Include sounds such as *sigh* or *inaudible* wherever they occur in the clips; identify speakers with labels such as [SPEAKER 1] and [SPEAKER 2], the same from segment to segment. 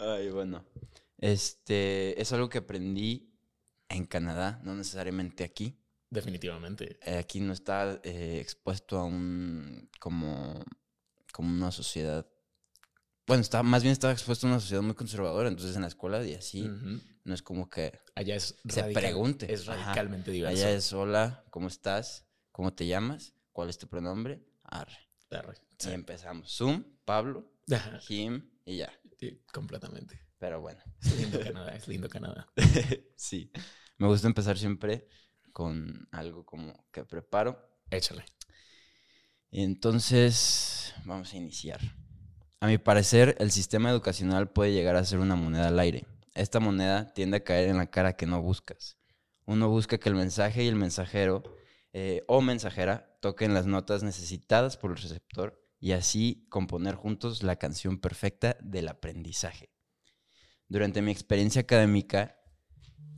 [SPEAKER 1] Ay, bueno. Este es algo que aprendí en Canadá, no necesariamente aquí.
[SPEAKER 2] Definitivamente.
[SPEAKER 1] Eh, aquí no está eh, expuesto a un como, como una sociedad. Bueno, está, más bien estaba expuesto a una sociedad muy conservadora, entonces en la escuela y así no es como que
[SPEAKER 2] Allá es
[SPEAKER 1] se
[SPEAKER 2] radical-
[SPEAKER 1] pregunte.
[SPEAKER 2] Es
[SPEAKER 1] Ajá.
[SPEAKER 2] radicalmente diverso.
[SPEAKER 1] Allá es hola, ¿cómo estás? ¿Cómo te llamas? ¿Cuál es tu pronombre? Arre.
[SPEAKER 2] Arre.
[SPEAKER 1] Y empezamos. Zoom, Pablo,
[SPEAKER 2] Ajá.
[SPEAKER 1] Jim y ya.
[SPEAKER 2] Sí, completamente.
[SPEAKER 1] Pero bueno.
[SPEAKER 2] Es lindo Canadá, es lindo Canadá. *laughs*
[SPEAKER 1] sí. Me gusta empezar siempre con algo como que preparo.
[SPEAKER 2] Échale.
[SPEAKER 1] Entonces, vamos a iniciar. A mi parecer, el sistema educacional puede llegar a ser una moneda al aire. Esta moneda tiende a caer en la cara que no buscas. Uno busca que el mensaje y el mensajero eh, o mensajera toquen las notas necesitadas por el receptor y así componer juntos la canción perfecta del aprendizaje. Durante mi experiencia académica,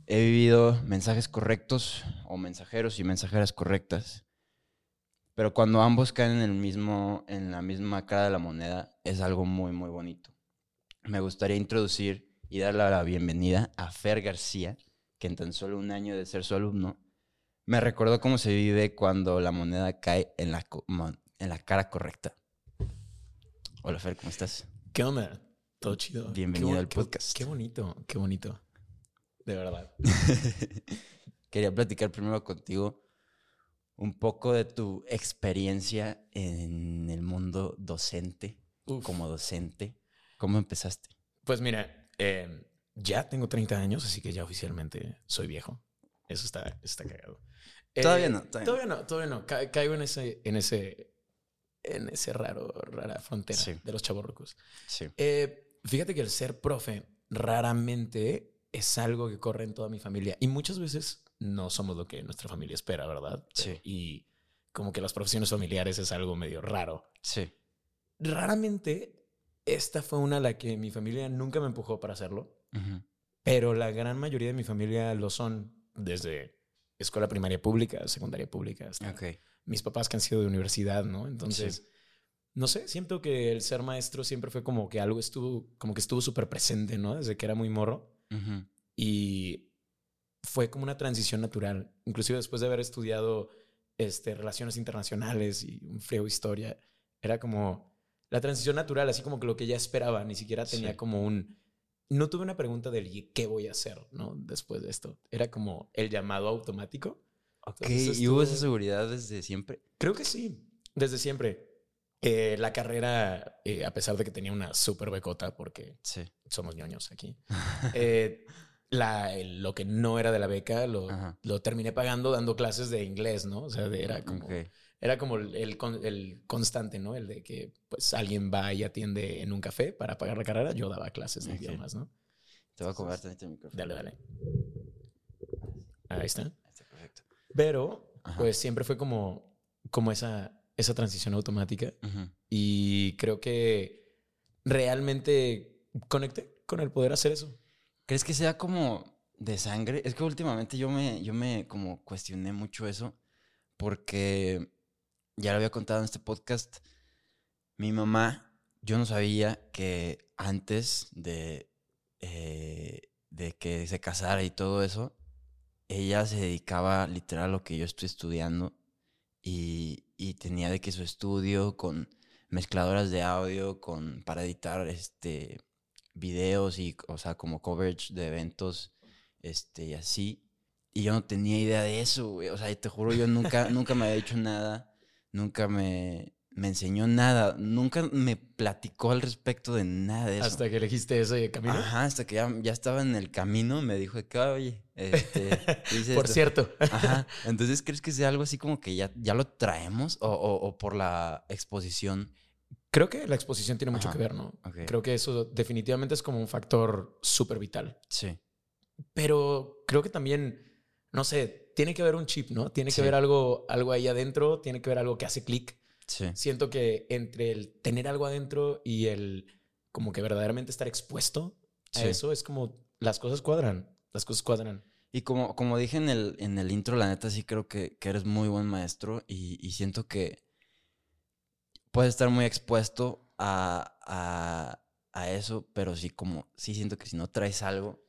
[SPEAKER 1] he vivido mensajes correctos o mensajeros y mensajeras correctas pero cuando ambos caen en, el mismo, en la misma cara de la moneda, es algo muy, muy bonito. Me gustaría introducir y darle la bienvenida a Fer García, que en tan solo un año de ser su alumno, me recordó cómo se vive cuando la moneda cae en la, en la cara correcta. Hola Fer, ¿cómo estás?
[SPEAKER 2] ¿Qué onda? Todo chido.
[SPEAKER 1] Bienvenido al
[SPEAKER 2] qué-
[SPEAKER 1] podcast.
[SPEAKER 2] Qué bonito, qué bonito. De verdad. *laughs*
[SPEAKER 1] Quería platicar primero contigo un poco de tu experiencia en el mundo docente,
[SPEAKER 2] Uf.
[SPEAKER 1] como docente. ¿Cómo empezaste?
[SPEAKER 2] Pues mira, eh, ya tengo 30 años, así que ya oficialmente soy viejo. Eso está, está cagado. Eh,
[SPEAKER 1] Todavía no, todavía
[SPEAKER 2] Todavía no, todavía no. Ca- caigo en ese, en ese, en ese raro, rara frontera
[SPEAKER 1] Sí.
[SPEAKER 2] de los chavorrucos.
[SPEAKER 1] Sí.
[SPEAKER 2] Eh, fíjate que el ser profe raramente es algo que corre en toda mi familia y muchas veces no somos lo que nuestra familia espera, ¿verdad?
[SPEAKER 1] Sí.
[SPEAKER 2] Y como que las profesiones familiares es algo medio raro.
[SPEAKER 1] Sí.
[SPEAKER 2] Raramente esta fue una a la que mi familia nunca me empujó para hacerlo, pero la gran mayoría de mi familia lo son desde escuela primaria pública, secundaria pública, hasta. Mis papás que han sido de universidad, ¿no? Entonces, no sé, siento que el ser maestro siempre fue como que algo estuvo, como que estuvo súper presente, ¿no? Desde que era muy morro.
[SPEAKER 1] Ujú.
[SPEAKER 2] Y fue como una transición natural. Inclusive después de haber estudiado este, relaciones internacionales y un frío historia, era como la transición natural, así como que lo que ya esperaba, ni siquiera tenía
[SPEAKER 1] Sí.
[SPEAKER 2] como un... No tuve una pregunta del ¿y qué voy a hacer? ¿no? Después de esto. Era como el llamado automático.
[SPEAKER 1] Ok,
[SPEAKER 2] Entonces
[SPEAKER 1] ¿y hubo esa seguridad desde siempre?
[SPEAKER 2] Creo que sí, desde siempre. Eh, la carrera, eh, a pesar de que tenía una súper becota, porque
[SPEAKER 1] Sí.
[SPEAKER 2] somos ñoños aquí, eh, la, lo que no era de la beca lo, lo terminé pagando dando clases de inglés, ¿no? O sea, de- era como,
[SPEAKER 1] Ok.
[SPEAKER 2] era como el, el el constante, ¿no? El de que pues alguien va y atiende en un café para pagar la carrera, yo daba clases de
[SPEAKER 1] Ok.
[SPEAKER 2] idiomas, ¿no?
[SPEAKER 1] Te voy a tantito el micrófono.
[SPEAKER 2] Dale, dale. Ahí está. Pero,
[SPEAKER 1] Ajá.
[SPEAKER 2] pues siempre fue como, como esa, esa transición automática. Y creo que realmente conecté con el poder hacer eso.
[SPEAKER 1] ¿Crees que sea como de sangre? Es que últimamente yo me, yo me como cuestioné mucho eso porque ya lo había contado en este podcast. Mi mamá, yo no sabía que antes de, eh, de que se casara y todo eso, ella se dedicaba literal a lo que yo estoy estudiando y, y tenía de que su estudio con mezcladoras de audio, con, para editar este, videos y, o sea, como coverage de eventos, este, y así. Y yo no tenía idea de eso, güey. O sea, te juro, yo nunca, nunca me había dicho nada, nunca me, me enseñó nada, nunca me platicó al respecto de nada de eso.
[SPEAKER 2] Hasta que elegiste ese camino.
[SPEAKER 1] Ajá, hasta que ya, ya estaba en el camino, me dijo que, oye, este, *laughs*
[SPEAKER 2] Por
[SPEAKER 1] esto".
[SPEAKER 2] cierto.
[SPEAKER 1] Ajá. *laughs* Entonces, ¿crees que sea algo así como que ya, ya lo traemos o, o- o por la exposición?
[SPEAKER 2] Creo que la exposición tiene mucho
[SPEAKER 1] Ajá,
[SPEAKER 2] que ver, ¿no? Creo que eso definitivamente es como un factor súper vital.
[SPEAKER 1] Sí.
[SPEAKER 2] Pero creo que también, no sé, tiene que haber un chip, ¿no? Tiene que
[SPEAKER 1] Sí.
[SPEAKER 2] haber algo, algo ahí adentro, tiene que haber algo que hace clic.
[SPEAKER 1] Sí.
[SPEAKER 2] Siento que entre el tener algo adentro y el como que verdaderamente estar expuesto a eso es como las cosas cuadran, las cosas cuadran.
[SPEAKER 1] Y como, como dije en el, en el intro, la neta sí creo que, que eres muy buen maestro y, y siento que puedes estar muy expuesto a, a a eso, pero sí como, sí siento que si no traes algo,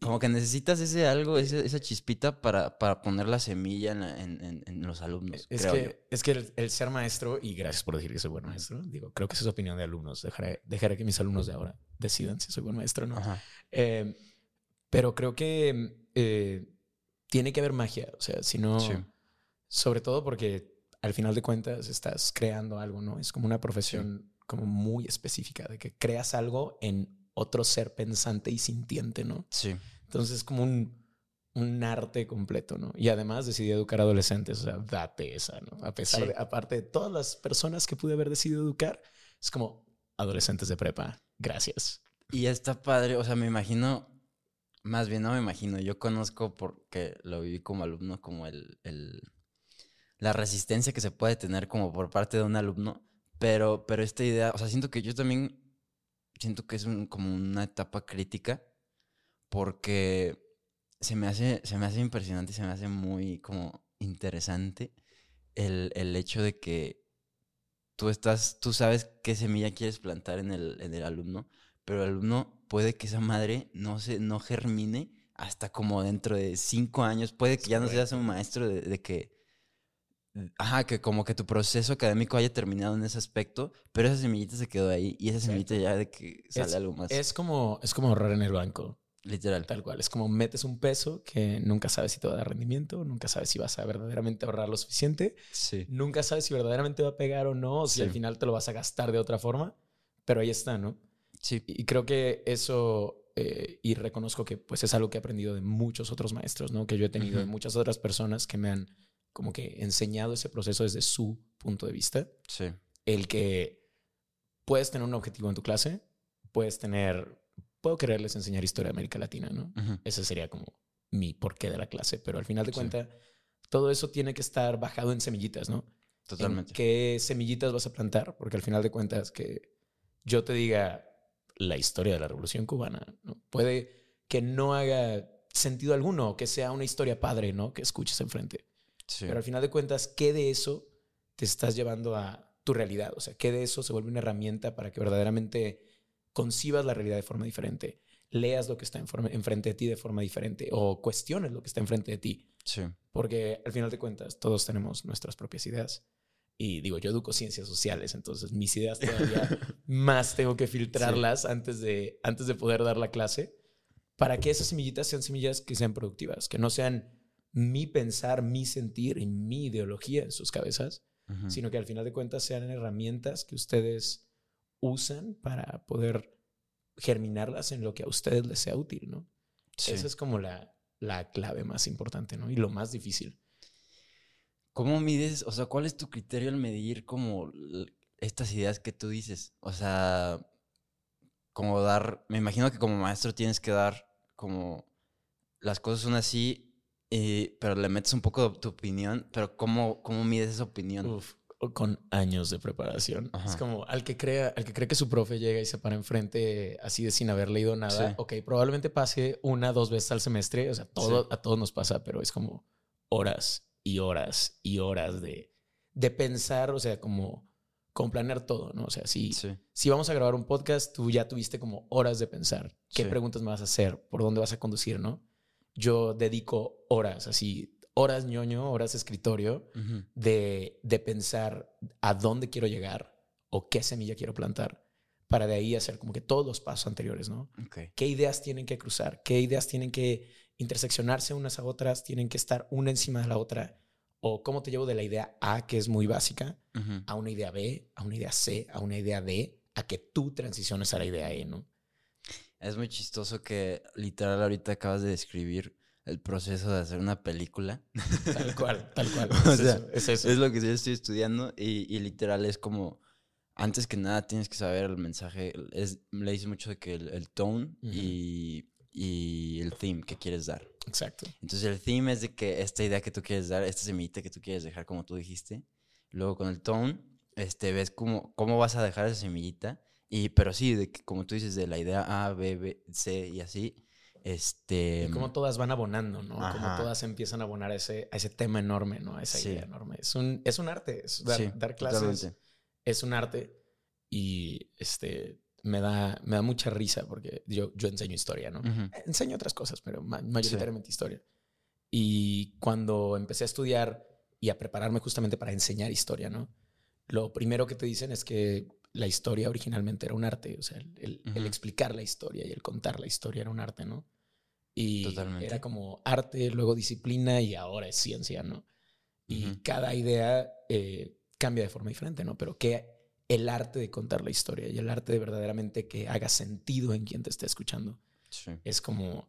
[SPEAKER 1] como que necesitas ese algo, ese- esa chispita para, para poner la semilla en, la- en- en- en los alumnos.
[SPEAKER 2] Es
[SPEAKER 1] creo yo.
[SPEAKER 2] que, es que el, el ser maestro, y gracias por decir que soy buen maestro, digo, creo que esa es opinión de alumnos. Dejaré, dejaré que mis alumnos de ahora decidan si soy buen maestro o no. Eh, pero creo que eh, tiene que haber magia. O sea, si no.
[SPEAKER 1] Sí.
[SPEAKER 2] Sobre todo porque al final de cuentas estás creando algo, ¿no? Es como una profesión como muy específica, de que creas algo en otro ser pensante y sintiente, ¿no?
[SPEAKER 1] Sí.
[SPEAKER 2] Entonces es como un, un arte completo, ¿no? Y además decidí educar adolescentes, o sea, date esa, ¿no? A pesar
[SPEAKER 1] Sí.
[SPEAKER 2] de, aparte de todas las personas que pude haber decidido educar, es como adolescentes de prepa, gracias.
[SPEAKER 1] Y está padre, o sea, me imagino, más bien no me imagino, yo conozco porque lo viví como alumno, como el, el- la resistencia que se puede tener como por parte de un alumno, pero, pero esta idea, o sea, siento que yo también siento que es un- como una etapa crítica porque se me hace, se me hace impresionante, se me hace muy como interesante el, el hecho de que tú estás, tú sabes qué semilla quieres plantar en el, en el alumno, pero el alumno puede que esa madre no se, no germine hasta como dentro de cinco años. Puede que ya no seas un maestro de, de que, ajá, que como que tu proceso académico haya terminado en ese aspecto, pero esa semillita se quedó ahí y esa semillita ya de que sale
[SPEAKER 2] Es-
[SPEAKER 1] algo más.
[SPEAKER 2] Es como, es como ahorrar en el banco,
[SPEAKER 1] literal.
[SPEAKER 2] tal cual. Es como metes un peso que nunca sabes si te va a dar rendimiento, nunca sabes si vas a verdaderamente ahorrar lo suficiente,
[SPEAKER 1] Sí.
[SPEAKER 2] nunca sabes si verdaderamente va a pegar o no, o si
[SPEAKER 1] Sí.
[SPEAKER 2] al final te lo vas a gastar de otra forma, pero ahí está, ¿no?
[SPEAKER 1] Sí.
[SPEAKER 2] Y creo que eso, eh, y reconozco que pues es algo que he aprendido de muchos otros maestros, ¿no? Que yo he tenido de
[SPEAKER 1] Ujú.
[SPEAKER 2] muchas otras personas que me han como que enseñado ese proceso desde su punto de vista.
[SPEAKER 1] Sí.
[SPEAKER 2] El que puedes tener un objetivo en tu clase, puedes tener, puedo quererles enseñar historia de América Latina, ¿no? Ese sería como mi porqué de la clase, pero al final de
[SPEAKER 1] Sí.
[SPEAKER 2] cuentas, todo eso tiene que estar bajado en semillitas, ¿no?
[SPEAKER 1] Totalmente.
[SPEAKER 2] en qué semillitas vas a plantar, porque al final de cuentas que yo te diga la historia de la Revolución Cubana, ¿no? puede que no haga sentido alguno, que sea una historia padre, ¿no? Que escuches enfrente.
[SPEAKER 1] Sí.
[SPEAKER 2] Pero al final de cuentas, ¿qué de eso te estás llevando a tu realidad? O sea, ¿qué de eso se vuelve una herramienta para que verdaderamente concibas la realidad de forma diferente? Leas lo que está en forma- enfrente de ti de forma diferente o cuestiones lo que está enfrente de ti.
[SPEAKER 1] Sí.
[SPEAKER 2] Porque al final de cuentas, todos tenemos nuestras propias ideas. Y digo, yo educo ciencias sociales, entonces mis ideas todavía *laughs* más tengo que filtrarlas antes, de, antes de poder dar la clase para que esas semillitas sean semillas que sean productivas, que no sean mi pensar, mi sentir y mi ideología en sus cabezas, sino que al final de cuentas sean herramientas que ustedes usan para poder germinarlas en lo que a ustedes les sea útil, ¿no?
[SPEAKER 1] Sí.
[SPEAKER 2] Esa es como la, la clave más importante, ¿no? Y lo más difícil.
[SPEAKER 1] ¿Cómo mides? O sea, ¿cuál es tu criterio al medir como estas ideas que tú dices? O sea, como dar, me imagino que como maestro tienes que dar como las cosas son así, eh, pero le metes un poco de tu opinión, pero ¿cómo, cómo mides esa opinión?
[SPEAKER 2] Uf, con años de preparación.
[SPEAKER 1] Ajá.
[SPEAKER 2] Es como al que crea, al que cree que su profe llega y se para enfrente así de sin haber leído nada.
[SPEAKER 1] Sí.
[SPEAKER 2] Ok, probablemente pase una, dos veces al semestre. O sea, todo,
[SPEAKER 1] Sí.
[SPEAKER 2] a todos nos pasa, pero es como horas y horas y horas de, de pensar, o sea, como, planear todo, ¿no? O sea, si,
[SPEAKER 1] Sí,
[SPEAKER 2] si vamos a grabar un podcast, tú ya tuviste como horas de pensar qué preguntas me vas a hacer, por dónde vas a conducir, ¿no? Yo dedico horas, así, horas ñoño, horas escritorio, de, de pensar a dónde quiero llegar o qué semilla quiero plantar, para de ahí hacer como que todos los pasos anteriores, ¿no? ¿Qué ideas tienen que cruzar? ¿Qué ideas tienen que interseccionarse unas a otras? ¿Tienen que estar una encima de la otra? ¿O cómo te llevo de la idea A, que es muy básica, a una idea B, a una idea C, a una idea D, a que tú transiciones a la idea E, ¿no?
[SPEAKER 1] Es muy chistoso que literal ahorita acabas de describir el proceso de hacer una película. *laughs*
[SPEAKER 2] Tal cual, tal cual. *laughs*
[SPEAKER 1] O
[SPEAKER 2] Es
[SPEAKER 1] sea,
[SPEAKER 2] eso, es eso.
[SPEAKER 1] Es lo que yo estoy estudiando y, y literal es como, antes que nada tienes que saber el mensaje, es, le dice mucho de que el, el tone y, y el theme que quieres dar.
[SPEAKER 2] Exacto.
[SPEAKER 1] Entonces el theme es de que esta idea que tú quieres dar, esta semillita que tú quieres dejar como tú dijiste, luego con el tone, este, ves cómo, cómo vas a dejar esa semillita, y, pero sí, de que, como tú dices, de la idea A, B, B, C y así, este...
[SPEAKER 2] Y cómo todas van abonando, ¿no?
[SPEAKER 1] Ajá.
[SPEAKER 2] todas empiezan a abonar a ese, a ese tema enorme, ¿no? A esa
[SPEAKER 1] Sí.
[SPEAKER 2] idea enorme. Es un, es un arte. es dar,
[SPEAKER 1] sí,
[SPEAKER 2] dar clases
[SPEAKER 1] totalmente.
[SPEAKER 2] es un arte. Y este, me da, me da mucha risa porque yo, yo enseño historia, ¿no?
[SPEAKER 1] Ujú.
[SPEAKER 2] Enseño otras cosas, pero ma- mayoritariamente historia. Y cuando empecé a estudiar y a prepararme justamente para enseñar historia, ¿no? Lo primero que te dicen es que la historia originalmente era un arte, o sea, el, explicar la historia y el contar la historia era un arte, ¿no? Y
[SPEAKER 1] Totalmente.
[SPEAKER 2] era como arte, luego disciplina y ahora es ciencia, ¿no? Y cada idea eh, cambia de forma diferente, ¿no? Pero que el arte de contar la historia y el arte de verdaderamente que haga sentido en quien te esté escuchando
[SPEAKER 1] Sí.
[SPEAKER 2] es como,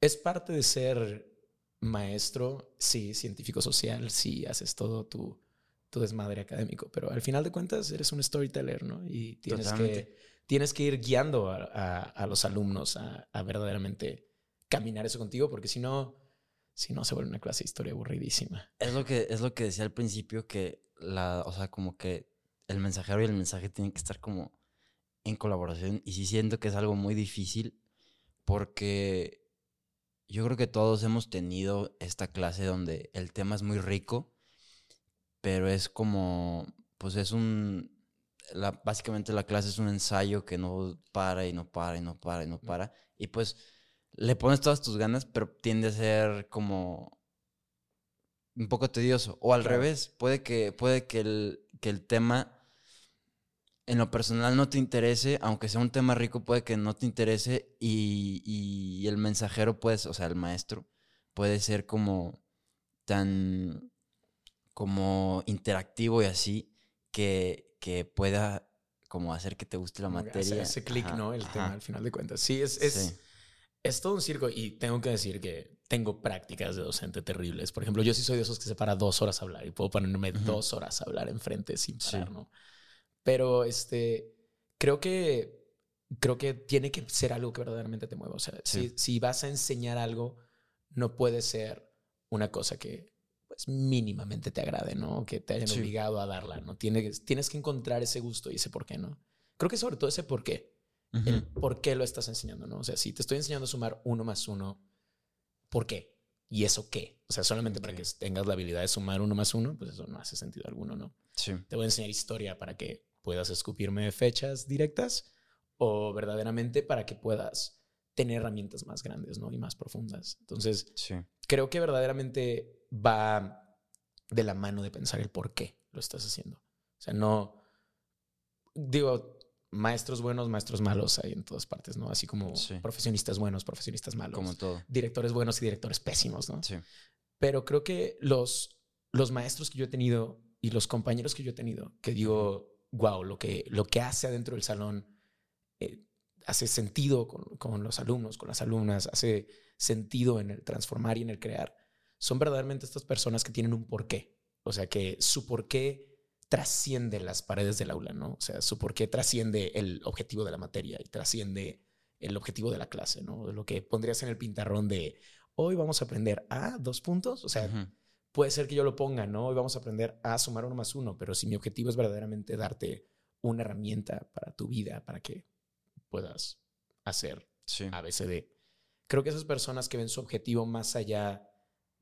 [SPEAKER 2] es parte de ser maestro, sí, científico social, sí, haces todo tu, tu desmadre académico, pero al final de cuentas eres un storyteller, ¿no? Y tienes, que, tienes que ir guiando a, a- a los alumnos a, a verdaderamente caminar eso contigo, porque si no, si no se vuelve una clase de historia aburridísima.
[SPEAKER 1] Es lo que, es lo que decía al principio, que la, o sea, como que el mensajero y el mensaje tienen que estar como en colaboración. Y sí siento que es algo muy difícil porque yo creo que todos hemos tenido esta clase donde el tema es muy rico, pero es como, pues es un, la, básicamente la clase es un ensayo que no para y no para y no para y no para. Y pues le pones todas tus ganas, pero tiende a ser como un poco tedioso. O al
[SPEAKER 2] Claro.
[SPEAKER 1] revés, puede que, puede que el, que el tema en lo personal no te interese, aunque sea un tema rico, puede que no te interese y, y el mensajero puede, o sea, el maestro puede ser como tan como interactivo y así que, que pueda como hacer que te guste la
[SPEAKER 2] que hacer
[SPEAKER 1] materia.
[SPEAKER 2] Ese clic, ¿no? El tema
[SPEAKER 1] ajá.
[SPEAKER 2] al final de cuentas. Sí, es, es,
[SPEAKER 1] Sí.
[SPEAKER 2] es todo un circo y tengo que decir que tengo prácticas de docente terribles. Por ejemplo, yo sí soy de esos que se para dos horas a hablar y puedo ponerme
[SPEAKER 1] Ujú.
[SPEAKER 2] dos horas a hablar enfrente sin
[SPEAKER 1] Sí.
[SPEAKER 2] parar, ¿no? Pero este, creo que, creo que tiene que ser algo que verdaderamente te mueva. O sea,
[SPEAKER 1] Sí.
[SPEAKER 2] si, si vas a enseñar algo, no puede ser una cosa que mínimamente te agrade, ¿no? Que te hayan
[SPEAKER 1] Sí.
[SPEAKER 2] obligado a darla, ¿no? Tienes, tienes que encontrar ese gusto y ese por qué, ¿no? Creo que sobre todo ese por qué el por qué lo estás enseñando, ¿no? O sea, si te estoy enseñando a sumar uno más uno, ¿por qué? ¿Y eso qué? O sea, solamente para
[SPEAKER 1] Ok.
[SPEAKER 2] que tengas la habilidad de sumar uno más uno, pues eso no hace sentido alguno, ¿no?
[SPEAKER 1] Sí.
[SPEAKER 2] Te voy a enseñar historia para que puedas escupirme fechas directas o verdaderamente para que puedas tener herramientas más grandes, ¿no? Y más profundas. Entonces,
[SPEAKER 1] Sí.
[SPEAKER 2] creo que verdaderamente va de la mano de pensar el por qué lo estás haciendo. O sea, no digo maestros buenos, maestros malos hay en todas partes, ¿no? Así como
[SPEAKER 1] Sí.
[SPEAKER 2] profesionistas buenos, profesionistas malos,
[SPEAKER 1] Como todo.
[SPEAKER 2] directores buenos y directores pésimos, ¿no?
[SPEAKER 1] Sí.
[SPEAKER 2] Pero creo que los los maestros que yo he tenido y los compañeros que yo he tenido, que digo, wow, lo que lo que hace adentro del salón eh, hace sentido con, con los alumnos, con las alumnas, hace sentido en el transformar y en el crear, son verdaderamente estas personas que tienen un porqué. O sea, que su porqué trasciende las paredes del aula, ¿no? O sea, su porqué trasciende el objetivo de la materia y trasciende el objetivo de la clase, ¿no? Lo que pondrías en el pintarrón de hoy vamos a aprender a dos puntos. O sea, puede ser que yo lo ponga, ¿no? Hoy vamos a aprender a sumar uno más uno, pero si mi objetivo es verdaderamente darte una herramienta para tu vida, para que puedas hacer
[SPEAKER 1] Sí.
[SPEAKER 2] ABCD. Creo que esas personas que ven su objetivo más allá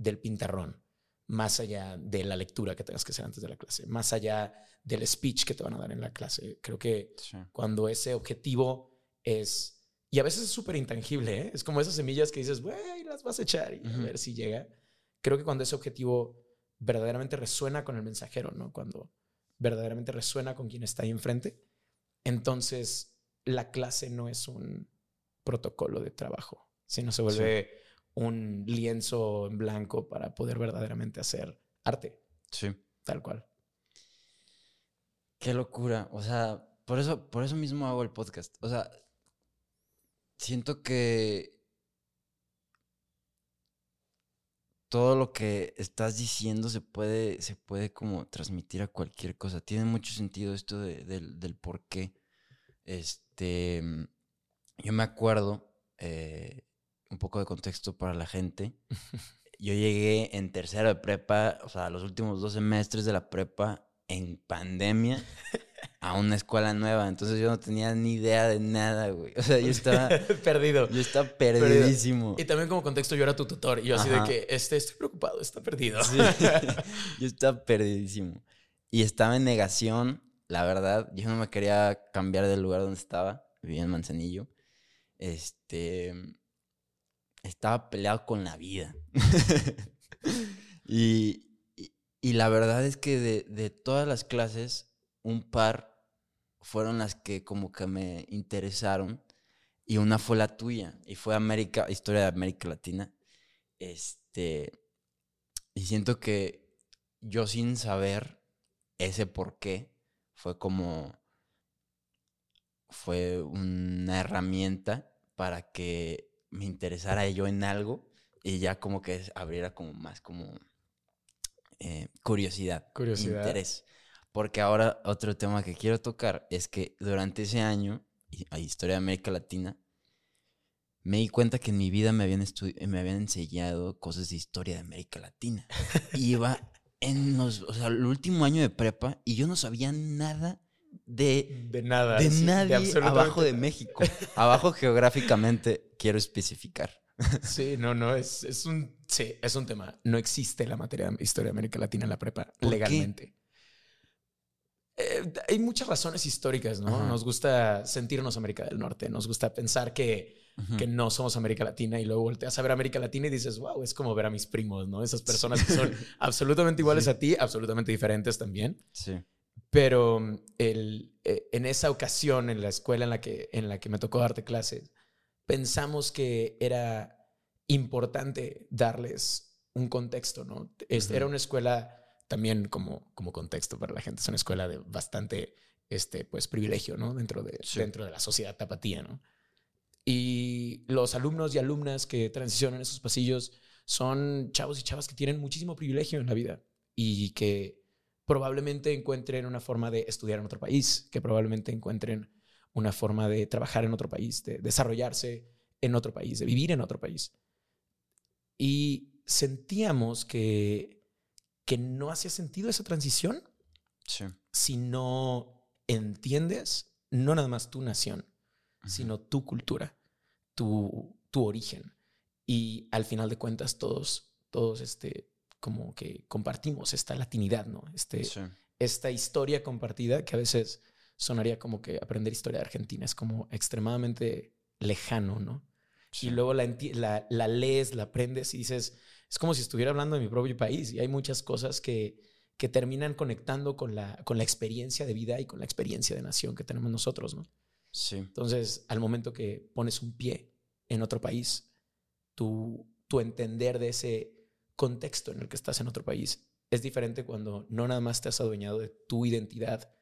[SPEAKER 2] del pintarrón, más allá de la lectura que tengas que hacer antes de la clase, más allá del speech que te van a dar en la clase, creo que
[SPEAKER 1] Sí.
[SPEAKER 2] cuando ese objetivo es, y a veces es súper intangible, ¿eh? es como esas semillas que dices, güey, las vas a echar y a ver si llega. Creo que cuando ese objetivo verdaderamente resuena con el mensajero, ¿no? Cuando verdaderamente resuena con quien está ahí enfrente, entonces la clase no es un protocolo de trabajo, sino se vuelve un lienzo en blanco para poder verdaderamente hacer arte,
[SPEAKER 1] Sí.
[SPEAKER 2] tal cual.
[SPEAKER 1] Qué locura. O sea, por eso, por eso mismo hago el podcast. O sea, siento que todo lo que estás diciendo se puede, se puede como transmitir a cualquier cosa. Tiene mucho sentido esto de- del, del por qué. Este, yo me acuerdo, eh, un poco de contexto para la gente. Yo llegué en tercero de prepa, o sea, los últimos dos semestres de la prepa en pandemia a una escuela nueva. Entonces yo no tenía ni idea de nada, güey. O sea, yo *laughs* estaba,
[SPEAKER 2] Perdido.
[SPEAKER 1] yo estaba perdidísimo.
[SPEAKER 2] Y también como contexto, yo era tu tutor y yo así
[SPEAKER 1] Ajá.
[SPEAKER 2] de que este, estoy preocupado, está perdido.
[SPEAKER 1] Sí. *laughs* yo estaba perdidísimo. Y estaba en negación, la verdad. Yo no me quería cambiar del lugar donde estaba. vivía en Manzanillo, este, estaba peleado con la vida. *laughs* *laughs* y, y, la verdad es que de, de todas las clases, un par fueron las que como que me interesaron y una fue la tuya y fue América, historia de América Latina. Este, y siento que yo sin saber ese por qué fue como fue una herramienta para que me interesara yo en algo y ya como que abriera como más como eh, curiosidad, curiosidad, interés. Porque ahora otro tema que quiero tocar es que durante ese año, a Historia de América Latina, me di cuenta que en mi vida me habían, me habían enseñado cosas de historia de América Latina. *laughs* iba en los, o sea, el último año de prepa y yo no sabía nada de,
[SPEAKER 2] de nada.
[SPEAKER 1] De nadie abajo de México. *laughs* abajo geográficamente, quiero especificar. *laughs*
[SPEAKER 2] Sí, no, no, es, es, un, sí, es un tema. No existe la materia de historia de América Latina en la prepa legalmente. Eh, hay muchas razones históricas, ¿no? Nos gusta sentirnos América del Norte, nos gusta pensar que, que, no somos América Latina y luego volteas a ver América Latina y dices, wow, es como ver a mis primos, ¿no? Esas personas que son absolutamente iguales a ti, absolutamente diferentes también.
[SPEAKER 1] Sí.
[SPEAKER 2] Pero mm, el, eh, en esa ocasión, en la escuela en la, que, en la que me tocó darte clases, pensamos que era importante darles un contexto, ¿no? Era una escuela también como, como contexto para la gente, es una escuela de bastante este, pues, privilegio, ¿no? Dentro de, dentro de la sociedad tapatía, ¿no? Y los alumnos y alumnas que transicionan esos pasillos son chavos y chavas que tienen muchísimo privilegio en la vida y que probablemente encuentren una forma de estudiar en otro país, que probablemente encuentren una forma de trabajar en otro país, de desarrollarse en otro país, de vivir en otro país. Y sentíamos que que no hacía sentido esa transición si no entiendes no nada más tu nación, sino tu cultura, tu, tu, origen. Y al final de cuentas todos, todos este, como que compartimos esta latinidad, ¿no? Este, Esta historia compartida que a veces sonaría como que aprender historia de Argentina es como extremadamente lejano, ¿no? Y luego la, la, la, lees, la aprendes y dices, es como si estuviera hablando de mi propio país y hay muchas cosas que, que terminan conectando con la, con la experiencia de vida y con la experiencia de nación que tenemos nosotros, ¿no?
[SPEAKER 1] Sí.
[SPEAKER 2] Entonces, al momento que pones un pie en otro país, tu, tu entender de ese contexto en el que estás en otro país es diferente cuando no nada más te has adueñado de tu identidad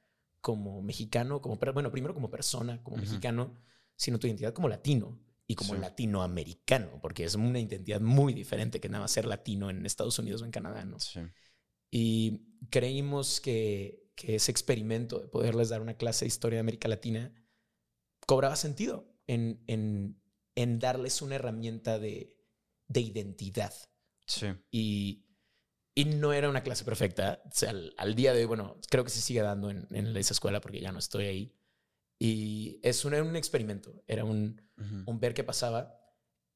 [SPEAKER 2] como mexicano, como, bueno, primero como persona, como mexicano, sino tu identidad como latino y como latinoamericano, porque es una identidad muy diferente que nada más ser latino en Estados Unidos o en Canadá, ¿no?
[SPEAKER 1] Sí.
[SPEAKER 2] Y creímos que, que, ese experimento de poderles dar una clase de historia de América Latina cobraba sentido en, en, en darles una herramienta de, de identidad.
[SPEAKER 1] Sí.
[SPEAKER 2] Y, y, no era una clase perfecta. O sea, al, día de hoy, bueno, creo que se sigue dando en, en esa escuela porque ya no estoy ahí. Y es un, era un experimento, era un, un, ver qué pasaba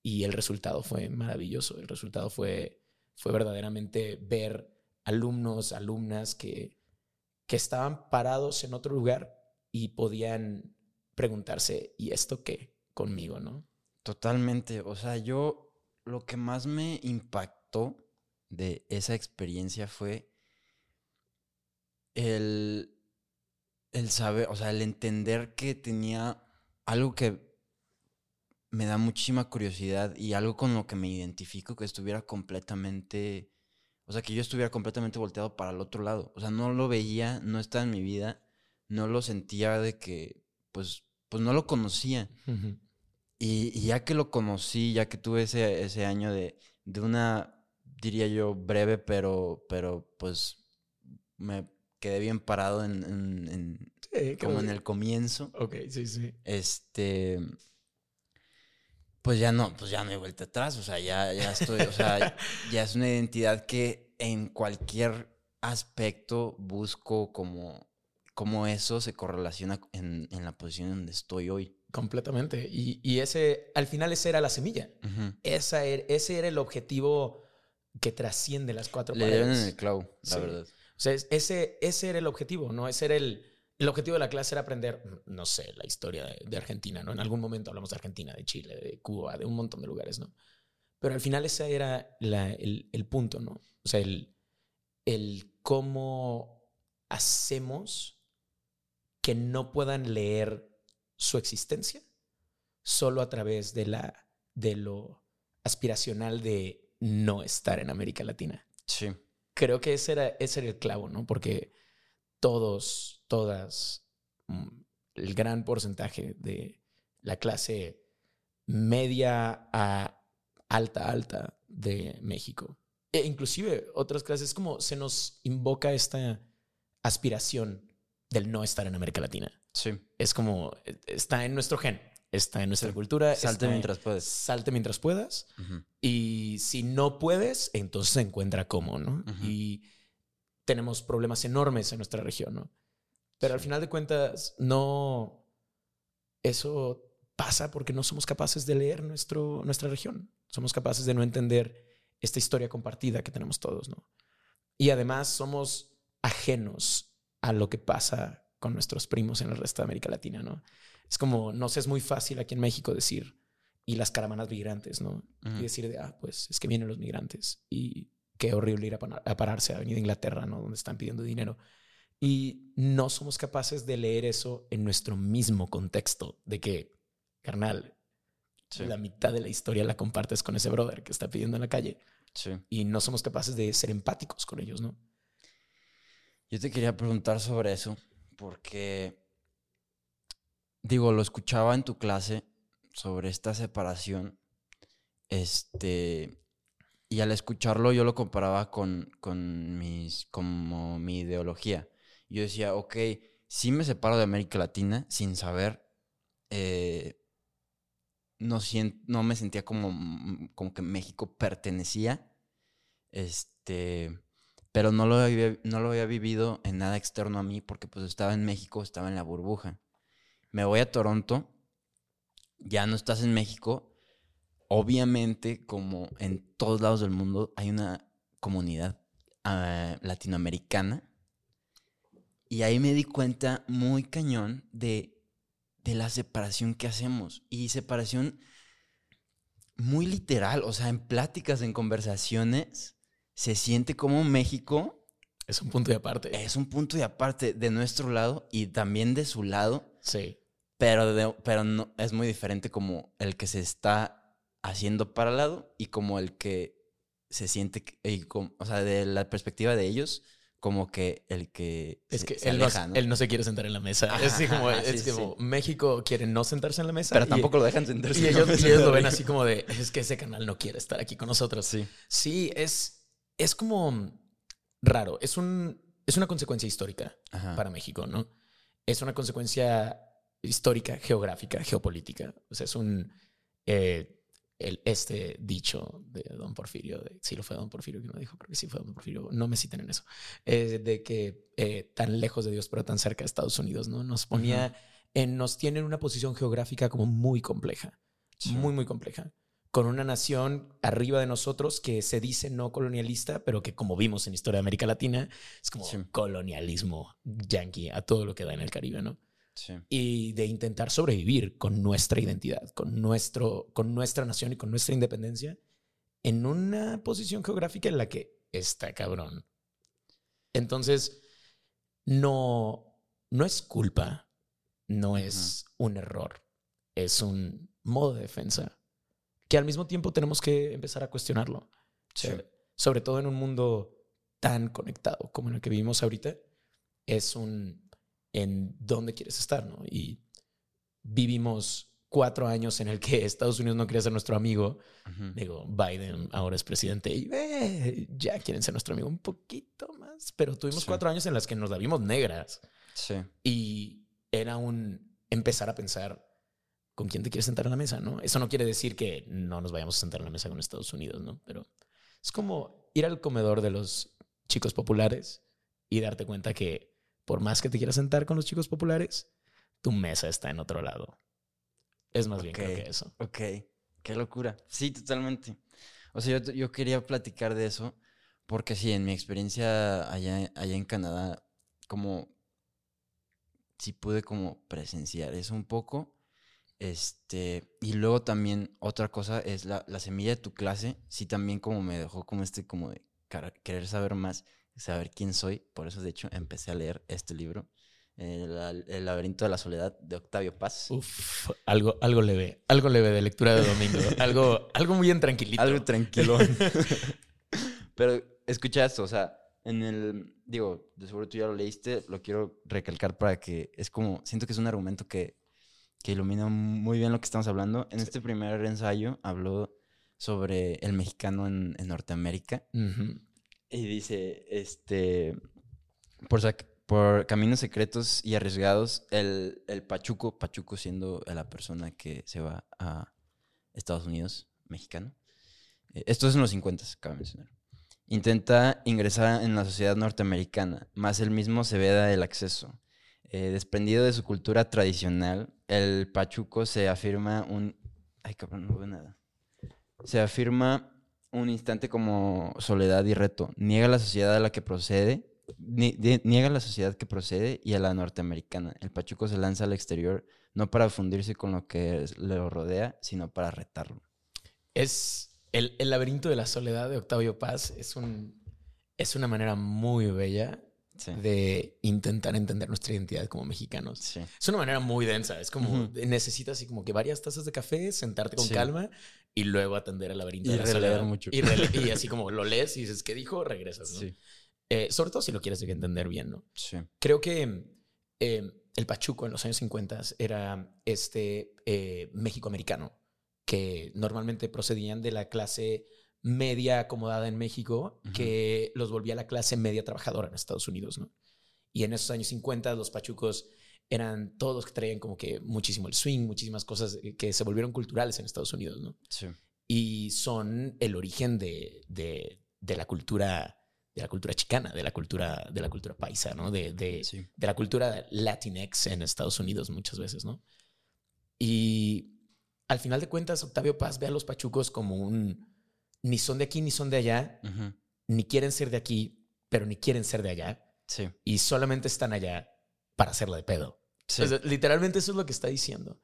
[SPEAKER 2] y el resultado fue maravilloso. El resultado fue, fue verdaderamente ver alumnos, alumnas que, que estaban parados en otro lugar y podían preguntarse, ¿y esto qué conmigo, no?
[SPEAKER 1] Totalmente. O sea, yo lo que más me impactó de esa experiencia fue el el saber, o sea, el entender que tenía algo que me da muchísima curiosidad y algo con lo que me identifico, que estuviera completamente, o sea, que yo estuviera completamente volteado para el otro lado. O sea, no lo veía, no estaba en mi vida, no lo sentía de que, pues, pues no lo conocía. y, ya que lo conocí, ya que tuve ese, ese año de, de una, diría yo, breve, pero, pero pues me quedé bien parado en, como en el comienzo.
[SPEAKER 2] Ok, sí, sí.
[SPEAKER 1] Este, pues ya no, pues ya no hay vuelta atrás, o sea, ya, ya estoy, o sea, *laughs* ya es una identidad que en cualquier aspecto busco como, como eso se correlaciona en, la posición donde estoy hoy.
[SPEAKER 2] Completamente. Y, ese, al final esa era la semilla. Esa er, ese era el objetivo que trasciende las cuatro
[SPEAKER 1] Le dieron en el clavo, la verdad.
[SPEAKER 2] O sea, ese, ese era el objetivo, ¿no? Ese era el, el objetivo de la clase era aprender, no sé, la historia de, Argentina, ¿no? En algún momento hablamos de Argentina, de Chile, de Cuba, de un montón de lugares, ¿no? Pero al final ese era el, el, punto, ¿no? O sea, el, el cómo hacemos que no puedan leer su existencia solo a través de, la, de lo aspiracional de no estar en América Latina.
[SPEAKER 1] Sí.
[SPEAKER 2] Creo que ese era, ese era el clavo, ¿no? Porque todos, todas, mm, el gran porcentaje de la clase media a alta, alta de México. E inclusive otras clases, como se nos invoca esta aspiración del no estar en América Latina.
[SPEAKER 1] Sí.
[SPEAKER 2] Es como, e, está en nuestro gen, está en nuestra cultura.
[SPEAKER 1] Salte mientras puedas.
[SPEAKER 2] Salte mientras puedas. Y si no puedes, entonces se encuentra cómo, ¿no? Y tenemos problemas enormes en nuestra región, ¿no? Pero al final de cuentas, no. Eso pasa porque no somos capaces de leer nuestro, nuestra región. Somos capaces de no entender esta historia compartida que tenemos todos, ¿no? Y además somos ajenos a lo que pasa con nuestros primos en el resto de América Latina, ¿no? Es como, no sé, es muy fácil aquí en México decir, y las caravanas migrantes, ¿no? Y decir de, ah, pues es que vienen los migrantes y qué horrible ir a, pararse a Avenida Inglaterra, ¿no? Donde están pidiendo dinero. Y no somos capaces de leer eso en nuestro mismo contexto, de que, carnal, la mitad de la historia la compartes con ese brother que está pidiendo en la calle. Y no somos capaces de ser empáticos con ellos, ¿no?
[SPEAKER 1] Yo te quería preguntar sobre eso, porque, digo, lo escuchaba en tu clase sobre esta separación, este, y al escucharlo yo lo comparaba con, con mis, como mi ideología. Yo decía, ok, sí me separo de América Latina sin saber, eh, no, no me sentía como, como que México pertenecía, este, pero no lo, había, no lo había vivido en nada externo a mí porque pues estaba en México, estaba en la burbuja. Me voy a Toronto, ya no estás en México, obviamente, como en todos lados del mundo, hay una comunidad ah, latinoamericana. Y ahí me di cuenta muy cañón de, de la separación que hacemos. Y separación muy literal, o sea, en pláticas, en conversaciones, se siente como México...
[SPEAKER 2] Es un punto de aparte.
[SPEAKER 1] Es un punto de aparte de nuestro lado y también de su lado.
[SPEAKER 2] Sí.
[SPEAKER 1] Pero, pero no, es muy diferente como el que se está haciendo para el lado y como el que se siente, o sea, de la perspectiva de ellos, como que el que
[SPEAKER 2] es que él, no, él, no, se quiere sentar en la mesa. es como, es como México quiere no sentarse en la mesa.
[SPEAKER 1] Pero tampoco lo dejan sentarse.
[SPEAKER 2] Y, ellos, y ellos, lo ven así como de, es que ese canal no quiere estar aquí con nosotros.
[SPEAKER 1] Sí.
[SPEAKER 2] Sí, es, es como raro. Es, un, es una consecuencia histórica para México, ¿no? Es una consecuencia histórica, geográfica, geopolítica. O sea, es un... Eh, el, este dicho de Don Porfirio, de, si lo fue Don Porfirio que lo dijo, creo que sí fue Don Porfirio, no me citen en eso, eh, de que eh, tan lejos de Dios pero tan cerca de Estados Unidos, ¿no? Nos ponía, en, nos tiene en una posición geográfica como muy compleja, muy, muy compleja, con una nación arriba de nosotros que se dice no colonialista, pero que como vimos en historia de América Latina, es como colonialismo yankee a todo lo que da en el Caribe, ¿no? Y de intentar sobrevivir con nuestra identidad, con, nuestro, con nuestra nación y con nuestra independencia en una posición geográfica en la que está cabrón. Entonces, no, no es culpa, no es un error, es un modo de defensa que al mismo tiempo tenemos que empezar a cuestionarlo. sobre todo en un mundo tan conectado como en el que vivimos ahorita, es un en dónde quieres estar, ¿no? Y vivimos cuatro años en el que *laughs* Estados Unidos no quería ser nuestro amigo. Digo, Biden ahora es presidente y eh, ya quieren ser nuestro amigo un poquito más. Pero tuvimos cuatro años en las que nos la vimos negras.
[SPEAKER 1] Sí.
[SPEAKER 2] Y era un empezar a pensar con quién te quieres sentar en la mesa, ¿no? Eso no quiere decir que no nos vayamos a sentar en la mesa con Estados Unidos, ¿no? Pero es como ir al comedor de los chicos populares y darte cuenta que por más que te quieras sentar con los chicos populares, tu mesa está en otro lado. Es más bien que eso.
[SPEAKER 1] Ok, qué locura. Sí, totalmente. O sea, yo, yo, quería platicar de eso porque sí, en mi experiencia allá, allá en Canadá, como sí pude como presenciar eso un poco. Este, y luego también otra cosa es la, la semilla de tu clase, sí también como me dejó como este, como de querer saber más, saber quién soy. Por eso, de hecho, empecé a leer este libro, El, el laberinto de la soledad de Octavio Paz.
[SPEAKER 2] Uf, algo, algo leve, algo leve de lectura de domingo, *laughs* algo, algo muy en tranquilito.
[SPEAKER 1] Algo tranquilo. *laughs* Pero escucha esto, o sea, en el, digo, de seguro tú ya lo leíste, lo quiero recalcar para que es como, siento que es un argumento que que ilumina muy bien lo que estamos hablando. En este primer ensayo habló sobre el mexicano en, Norteamérica. Y dice, este, por, caminos secretos y arriesgados, el, el Pachuco, Pachuco siendo la persona que se va a Estados Unidos, mexicano. Eh, esto es en los 50, cabe mencionar. Intenta ingresar en la sociedad norteamericana, más él mismo se veda el acceso. Eh, desprendido de su cultura tradicional, el pachuco se afirma un... Ay, cabrón, no veo nada. Se afirma un instante como soledad y reto. Niega la sociedad a la que procede, niega la sociedad que procede y a la norteamericana. El pachuco se lanza al exterior no para fundirse con lo que le rodea, sino para retarlo.
[SPEAKER 2] Es el, el laberinto de la soledad de Octavio Paz. Es, un, es una manera muy bella de intentar entender nuestra identidad como mexicanos. Es una manera muy densa. Es como necesitas así como que varias tazas de café, sentarte con calma y luego atender al laberinto
[SPEAKER 1] y
[SPEAKER 2] de la
[SPEAKER 1] mucho.
[SPEAKER 2] Y, así como lo lees y dices, ¿qué dijo? Regresas, ¿no? Eh, sobre todo si lo quieres entender bien, ¿no? Creo que eh, el Pachuco en los años 50 era este eh, México americano que normalmente procedían de la clase media acomodada en México que los volvía la clase media trabajadora en Estados Unidos, ¿no? Y en esos años 50 los pachucos eran todos que traían como que muchísimo el swing, muchísimas cosas que se volvieron culturales en Estados Unidos, ¿no?
[SPEAKER 1] Sí.
[SPEAKER 2] Y son el origen de, de, de, la cultura de la cultura chicana, de la cultura de la cultura paisa, ¿no? De, de, de la cultura latinex en Estados Unidos muchas veces, ¿no? Y al final de cuentas Octavio Paz ve a los pachucos como un ni son de aquí ni son de allá, ni quieren ser de aquí, pero ni quieren ser de allá.
[SPEAKER 1] Sí.
[SPEAKER 2] Y solamente están allá para hacerla de pedo. literalmente eso es lo que está diciendo.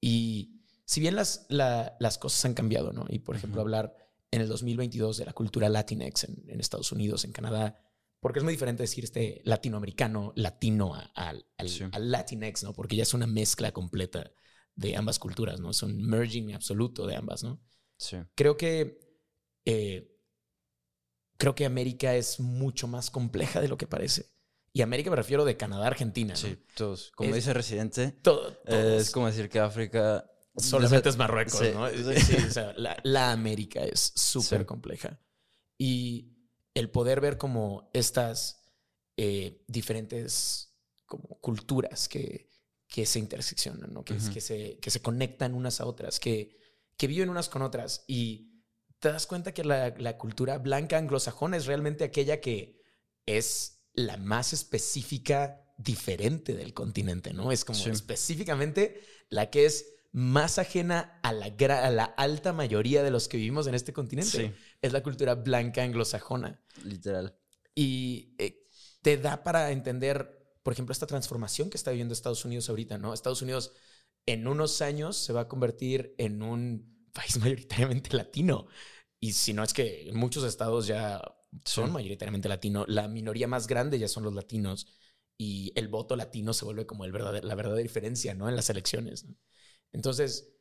[SPEAKER 2] Y si bien las, las cosas han cambiado, ¿no? Y por ejemplo, hablar en el 2022 de la cultura Latinx en, Estados Unidos, en Canadá, porque es muy diferente decir este latinoamericano, latino al, al Latinx, ¿no? Porque ya es una mezcla completa de ambas culturas, ¿no? Es un merging absoluto de ambas, ¿no?
[SPEAKER 1] Sí.
[SPEAKER 2] Creo que eh, creo que América es mucho más compleja de lo que parece. Y América me refiero de Canadá, Argentina.
[SPEAKER 1] Sí, todos. Como dice Residente,
[SPEAKER 2] todo,
[SPEAKER 1] es como decir que África...
[SPEAKER 2] Solamente es Marruecos, ¿no? Sí, o sea, la, América es súper compleja. Y el poder ver como estas eh, diferentes como culturas que, que se interseccionan, ¿no? que, que, se, que se conectan unas a otras, que, que viven unas con otras. Y te das cuenta que la, cultura blanca anglosajona es realmente aquella que es la más específica, diferente del continente, ¿no? Es como específicamente la que es más ajena a la, a la alta mayoría de los que vivimos en este continente. Es la cultura blanca anglosajona.
[SPEAKER 1] Literal.
[SPEAKER 2] Y eh, te da para entender, por ejemplo, esta transformación que está viviendo Estados Unidos ahorita, ¿no? Estados Unidos en unos años se va a convertir en un país *laughs* mayoritariamente latino. Y si no es que muchos estados ya son mayoritariamente latino, la minoría más grande ya son los latinos y el voto latino se vuelve como el la verdadera diferencia ¿no? en las elecciones. Entonces,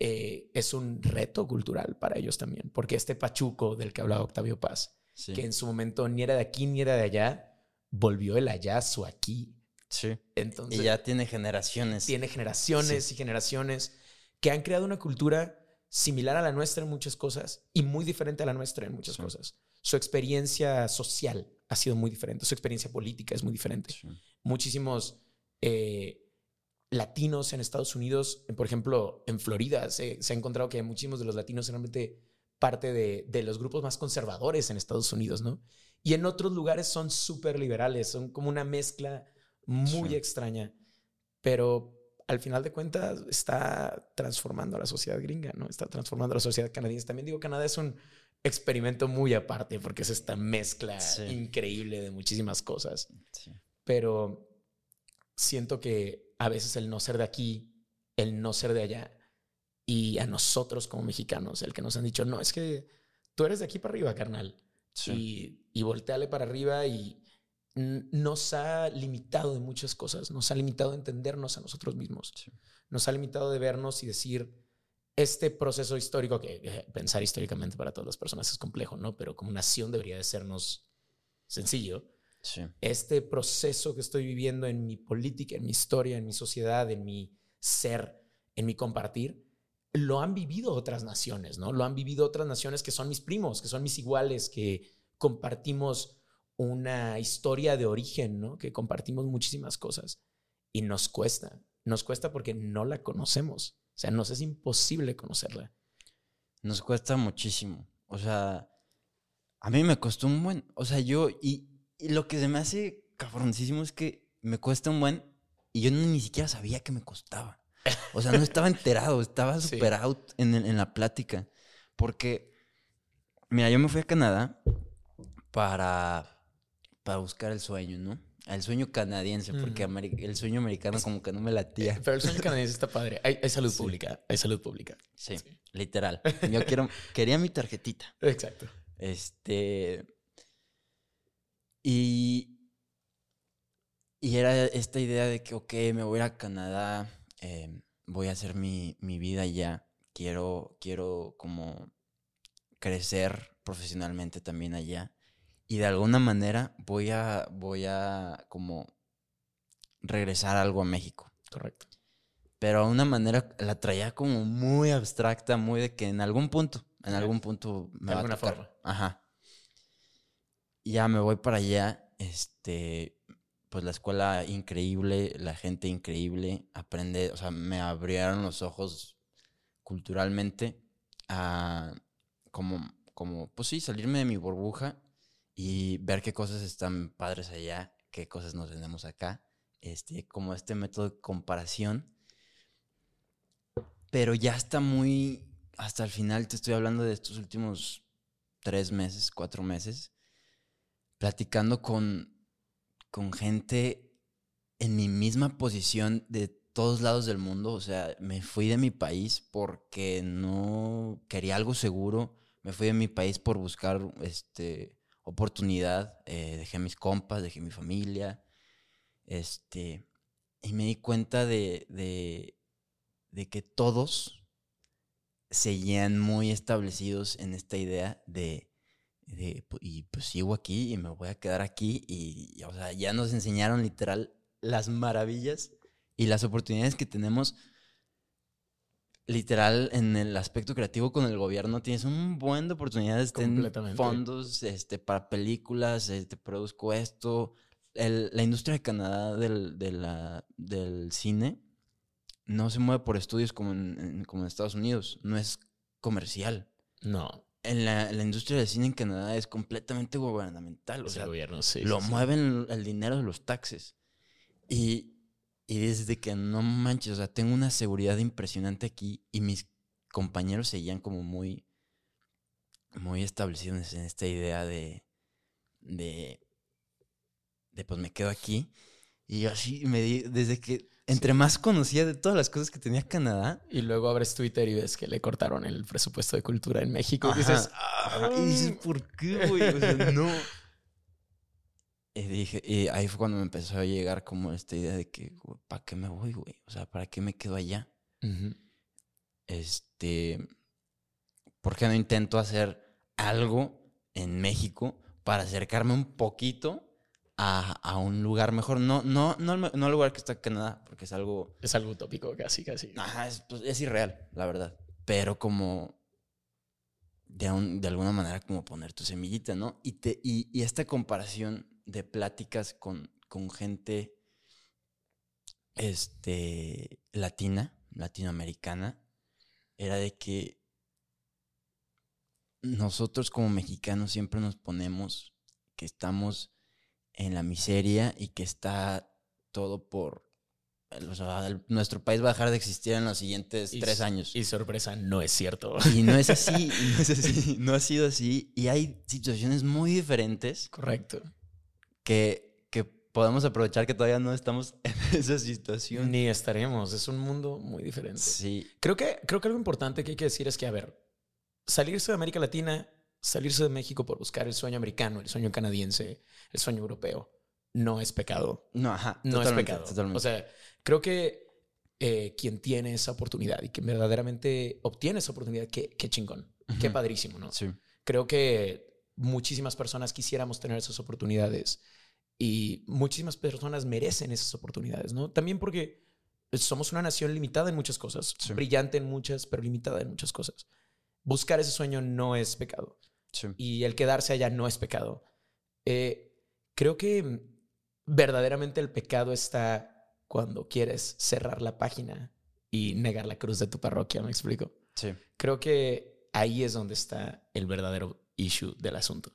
[SPEAKER 2] eh, es un reto cultural para ellos también, porque este pachuco del que hablaba Octavio Paz, que en su momento ni era de aquí ni era de allá, volvió el allá su aquí.
[SPEAKER 1] Sí. Entonces, y ya tiene generaciones.
[SPEAKER 2] Tiene generaciones y generaciones que han creado una cultura similar a la nuestra en muchas cosas y muy diferente a la nuestra en muchas cosas. Su experiencia social ha sido muy diferente, su experiencia política es muy diferente. Muchísimos eh, latinos en Estados Unidos, por ejemplo, en Florida, se, ha encontrado que muchísimos de los latinos son realmente parte de, los grupos más conservadores en Estados Unidos, ¿no? Y en otros lugares son súper liberales, son como una mezcla muy extraña, pero al final de cuentas está transformando a la sociedad gringa, ¿no? Está transformando a la sociedad canadiense. También digo, Canadá es un experimento muy aparte porque es esta mezcla increíble de muchísimas cosas. Pero siento que a veces el no ser de aquí, el no ser de allá, y a nosotros como mexicanos, el que nos han dicho, no, es que tú eres de aquí para arriba, carnal. Y, y volteale para arriba y nos ha limitado de muchas cosas, nos ha limitado a entendernos a nosotros mismos, nos ha limitado de vernos y decir, este proceso histórico, que pensar históricamente para todas las personas es complejo, ¿no? Pero como nación debería de sernos sencillo. Este proceso que estoy viviendo en mi política, en mi historia, en mi sociedad, en mi ser, en mi compartir, lo han vivido otras naciones, ¿no? Lo han vivido otras naciones que son mis primos, que son mis iguales, que compartimos una historia de origen, ¿no? Que compartimos muchísimas cosas. Y nos cuesta, nos cuesta porque no la conocemos. O sea, nos es imposible conocerla.
[SPEAKER 1] Nos cuesta muchísimo. O sea, a mí me costó un buen. O sea, yo, y, lo que se me hace cabroncísimo es que me cuesta un buen y yo ni siquiera sabía que me costaba. O sea, no estaba enterado, estaba *laughs* super out en, en, la plática. Porque, mira, yo me fui a Canadá para, para buscar el sueño, ¿no? El sueño canadiense, porque el sueño americano como que no me latía.
[SPEAKER 2] Pero el sueño canadiense está padre. Hay, salud pública, hay salud pública.
[SPEAKER 1] Sí, literal. *laughs* Yo quiero, quería mi tarjetita.
[SPEAKER 2] Exacto.
[SPEAKER 1] Este... Y... Y era esta idea de que, ok, me voy a ir a Canadá, em, voy a hacer mi, mi vida allá. Quiero, quiero como crecer profesionalmente también allá y de alguna manera voy a, voy a como regresar algo a México.
[SPEAKER 2] Correcto.
[SPEAKER 1] Pero a una manera la traía como muy abstracta, muy de que en algún punto, en algún punto
[SPEAKER 2] me de alguna forma.
[SPEAKER 1] Ajá. Ya me voy para allá, este, pues la escuela increíble, la gente increíble, aprende, o sea, me abrieron los ojos culturalmente a como, como, pues sí, salirme de mi burbuja y ver qué cosas están padres allá, qué cosas nos vendemos acá, este, como este método de comparación. Pero ya está muy, hasta el final te estoy hablando de estos últimos tres meses, cuatro meses, platicando con, con gente en mi misma posición de todos lados del mundo. O sea, me fui de mi país porque no quería algo seguro. Me fui de mi país por buscar este, oportunidad, eh, dejé mis compas, dejé mi familia, este, y me di cuenta de, de, que todos seguían muy establecidos en esta idea de, de, y pues sigo aquí y me voy a quedar aquí y, o sea, ya nos enseñaron literal las maravillas y las oportunidades que tenemos literal en el aspecto creativo con el gobierno tienes un buen de oportunidades en fondos este para películas te este, produzco esto. La industria de Canadá del, del cine no se mueve por estudios como en, como en Estados Unidos no es comercial.
[SPEAKER 2] No.
[SPEAKER 1] En la, industria del cine en Canadá es completamente gubernamental o sea
[SPEAKER 2] gobierno, sí,
[SPEAKER 1] lo mueven el dinero de los taxes. Y y desde que no manches, o sea, tengo una seguridad impresionante aquí y mis compañeros seguían como muy, muy establecidos en esta idea de, de, de pues me quedo aquí. Y así me di, desde que entre más conocía de todas las cosas que tenía Canadá.
[SPEAKER 2] Y luego abres Twitter y ves que le cortaron el presupuesto de cultura en México. Y dices,
[SPEAKER 1] y dices, ¿por qué, güey? O sea, no. Y dije, y ahí fue cuando me empezó a llegar como esta idea de que, ¿para qué me voy, güey? O sea, ¿para qué me quedo allá? Este, ¿por qué no intento hacer algo en México para acercarme un poquito a, un lugar mejor? No, no, no, no al lugar que está en Canadá, porque es algo...
[SPEAKER 2] Es algo utópico, casi, casi.
[SPEAKER 1] Ajá, es, pues, es irreal, la verdad. Pero como de, de alguna manera como poner tu semillita, ¿no? Y, te, y, y esta comparación de pláticas con, con gente este, latina, latinoamericana, era de que nosotros como mexicanos siempre nos ponemos que estamos en la miseria y que está todo por... nuestro país va a dejar de existir en los siguientes tres años.
[SPEAKER 2] Y sorpresa, no es cierto.
[SPEAKER 1] Y no es así, no es *laughs* así, no ha sido así. Y hay situaciones muy diferentes.
[SPEAKER 2] Correcto
[SPEAKER 1] que, podemos aprovechar que todavía no estamos *laughs* en esa situación.
[SPEAKER 2] Ni estaremos. Es un mundo muy diferente.
[SPEAKER 1] Sí.
[SPEAKER 2] Creo que, creo que algo importante que hay que decir es que, a ver, salirse de América Latina, salirse de México por buscar el sueño americano, el sueño canadiense, el sueño europeo, no es pecado.
[SPEAKER 1] No, ajá.
[SPEAKER 2] No es pecado.
[SPEAKER 1] totalmente.
[SPEAKER 2] O sea, creo que eh, quien tiene esa oportunidad y que verdaderamente obtiene esa oportunidad, qué, qué chingón, qué
[SPEAKER 1] Ujú.
[SPEAKER 2] padrísimo, ¿no?
[SPEAKER 1] sí.
[SPEAKER 2] Creo que muchísimas personas quisiéramos tener esas oportunidades y muchísimas personas merecen esas oportunidades, ¿no? También porque somos una nación limitada en muchas cosas,
[SPEAKER 1] Sí.
[SPEAKER 2] brillante en muchas, pero limitada en muchas cosas. Buscar ese sueño no es pecado
[SPEAKER 1] Sí.
[SPEAKER 2] y el quedarse allá no es pecado. Eh, creo que verdaderamente el pecado está cuando quieres cerrar la página y negar la cruz de tu parroquia, ¿me explico?
[SPEAKER 1] Sí.
[SPEAKER 2] Creo que ahí es donde está el verdadero issue del asunto.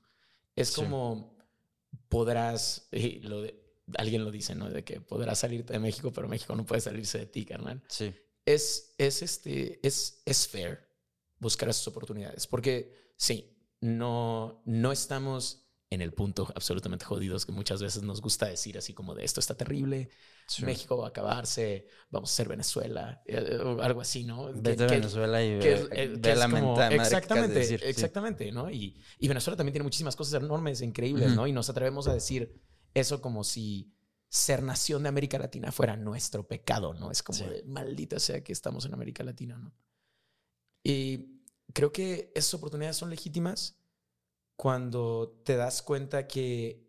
[SPEAKER 2] Es
[SPEAKER 1] Sí.
[SPEAKER 2] como podrás, y lo de- alguien lo dice, ¿no? De que podrás salirte de México, pero México no puede salirse de ti, carnal.
[SPEAKER 1] Sí.
[SPEAKER 2] Es, es, este, es, es fair buscar esas oportunidades, porque sí, no, no estamos en el punto absolutamente jodidos que muchas veces nos gusta decir así como de esto está terrible,
[SPEAKER 1] sí.
[SPEAKER 2] México va a acabarse, vamos a ser Venezuela, eh, o algo así, ¿no? Que-
[SPEAKER 1] Vete a
[SPEAKER 2] que-
[SPEAKER 1] Venezuela y
[SPEAKER 2] que es, eh, que es
[SPEAKER 1] la
[SPEAKER 2] como-
[SPEAKER 1] que de
[SPEAKER 2] exactamente,
[SPEAKER 1] decir, sí.
[SPEAKER 2] exactamente, ¿no? Y, y Venezuela también tiene muchísimas cosas enormes, increíbles. ¿no? Y nos atrevemos a decir eso como si ser nación de América Latina fuera nuestro pecado, ¿no? Es como
[SPEAKER 1] Sí.
[SPEAKER 2] de maldita sea que estamos en América Latina, ¿no? Y creo que esas oportunidades son legítimas cuando te das cuenta que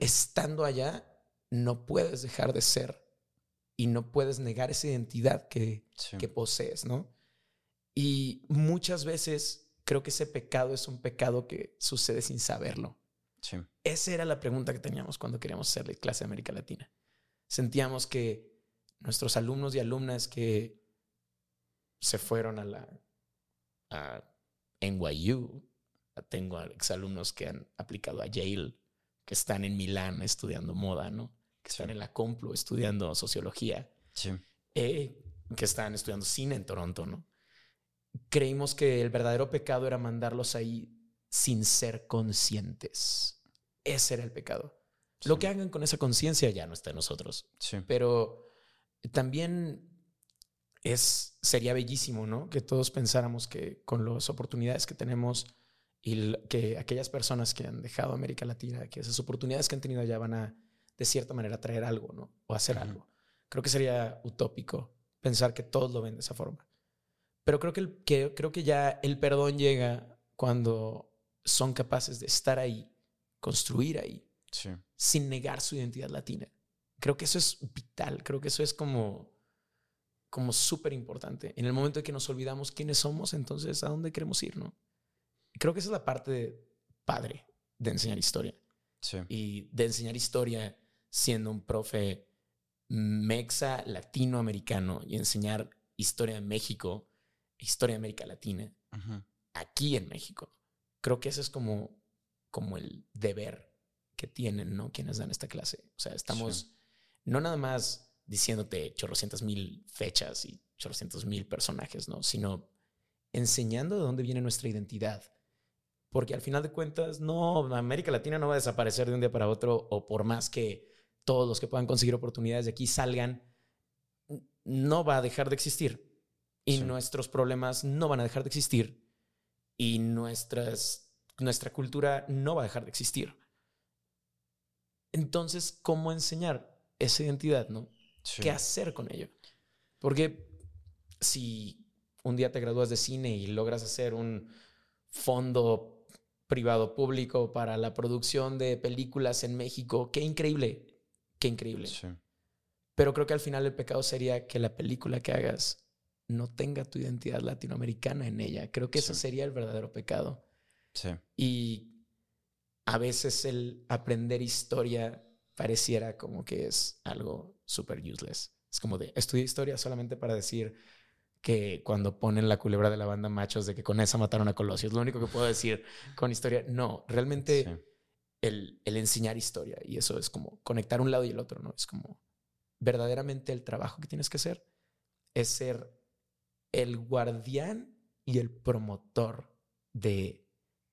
[SPEAKER 2] estando allá no puedes dejar de ser y no puedes negar esa identidad que,
[SPEAKER 1] Sí.
[SPEAKER 2] que posees, ¿no? Y muchas veces creo que ese pecado es un pecado que sucede sin saberlo.
[SPEAKER 1] Sí.
[SPEAKER 2] Esa era la pregunta que teníamos cuando queríamos hacer la clase de América Latina. Sentíamos que nuestros alumnos y alumnas que se fueron a la a NYU, tengo exalumnos que han aplicado a Yale, que están en Milán estudiando moda, ¿no? Que están en la Complu estudiando sociología
[SPEAKER 1] Sí.
[SPEAKER 2] eh, que estaban estudiando cine en Toronto, ¿no? Creímos que el verdadero pecado era mandarlos ahí sin ser conscientes. Ese era el pecado. Lo que hagan con esa conciencia ya no está en nosotros.
[SPEAKER 1] Sí.
[SPEAKER 2] Pero también es, sería bellísimo, ¿no? Que todos pensáramos que con las oportunidades que tenemos y que aquellas personas que han dejado América Latina, que esas oportunidades que han tenido allá van a, de cierta manera, traer algo, ¿no? O hacer algo. Creo que sería utópico pensar que todos lo ven de esa forma. Pero creo que, el- que, creo que ya el perdón llega cuando son capaces de estar ahí, construir ahí,
[SPEAKER 1] Sí.
[SPEAKER 2] sin negar su identidad latina. Creo que eso es vital, creo que eso es como, como súper importante. En el momento en que nos olvidamos quiénes somos, entonces a dónde queremos ir, ¿no? Creo que esa es la parte padre de enseñar historia.
[SPEAKER 1] Sí.
[SPEAKER 2] Y de enseñar historia siendo un profe mexa latinoamericano y enseñar historia de México, historia de América Latina, aquí en México. Creo que ese es como, como el deber que tienen, ¿no? Quienes dan esta clase. O sea, estamos
[SPEAKER 1] Sí.
[SPEAKER 2] no nada más diciéndote chorrocientas mil fechas y chorrocientos mil personajes, ¿no? Sino enseñando de dónde viene nuestra identidad. Porque al final de cuentas, no, América Latina no va a desaparecer de un día para otro, o por más que todos los que puedan conseguir oportunidades de aquí salgan, no va a dejar de existir. Y
[SPEAKER 1] Sí.
[SPEAKER 2] nuestros problemas no van a dejar de existir. Y nuestras, nuestra cultura no va a dejar de existir. Entonces, ¿cómo enseñar esa identidad, no?
[SPEAKER 1] Sí.
[SPEAKER 2] ¿Qué hacer con ello? Porque si un día te gradúas de cine y logras hacer un fondo privado público para la producción de películas en México, qué increíble, qué increíble.
[SPEAKER 1] Sí.
[SPEAKER 2] Pero creo que al final el pecado sería que la película que hagas no tenga tu identidad latinoamericana en ella. Creo que ese
[SPEAKER 1] Sí.
[SPEAKER 2] sería el verdadero pecado.
[SPEAKER 1] Sí.
[SPEAKER 2] Y a veces el aprender historia pareciera como que es algo súper useless. Es como de estudié historia solamente para decir que cuando ponen la culebra de la banda machos de que con esa mataron a Colosio. Es lo único que puedo decir con historia. No, realmente
[SPEAKER 1] Sí.
[SPEAKER 2] el, el enseñar historia y eso es como conectar un lado y el otro, ¿no? Es como verdaderamente el trabajo que tienes que hacer es ser el guardián y el promotor de,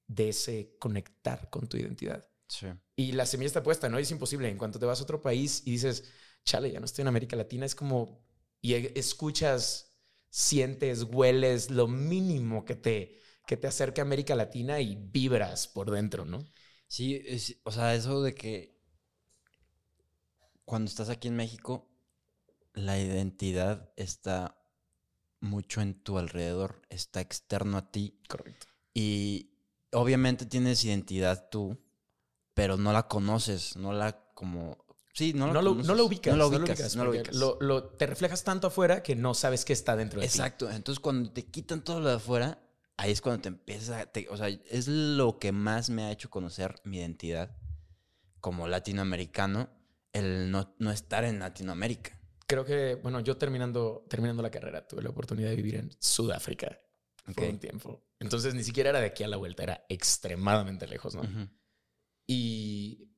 [SPEAKER 2] de ese conectar con tu identidad.
[SPEAKER 1] Sí.
[SPEAKER 2] Y la semilla está puesta, ¿no? Y es imposible. En cuanto te vas a otro país y dices, chale, ya no estoy en América Latina, es como, y e- escuchas, sientes, hueles lo mínimo que te, que te acerca a América Latina y vibras por dentro, ¿no?
[SPEAKER 1] Sí, es- o sea, eso de que cuando estás aquí en México, la identidad está mucho en tu alrededor, está externo a ti
[SPEAKER 2] Correcto.
[SPEAKER 1] y obviamente tienes identidad tú, pero no la conoces, no la como... Sí, no la
[SPEAKER 2] No lo, no lo ubicas.
[SPEAKER 1] No lo ubicas, no lo ubicas.
[SPEAKER 2] lo- lo- te reflejas tanto afuera que no sabes qué está dentro de ti.
[SPEAKER 1] Exacto, entonces cuando te quitan todo lo de afuera, ahí es cuando te empiezas a... te- o sea, es lo que más me ha hecho conocer mi identidad como latinoamericano, el no, no estar en Latinoamérica.
[SPEAKER 2] Creo que, bueno, yo terminando, terminando la carrera tuve la oportunidad de vivir en Sudáfrica por
[SPEAKER 1] Ok.
[SPEAKER 2] un tiempo. Entonces ni siquiera era de aquí a la vuelta, era extremadamente lejos, ¿no? Y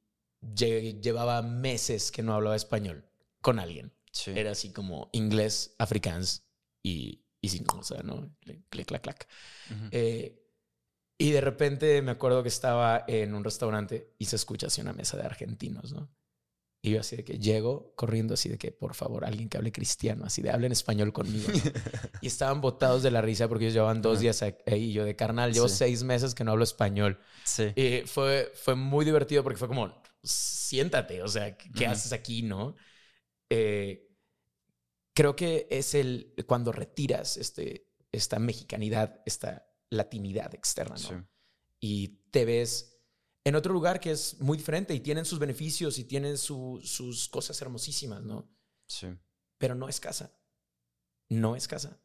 [SPEAKER 2] lle- llevaba meses que no hablaba español con alguien.
[SPEAKER 1] Sí.
[SPEAKER 2] Era así como inglés, afrikaans y, y sin cosa, ¿no? Clic, clac, clac.
[SPEAKER 1] Ujú.
[SPEAKER 2] Eh, y de repente me acuerdo que estaba en un restaurante y se escucha así una mesa de argentinos, ¿no? Y yo así de que llego corriendo así de que, por favor, alguien que hable cristiano, así de hablen español conmigo. ¿no? *laughs* y estaban botados de la risa porque ellos llevaban dos días ahí y yo de carnal, llevo
[SPEAKER 1] Sí.
[SPEAKER 2] seis meses que no hablo español.
[SPEAKER 1] sí.
[SPEAKER 2] Y fue, fue muy divertido porque fue como, siéntate, o sea, ¿qué, haces aquí, no? Eh, creo que es el, cuando retiras este, esta mexicanidad, esta latinidad externa, ¿no?
[SPEAKER 1] sí.
[SPEAKER 2] Y te ves en otro lugar que es muy diferente y tienen sus beneficios y tienen su- sus cosas hermosísimas, ¿no?
[SPEAKER 1] sí.
[SPEAKER 2] Pero no es casa. No es casa.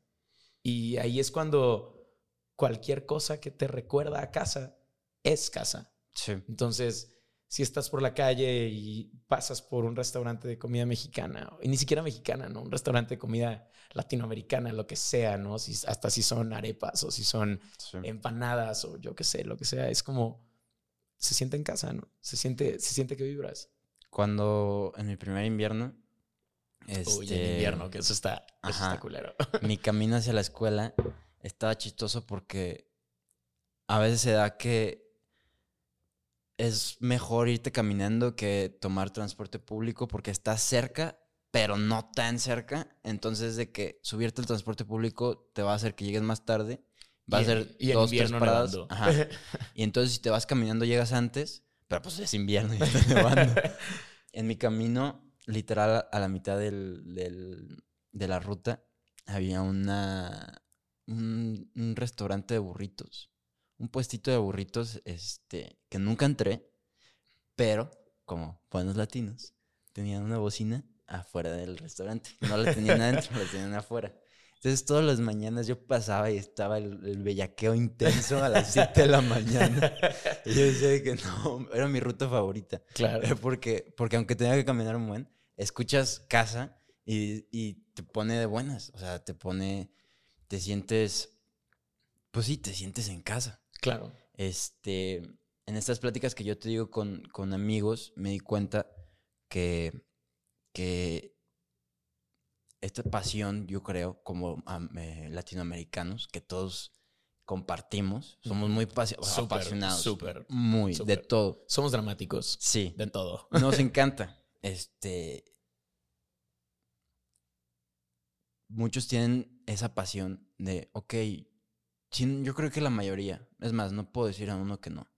[SPEAKER 2] Y ahí es cuando cualquier cosa que te recuerda a casa es casa.
[SPEAKER 1] Sí.
[SPEAKER 2] Entonces, si estás por la calle y pasas por un restaurante de comida mexicana, y ni siquiera mexicana, ¿no? Un restaurante de comida latinoamericana, lo que sea, ¿no? Si, hasta si son arepas o si son
[SPEAKER 1] sí.
[SPEAKER 2] empanadas o yo qué sé, lo que sea, es como se siente en casa, ¿no? Se siente, se siente que vibras.
[SPEAKER 1] Cuando en mi primer invierno, este,
[SPEAKER 2] Uy, en invierno, que eso está, eso
[SPEAKER 1] Ajá.
[SPEAKER 2] está culero. *laughs*
[SPEAKER 1] mi camino hacia la escuela estaba chistoso porque a veces se da que es mejor irte caminando que tomar transporte público porque estás cerca, pero no tan cerca. Entonces, de que subirte al transporte público te va a hacer que llegues más tarde. Va a ser
[SPEAKER 2] y
[SPEAKER 1] dos, tres paradas. Ajá. *laughs* Y entonces, si te vas caminando, llegas antes, pero pues es invierno y está nevando. *laughs* En mi camino, literal, a la mitad del, del- de la ruta, había una, un, un restaurante de burritos. Un puestito de burritos este, que nunca entré, pero como buenos latinos, tenían una bocina afuera del restaurante. No la tenían adentro, la tenían afuera. Entonces, todas las mañanas yo pasaba y estaba el, el bellaqueo intenso a las 7 de la mañana. Y yo decía de que no, era mi ruta favorita.
[SPEAKER 2] claro.
[SPEAKER 1] Porque, porque aunque tenga que caminar un buen, escuchas casa y, y te pone de buenas. O sea, te pone, te sientes, pues sí, te sientes en casa.
[SPEAKER 2] Claro.
[SPEAKER 1] Este, en estas pláticas que yo te digo con, con amigos, me di cuenta que, que esta pasión, yo creo, como eh, latinoamericanos, que todos compartimos, somos muy
[SPEAKER 2] Súper,
[SPEAKER 1] apasionados.
[SPEAKER 2] súper,
[SPEAKER 1] Muy, de todo.
[SPEAKER 2] Somos dramáticos
[SPEAKER 1] Sí.
[SPEAKER 2] de todo. *laughs*
[SPEAKER 1] Nos encanta. Este. Muchos tienen esa pasión de, ok, yo creo que la mayoría, es más, no puedo decir a uno que no.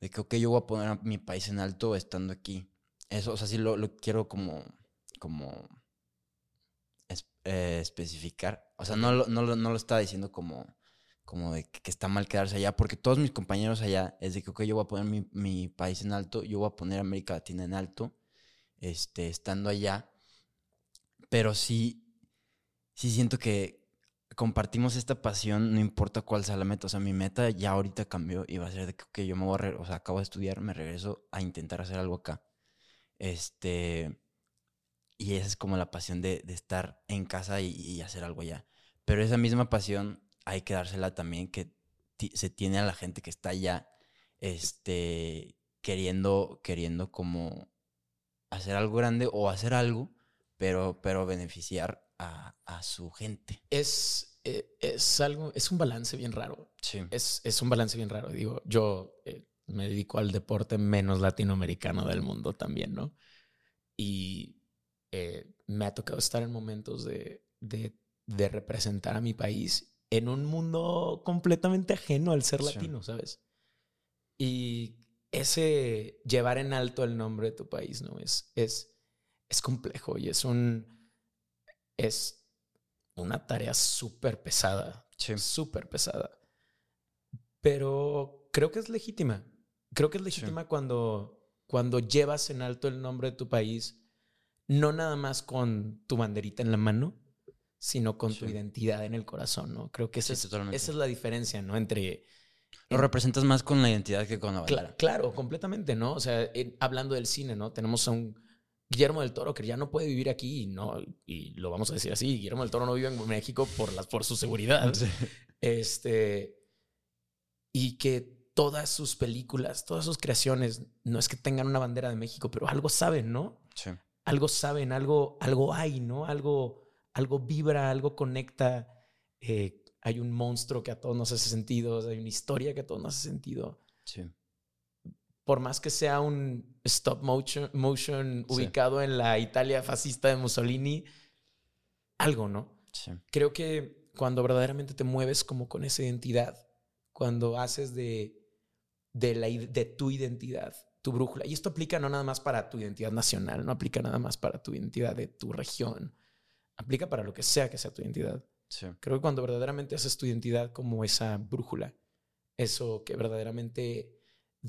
[SPEAKER 1] De que, ok, yo voy a poner a mi país en alto estando aquí. Eso, o sea, sí lo, lo quiero como, como eh, especificar. O sea, no, no, lo- no lo estaba diciendo como, como de que, que está mal quedarse allá, porque todos mis compañeros allá es de que, ok, yo voy a poner mi, mi país en alto, yo voy a poner América Latina en alto, este, estando allá. Pero sí, sí siento que compartimos esta pasión, no importa cuál sea la meta. O sea, mi meta ya ahorita cambió y va a ser de que, yo me voy a, o sea, acabo de estudiar, me regreso a intentar hacer algo acá. Este, y esa es como la pasión de, estar en casa y, y hacer algo allá. Pero esa misma pasión hay que dársela también que se tiene a la gente que está allá, este, queriendo, queriendo como hacer algo grande o hacer algo, pero, pero beneficiar a, a su gente.
[SPEAKER 2] Es, eh, es algo, es un balance bien raro.
[SPEAKER 1] Sí.
[SPEAKER 2] Es, es un balance bien raro. Digo, yo eh, me dedico al deporte menos latinoamericano del mundo también, ¿no? Y eh, me ha tocado estar en momentos de, de, de, representar a mi país en un mundo completamente ajeno al ser latino, ¿sabes? Y ese llevar en alto el nombre de tu país, ¿no? Es, es, es complejo y es un. Es una tarea súper pesada. Súper pesada. Pero creo que es legítima. Creo que es legítima cuando, cuando llevas en alto el nombre de tu país, no nada más con tu banderita en la mano, sino con tu identidad en el corazón, ¿no? Creo que esa, es, esa es la diferencia, ¿no? Entre
[SPEAKER 1] lo representas más con la identidad que con la
[SPEAKER 2] Claro, claro, completamente, ¿no? O sea, hablando del cine, ¿no? Tenemos a un Guillermo del Toro que ya no puede vivir aquí, ¿no? Y lo vamos a decir así, Guillermo del Toro no vive en México por, las, por su seguridad. Este, y que todas sus películas, todas sus creaciones, no es que tengan una bandera de México, pero algo saben, ¿no? Sí. Algo saben, algo, algo hay, ¿no? Algo, algo vibra, algo conecta. Eh, hay un monstruo que a todos nos hace sentido, hay una historia que a todos nos hace sentido. Sí. Por más que sea un stop motion, motion ubicado en la Italia fascista de Mussolini, algo, ¿no? Sí. Creo que cuando verdaderamente te mueves como con esa identidad, cuando haces de, de, la, de tu identidad tu brújula, y esto aplica no nada más para tu identidad nacional, no aplica nada más para tu identidad de tu región, aplica para lo que sea que sea tu identidad Creo que cuando verdaderamente haces tu identidad como esa brújula, eso que verdaderamente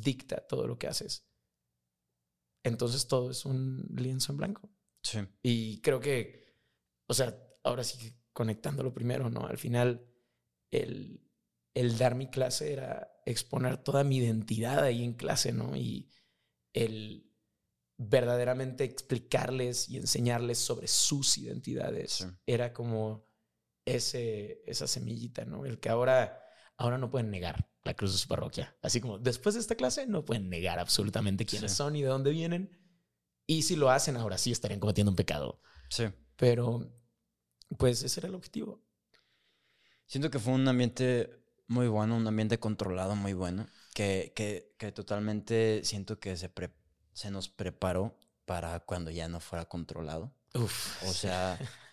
[SPEAKER 2] dicta todo lo que haces, entonces todo es un lienzo en blanco. Sí. Y creo que, o sea, ahora sí conectándolo primero, ¿no? Al final, el, el dar mi clase era exponer toda mi identidad ahí en clase, ¿no? Y el verdaderamente explicarles y enseñarles sobre sus identidades era como ese, esa semillita, ¿no? El que ahora, ahora no pueden negar la cruz de su parroquia. Así como después de esta clase no pueden negar absolutamente quiénes son y de dónde vienen. Y si lo hacen, ahora sí estarían cometiendo un pecado. Sí. Pero, pues ese era el objetivo.
[SPEAKER 1] Siento que fue un ambiente muy bueno, un ambiente controlado muy bueno, que, que, que totalmente siento que se, se nos preparó para cuando ya no fuera controlado. Uf. O sea, *laughs*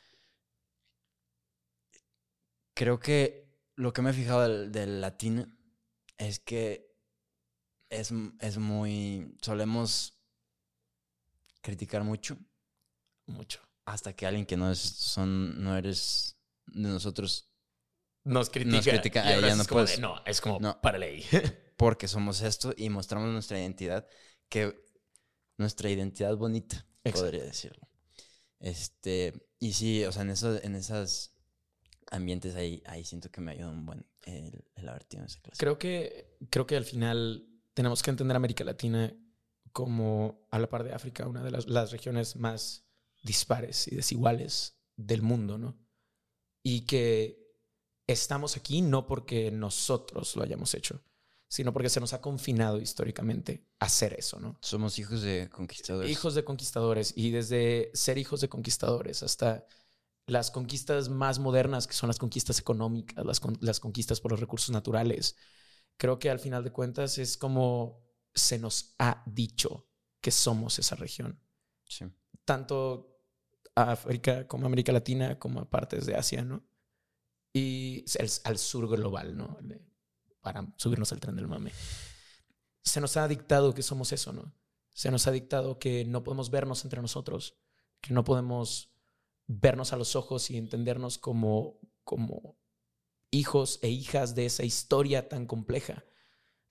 [SPEAKER 1] Creo que lo que me he fijado del, latino es que es, es, muy. Solemos criticar mucho. Mucho. Hasta que alguien que no es, son, no eres de nosotros
[SPEAKER 2] nos critica. Nos critica. no, es como no, es como para ley. *laughs*
[SPEAKER 1] porque somos esto y mostramos nuestra identidad, que nuestra identidad bonita, podría decirlo. Este, y sí, o sea, en, eso, en esas ambientes ahí, ahí siento que me ayuda un buen el, el haber tenido esa clase.
[SPEAKER 2] Creo que, creo que al final tenemos que entender América Latina como, a la par de África, una de las, las regiones más dispares y desiguales del mundo, ¿no? Y que estamos aquí no porque nosotros lo hayamos hecho, sino porque se nos ha confinado históricamente hacer eso, ¿no?
[SPEAKER 1] Somos hijos de conquistadores.
[SPEAKER 2] Hijos de conquistadores. Y desde ser hijos de conquistadores hasta las conquistas más modernas, que son las conquistas económicas, las, las conquistas por los recursos naturales. Creo que al final de cuentas es como se nos ha dicho que somos esa región. Sí. Tanto África como América Latina, como a partes de Asia, ¿no? Y al sur global, ¿no? Para subirnos al tren del mame. Se nos ha dictado que somos eso, ¿no? Se nos ha dictado que no podemos vernos entre nosotros, que no podemos vernos a los ojos y entendernos como, como hijos e hijas de esa historia tan compleja,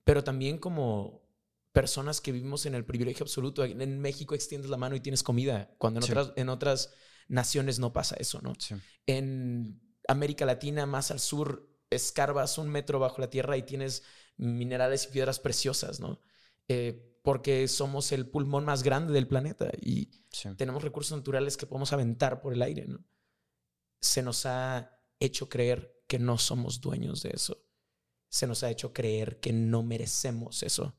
[SPEAKER 2] pero también como personas que vivimos en el privilegio absoluto. En México extiendes la mano y tienes comida, cuando en, otras, en otras naciones no pasa eso, ¿no? En América Latina, más al sur, escarbas un metro bajo la tierra y tienes minerales y piedras preciosas, ¿no? Eh, porque somos el pulmón más grande del planeta y tenemos recursos naturales que podemos aventar por el aire, ¿no? Se nos ha hecho creer que no somos dueños de eso. Se nos ha hecho creer que no merecemos eso.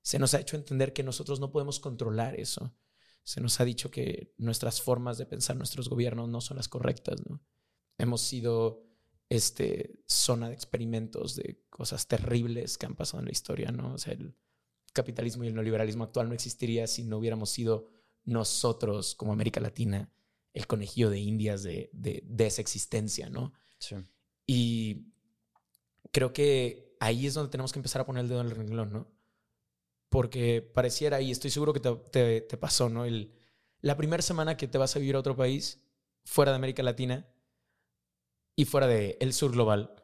[SPEAKER 2] Se nos ha hecho entender que nosotros no podemos controlar eso. Se nos ha dicho que nuestras formas de pensar, nuestros gobiernos no son las correctas, ¿no? Hemos sido este, zona de experimentos de cosas terribles que han pasado en la historia, ¿no? O sea, el, capitalismo y el neoliberalismo actual no existiría si no hubiéramos sido nosotros como América Latina el conejillo de indias de, de, esa existencia, ¿no? Sí. Y creo que ahí es donde tenemos que empezar a poner el dedo en el renglón, ¿no? Porque pareciera, y estoy seguro que te, te, pasó, ¿no? El, la primera semana que te vas a vivir a otro país, fuera de América Latina y fuera del el sur global,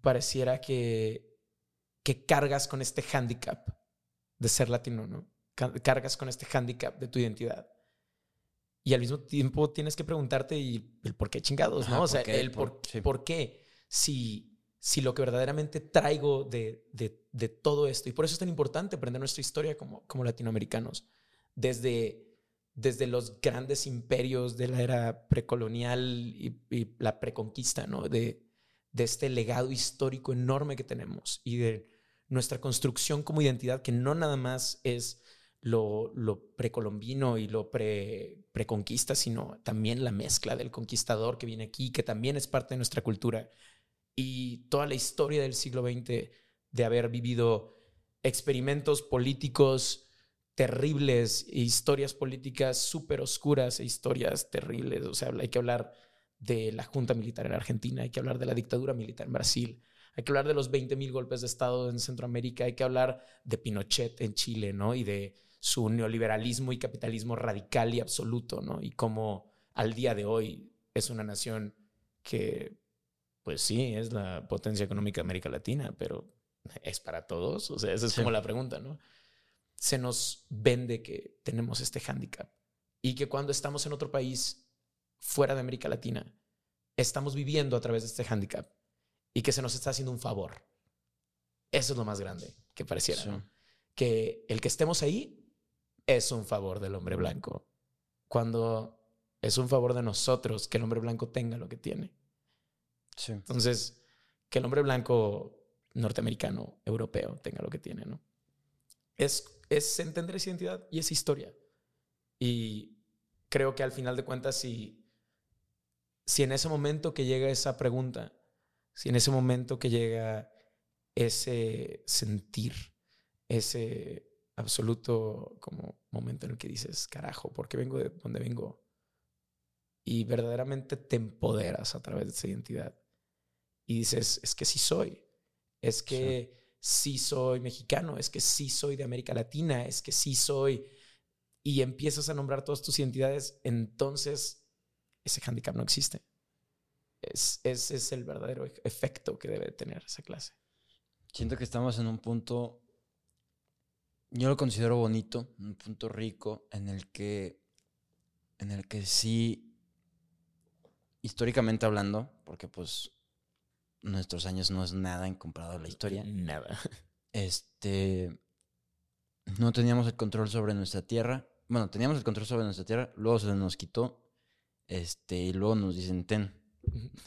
[SPEAKER 2] pareciera que, que cargas con este handicap de ser latino, ¿no? Cargas con este handicap de tu identidad. Y al mismo tiempo tienes que preguntarte y el por qué chingados, ¿no? o sea, el por, por, qué. Si, si lo que verdaderamente traigo de, de, de, todo esto. Y por eso es tan importante aprender nuestra historia como, como latinoamericanos. Desde, desde los grandes imperios de la era precolonial y, y la preconquista, ¿no? De, de este legado histórico enorme que tenemos y de nuestra construcción como identidad, que no nada más es lo, precolombino y lo pre, preconquista, sino también la mezcla del conquistador que viene aquí, que también es parte de nuestra cultura. Y toda la historia del siglo XX de haber vivido experimentos políticos terribles, historias políticas súper oscuras e historias terribles. O sea, hay que hablar de la junta militar en Argentina, hay que hablar de la dictadura militar en Brasil, hay que hablar de los 20.000 golpes de Estado en Centroamérica, hay que hablar de Pinochet en Chile, ¿no? Y de su neoliberalismo y capitalismo radical y absoluto, ¿no? Y cómo al día de hoy es una nación que, pues sí, es la potencia económica de América Latina, pero ¿es para todos? O sea, esa es como la pregunta, ¿no? Se nos vende que tenemos este hándicap y que cuando estamos en otro país fuera de América Latina, estamos viviendo a través de este hándicap y que se nos está haciendo un favor. Eso es lo más grande que pareciera, Que el que estemos ahí es un favor del hombre blanco. Cuando es un favor de nosotros que el hombre blanco tenga lo que tiene. Entonces, que el hombre blanco norteamericano, europeo, tenga lo que tiene, ¿no? Es, es entender esa identidad y esa historia. Y creo que al final de cuentas, si, si en ese momento que llega esa pregunta si en ese momento que llega ese sentir, ese absoluto como momento en el que dices, carajo, ¿por qué vengo de donde vengo? Y verdaderamente te empoderas a través de esa identidad. Y dices, es que sí soy, es que sí. soy mexicano, es que sí soy de América Latina, es que sí soy... Y empiezas a nombrar todas tus identidades, entonces ese handicap no existe. Es, ese es el verdadero efecto que debe tener esa clase.
[SPEAKER 1] Siento que estamos en un punto, yo lo considero bonito, un punto rico en el que, en el que sí, históricamente hablando, porque pues nuestros años no es nada en comparado a la historia.
[SPEAKER 2] Nada.
[SPEAKER 1] Este, no teníamos el control sobre nuestra tierra. Bueno, teníamos el control sobre nuestra tierra, luego se nos quitó. Este, y luego nos dicen, ten,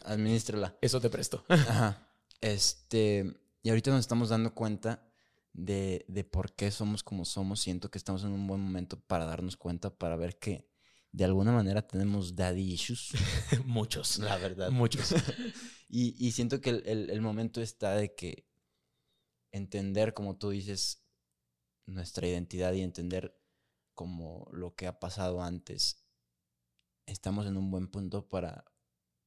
[SPEAKER 1] Administrala.
[SPEAKER 2] Eso te presto.
[SPEAKER 1] Ajá. Este, y ahorita nos estamos dando cuenta de, de, por qué somos como somos. Siento que estamos en un buen momento para darnos cuenta, para ver que de alguna manera tenemos daddy issues. *laughs*
[SPEAKER 2] Muchos.
[SPEAKER 1] La verdad.
[SPEAKER 2] Muchos. *laughs*
[SPEAKER 1] y, y, siento que el, el momento está de que entender, como tú dices, nuestra identidad y entender como lo que ha pasado antes. Estamos en un buen punto para,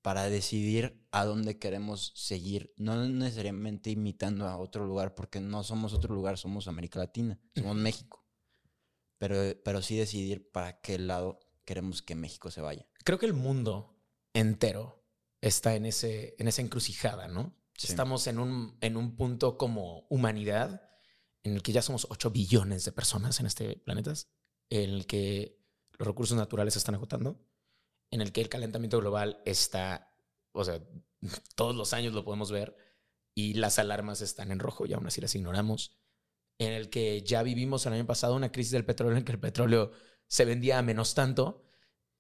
[SPEAKER 1] para decidir a dónde queremos seguir, no necesariamente imitando a otro lugar, porque no somos otro lugar, somos América Latina, somos México, pero, pero sí decidir para qué lado queremos que México se vaya.
[SPEAKER 2] Creo que el mundo entero está en, ese, en esa encrucijada, ¿no? Estamos en un, en un punto como humanidad en el que ya somos 8 billones de personas en este planeta, en el que los recursos naturales se están agotando, en el que el calentamiento global está, o sea, *laughs* todos los años lo podemos ver y las alarmas están en rojo y aún así las ignoramos, en el que ya vivimos el año pasado una crisis del petróleo en que el petróleo se vendía a menos tanto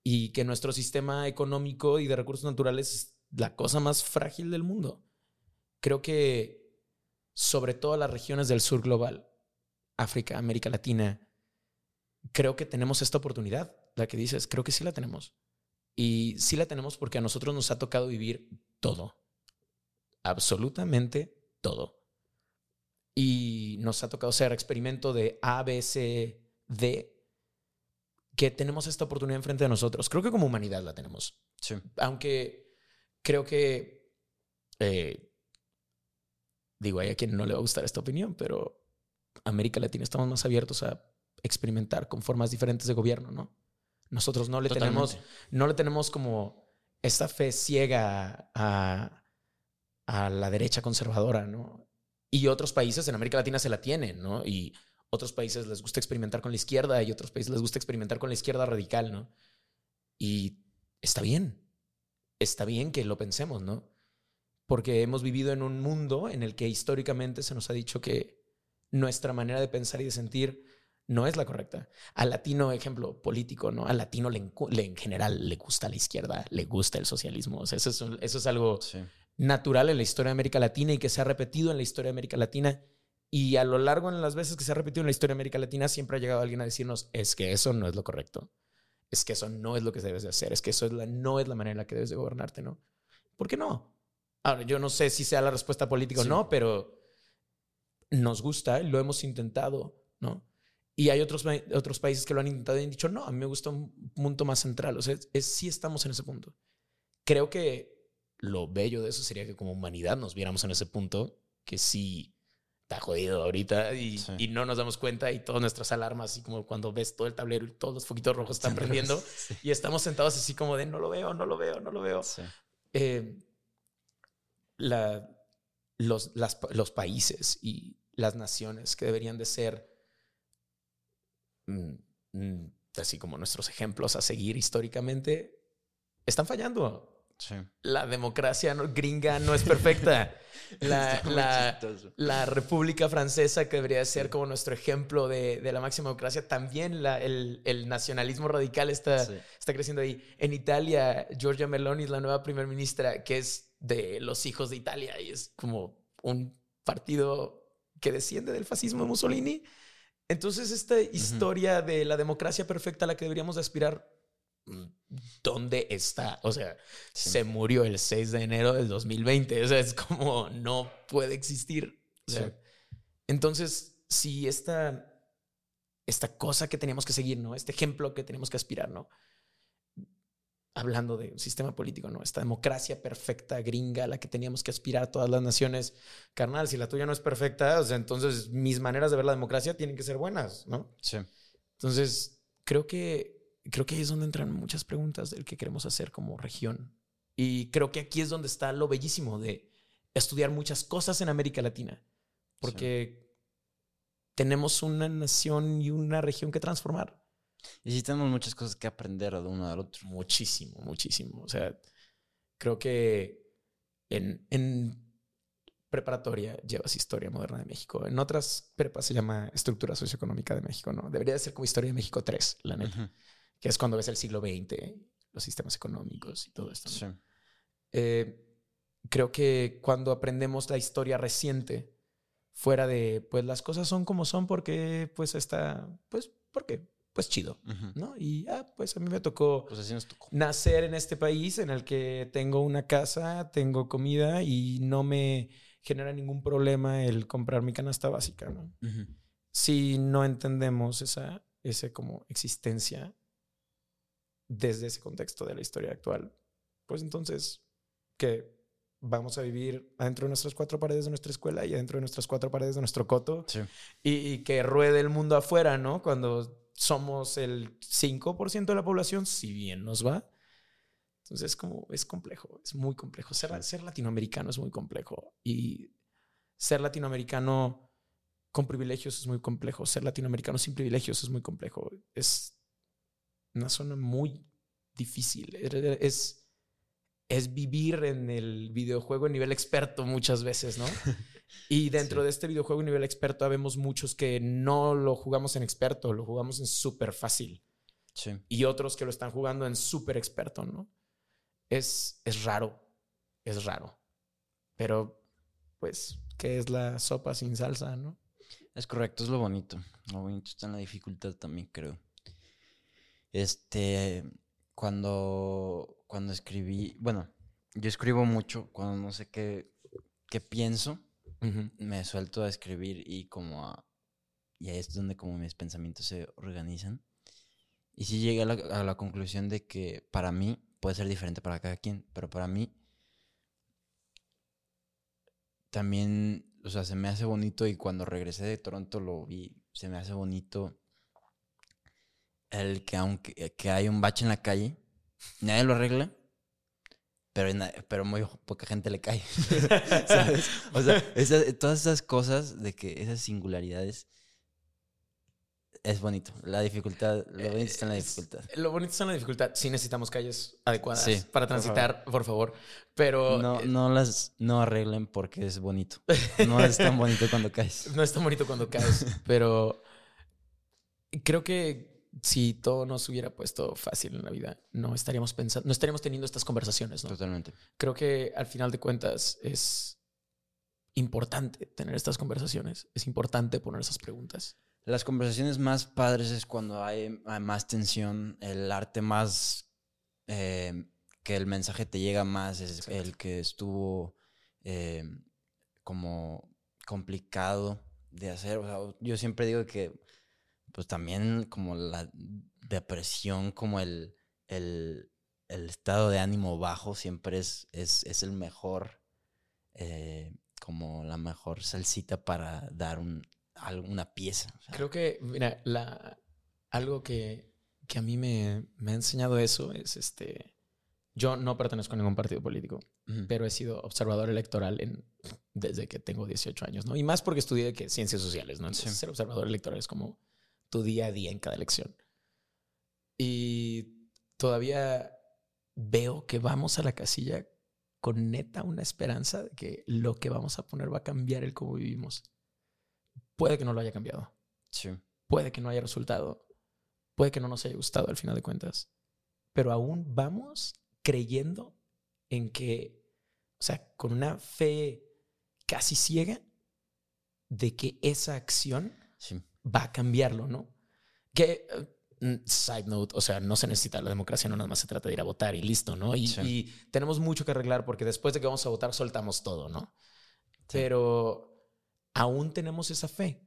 [SPEAKER 2] y que nuestro sistema económico y de recursos naturales es la cosa más frágil del mundo. Creo que sobre todo las regiones del sur global, África, América Latina, creo que tenemos esta oportunidad, la que dices, creo que sí la tenemos. Y sí la tenemos porque a nosotros nos ha tocado vivir todo. Absolutamente todo. Y nos ha tocado ser experimento de A, B, C, D, que tenemos esta oportunidad enfrente de nosotros. Creo que como humanidad la tenemos.
[SPEAKER 1] Sí.
[SPEAKER 2] Aunque creo que, eh, digo, hay a quien no le va a gustar esta opinión, pero América Latina estamos más abiertos a experimentar con formas diferentes de gobierno, ¿no? Nosotros no le tenemos, no le tenemos como esta fe ciega a, a la derecha conservadora, ¿no? Y otros países en América Latina se la tienen, ¿no? Y otros países les gusta experimentar con la izquierda y otros países les gusta experimentar con la izquierda radical, ¿no? Y está bien, está bien que lo pensemos, ¿no? Porque hemos vivido en un mundo en el que históricamente se nos ha dicho que nuestra manera de pensar y de sentir no es la correcta. Al latino, ejemplo político, ¿no? Al latino le, en general le gusta la izquierda, le gusta el socialismo. O sea, eso es, un- eso es algo
[SPEAKER 1] Sí.
[SPEAKER 2] natural en la historia de América Latina y que se ha repetido en la historia de América Latina. Y a lo largo en las veces que se ha repetido en la historia de América Latina, siempre ha llegado alguien a decirnos, es que eso no es lo correcto. Es que eso no es lo que debes de hacer. Es que eso es la, no es la manera en la que debes de gobernarte, ¿no? ¿Por qué no? Ahora, yo no sé si sea la respuesta política
[SPEAKER 1] Sí.
[SPEAKER 2] o no, pero nos gusta, lo hemos intentado, ¿no? Y hay otros, otros países que lo han intentado y han dicho, no, a mí me gusta un punto más central. O sea, es, es- sí estamos en ese punto. Creo que lo bello de eso sería que como humanidad nos viéramos en ese punto, que sí está jodido ahorita y,
[SPEAKER 1] Sí.
[SPEAKER 2] y no nos damos cuenta y todas nuestras alarmas, así como cuando ves todo el tablero y todos los foquitos rojos están *laughs* prendiendo
[SPEAKER 1] Sí.
[SPEAKER 2] y estamos sentados así como de no lo veo, no lo veo, no lo veo.
[SPEAKER 1] Sí.
[SPEAKER 2] Eh, la- los, las los países y las naciones que deberían de ser así como nuestros ejemplos a seguir históricamente están fallando.
[SPEAKER 1] Sí.
[SPEAKER 2] La democracia no- gringa no es perfecta. *laughs* La, la- la República Francesa, que debería ser como nuestro ejemplo de, de la máxima democracia, también la- el, el nacionalismo radical está,
[SPEAKER 1] Sí.
[SPEAKER 2] está creciendo ahí. En Italia, Giorgia Meloni es la nueva primer ministra, que es de los hijos de Italia y es como un partido que desciende del fascismo de Mussolini. Entonces, esta historia de la democracia perfecta a la que deberíamos de aspirar, ¿dónde está? O sea,
[SPEAKER 1] Sí.
[SPEAKER 2] se murió el 6 de enero del 2020. O sea, es como no puede existir. O sea,
[SPEAKER 1] Sí.
[SPEAKER 2] Entonces, si esta, esta cosa que teníamos que seguir, ¿no? Este ejemplo que tenemos que aspirar, ¿no? Hablando de un sistema político, ¿no? Esta democracia perfecta gringa a la que teníamos que aspirar todas las naciones. Carnal, si la tuya no es perfecta, o sea, entonces mis maneras de ver la democracia tienen que ser buenas, ¿no?
[SPEAKER 1] Sí.
[SPEAKER 2] Entonces, creo que, creo que ahí es donde entran muchas preguntas del que queremos hacer como región. Y creo que aquí es donde está lo bellísimo de estudiar muchas cosas en América Latina. Porque tenemos una nación y una región que transformar.
[SPEAKER 1] Y sí tenemos muchas cosas que aprender de uno al otro.
[SPEAKER 2] Muchísimo, muchísimo. O sea, creo que en, en preparatoria llevas historia moderna de México. En otras prepas se llama estructura socioeconómica de México, ¿no? Debería de ser como historia de México 3, la neta.
[SPEAKER 1] Ujú.
[SPEAKER 2] que es cuando ves el siglo XX, los sistemas económicos y todo esto. ¿no?
[SPEAKER 1] Sí.
[SPEAKER 2] Eh, creo que cuando aprendemos la historia reciente, fuera de, pues las cosas son como son porque, pues está, pues, porque, pues chido. ¿no? Y, ah, pues a mí me tocó
[SPEAKER 1] Pues así nos tocó.
[SPEAKER 2] nacer en este país en el que tengo una casa, tengo comida y no me genera ningún problema el comprar mi canasta básica, ¿no? Si no entendemos esa, esa como existencia desde ese contexto de la historia actual, pues entonces que vamos a vivir adentro de nuestras cuatro paredes de nuestra escuela y adentro de nuestras cuatro paredes de nuestro coto
[SPEAKER 1] Sí.
[SPEAKER 2] y, y que ruede el mundo afuera, ¿no? Cuando somos el 5% de la población, si bien nos va. Entonces, como es complejo, es muy complejo. Ser, ser latinoamericano es muy complejo y ser latinoamericano con privilegios es muy complejo. Ser latinoamericano sin privilegios es muy complejo. Es una zona muy difícil. Es, es vivir en el videojuego a nivel experto muchas veces, ¿no? *laughs* Y dentro
[SPEAKER 1] Sí.
[SPEAKER 2] de este videojuego a nivel experto habemos muchos que no lo jugamos en experto, lo jugamos en súper fácil.
[SPEAKER 1] Sí.
[SPEAKER 2] Y otros que lo están jugando en súper experto, ¿no? Es, es raro, es raro. Pero, pues, ¿qué es la sopa sin salsa, no?
[SPEAKER 1] Es correcto, es lo bonito. Lo bonito está en la dificultad también, creo. Este, cuando, cuando escribí, bueno, yo escribo mucho cuando no sé qué, qué pienso
[SPEAKER 2] Ujú.
[SPEAKER 1] me suelto a escribir y como a- y ahí es donde como mis pensamientos se organizan. Y sí llegué a la, a la conclusión de que para mí puede ser diferente para cada quien, pero para mí también, o sea, se me hace bonito y cuando regresé de Toronto lo vi, se me hace bonito el que aunque que hay un bache en la calle, nadie lo arregla, pero, pero muy poca gente le cae. *laughs* *laughs* ¿Sabes? O sea, esas- todas esas cosas de que esas singularidades es bonito. La dificultad, lo bonito está en la
[SPEAKER 2] Es-
[SPEAKER 1] dificultad.
[SPEAKER 2] Lo bonito está en la dificultad. Sí necesitamos calles adecuadas
[SPEAKER 1] Sí,
[SPEAKER 2] para
[SPEAKER 1] por
[SPEAKER 2] transitar, por favor. Pero
[SPEAKER 1] No,
[SPEAKER 2] eh,
[SPEAKER 1] no las no arreglen porque es bonito. *laughs* No es tan bonito cuando caes.
[SPEAKER 2] no es tan bonito cuando caes. pero creo que si todo nos hubiera puesto fácil en la vida, no estaríamos pensando, no estaríamos teniendo estas conversaciones, ¿no?
[SPEAKER 1] Totalmente.
[SPEAKER 2] Creo que al final de cuentas es importante tener estas conversaciones. Es importante poner esas preguntas.
[SPEAKER 1] Las conversaciones más padres es cuando hay, hay más tensión, el arte más eh, que el mensaje te llega más, es
[SPEAKER 2] Exacto.
[SPEAKER 1] el que estuvo eh, como complicado de hacer. O sea, yo siempre digo que pues también como la depresión, como el, el, el estado de ánimo bajo siempre es, es, es el mejor, eh, como la mejor salsita para dar un, algo- una pieza. o sea,
[SPEAKER 2] Creo que, mira, la, algo que, que a mí me, me ha enseñado eso es este. Yo no pertenezco a ningún partido político, pero he sido observador electoral en, desde que tengo 18 años, ¿no? Y más porque estudié que ciencias sociales, ¿no? Entonces,
[SPEAKER 1] Sí.
[SPEAKER 2] ser observador electoral es como tu día a día en cada elección. Y todavía veo que vamos a la casilla con neta una esperanza de que lo que vamos a poner va a cambiar el cómo vivimos. Puede que no lo haya cambiado
[SPEAKER 1] Sí.
[SPEAKER 2] puede que no haya resultado, puede que no nos haya gustado al final de cuentas, pero aún vamos creyendo en que, o sea, con una fe casi ciega de que esa acción
[SPEAKER 1] Sí.
[SPEAKER 2] Va a cambiarlo, ¿no? Que, eh, mm, side note, o sea, no se necesita la democracia, no nada más se trata de ir a votar y listo, ¿no? Y,
[SPEAKER 1] Sí.
[SPEAKER 2] y tenemos mucho que arreglar porque después de que vamos a votar soltamos todo, ¿no? Pero aún tenemos esa fe.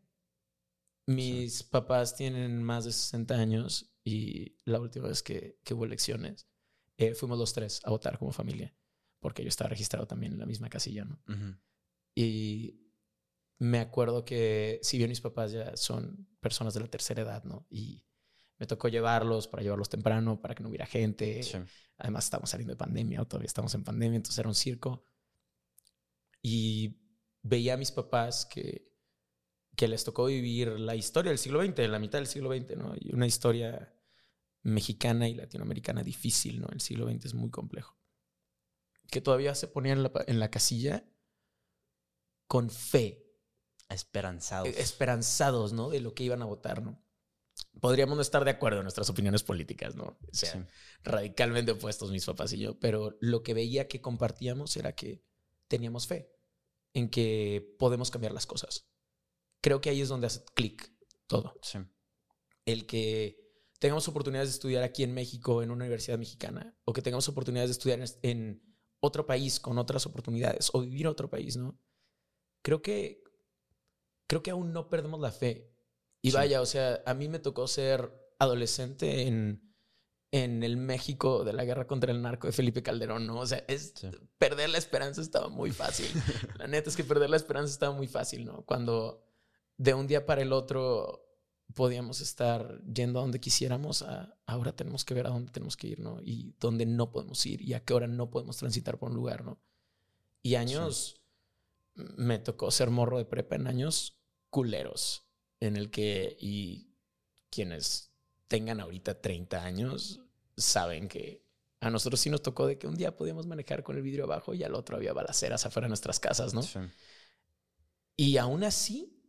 [SPEAKER 2] Mis papás tienen más de 60 años y la última vez que, que hubo elecciones, eh, fuimos los tres a votar como familia, porque yo estaba registrado también en la misma casilla, ¿no?
[SPEAKER 1] Ujú.
[SPEAKER 2] Y me acuerdo que, si bien mis papás ya son personas de la tercera edad, ¿no? Y me tocó llevarlos para llevarlos temprano, para que no hubiera gente.
[SPEAKER 1] Sí.
[SPEAKER 2] Además, estamos saliendo de pandemia, o todavía estamos en pandemia, entonces era un circo. Y veía a mis papás que, que les tocó vivir la historia del siglo XX, la mitad del siglo XX, ¿no? Y una historia mexicana y latinoamericana difícil, ¿no? El siglo XX es muy complejo. Que todavía se ponían en la, en la casilla con fe,
[SPEAKER 1] Esperanzados.
[SPEAKER 2] esperanzados, ¿no? De lo que iban a votar, ¿no? Podríamos no estar de acuerdo en nuestras opiniones políticas, ¿no? O sea,
[SPEAKER 1] Sí.
[SPEAKER 2] radicalmente opuestos mis papás y yo, pero lo que veía que compartíamos era que teníamos fe en que podemos cambiar las cosas. Creo que ahí es donde hace clic todo.
[SPEAKER 1] Sí.
[SPEAKER 2] El que tengamos oportunidades de estudiar aquí en México en una universidad mexicana o que tengamos oportunidades de estudiar en- en otro país con otras oportunidades o vivir en otro país, ¿no? Creo que creo que aún no perdemos la fe. Y
[SPEAKER 1] Sí.
[SPEAKER 2] vaya, o sea, a mí me tocó ser adolescente en, en el México de la guerra contra el narco de Felipe Calderón, ¿no? O sea, es,
[SPEAKER 1] Sí.
[SPEAKER 2] perder la esperanza estaba muy fácil. *laughs* la neta es que perder la esperanza estaba muy fácil, ¿no? Cuando de un día para el otro podíamos estar yendo a donde quisiéramos, a- ahora tenemos que ver a dónde tenemos que ir, ¿no? Y dónde no podemos ir y a qué hora no podemos transitar por un lugar, ¿no? Y años, me tocó ser morro de prepa en años culeros, en el que, y quienes tengan ahorita 30 años, saben que a nosotros sí nos tocó de que un día podíamos manejar con el vidrio abajo y al otro había balaceras afuera de nuestras casas, ¿no?
[SPEAKER 1] Sí.
[SPEAKER 2] Y aún así,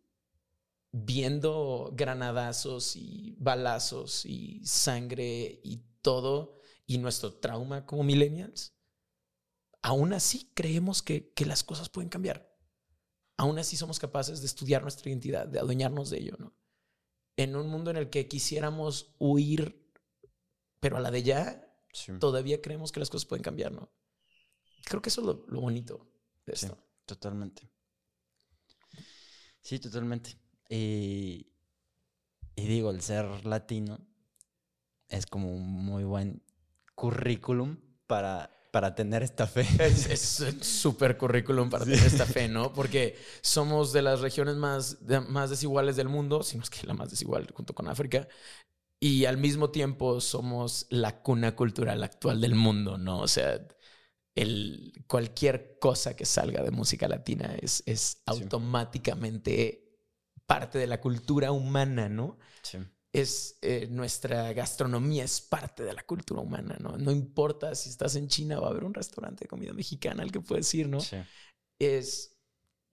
[SPEAKER 2] viendo granadazos y balazos y sangre y todo, y nuestro trauma como millennials, aún así creemos que, que las cosas pueden cambiar. Aún así somos capaces de estudiar nuestra identidad, de adueñarnos de ello, ¿no? En un mundo en el que quisiéramos huir, pero a la de ya,
[SPEAKER 1] Sí.
[SPEAKER 2] todavía creemos que las cosas pueden cambiar, ¿no? Creo que eso es lo, lo bonito de
[SPEAKER 1] Sí.
[SPEAKER 2] esto.
[SPEAKER 1] Totalmente. Sí, totalmente. Y, y digo, el ser latino es como un muy buen currículum para, para tener esta fe. *laughs*
[SPEAKER 2] Es súper currículum para tener esta fe, ¿no? Porque somos de las regiones más, de- más desiguales del mundo, si no es que la más desigual junto con África, y al mismo tiempo somos la cuna cultural actual del mundo, ¿no? O sea, el, cualquier cosa que salga de música latina es, es automáticamente parte de la cultura humana, ¿no?
[SPEAKER 1] Sí.
[SPEAKER 2] Es eh, nuestra gastronomía es parte de la cultura humana, ¿no? No importa si estás en China, va a haber un restaurante de comida mexicana al que puedes ir, ¿no?
[SPEAKER 1] Sí.
[SPEAKER 2] Es,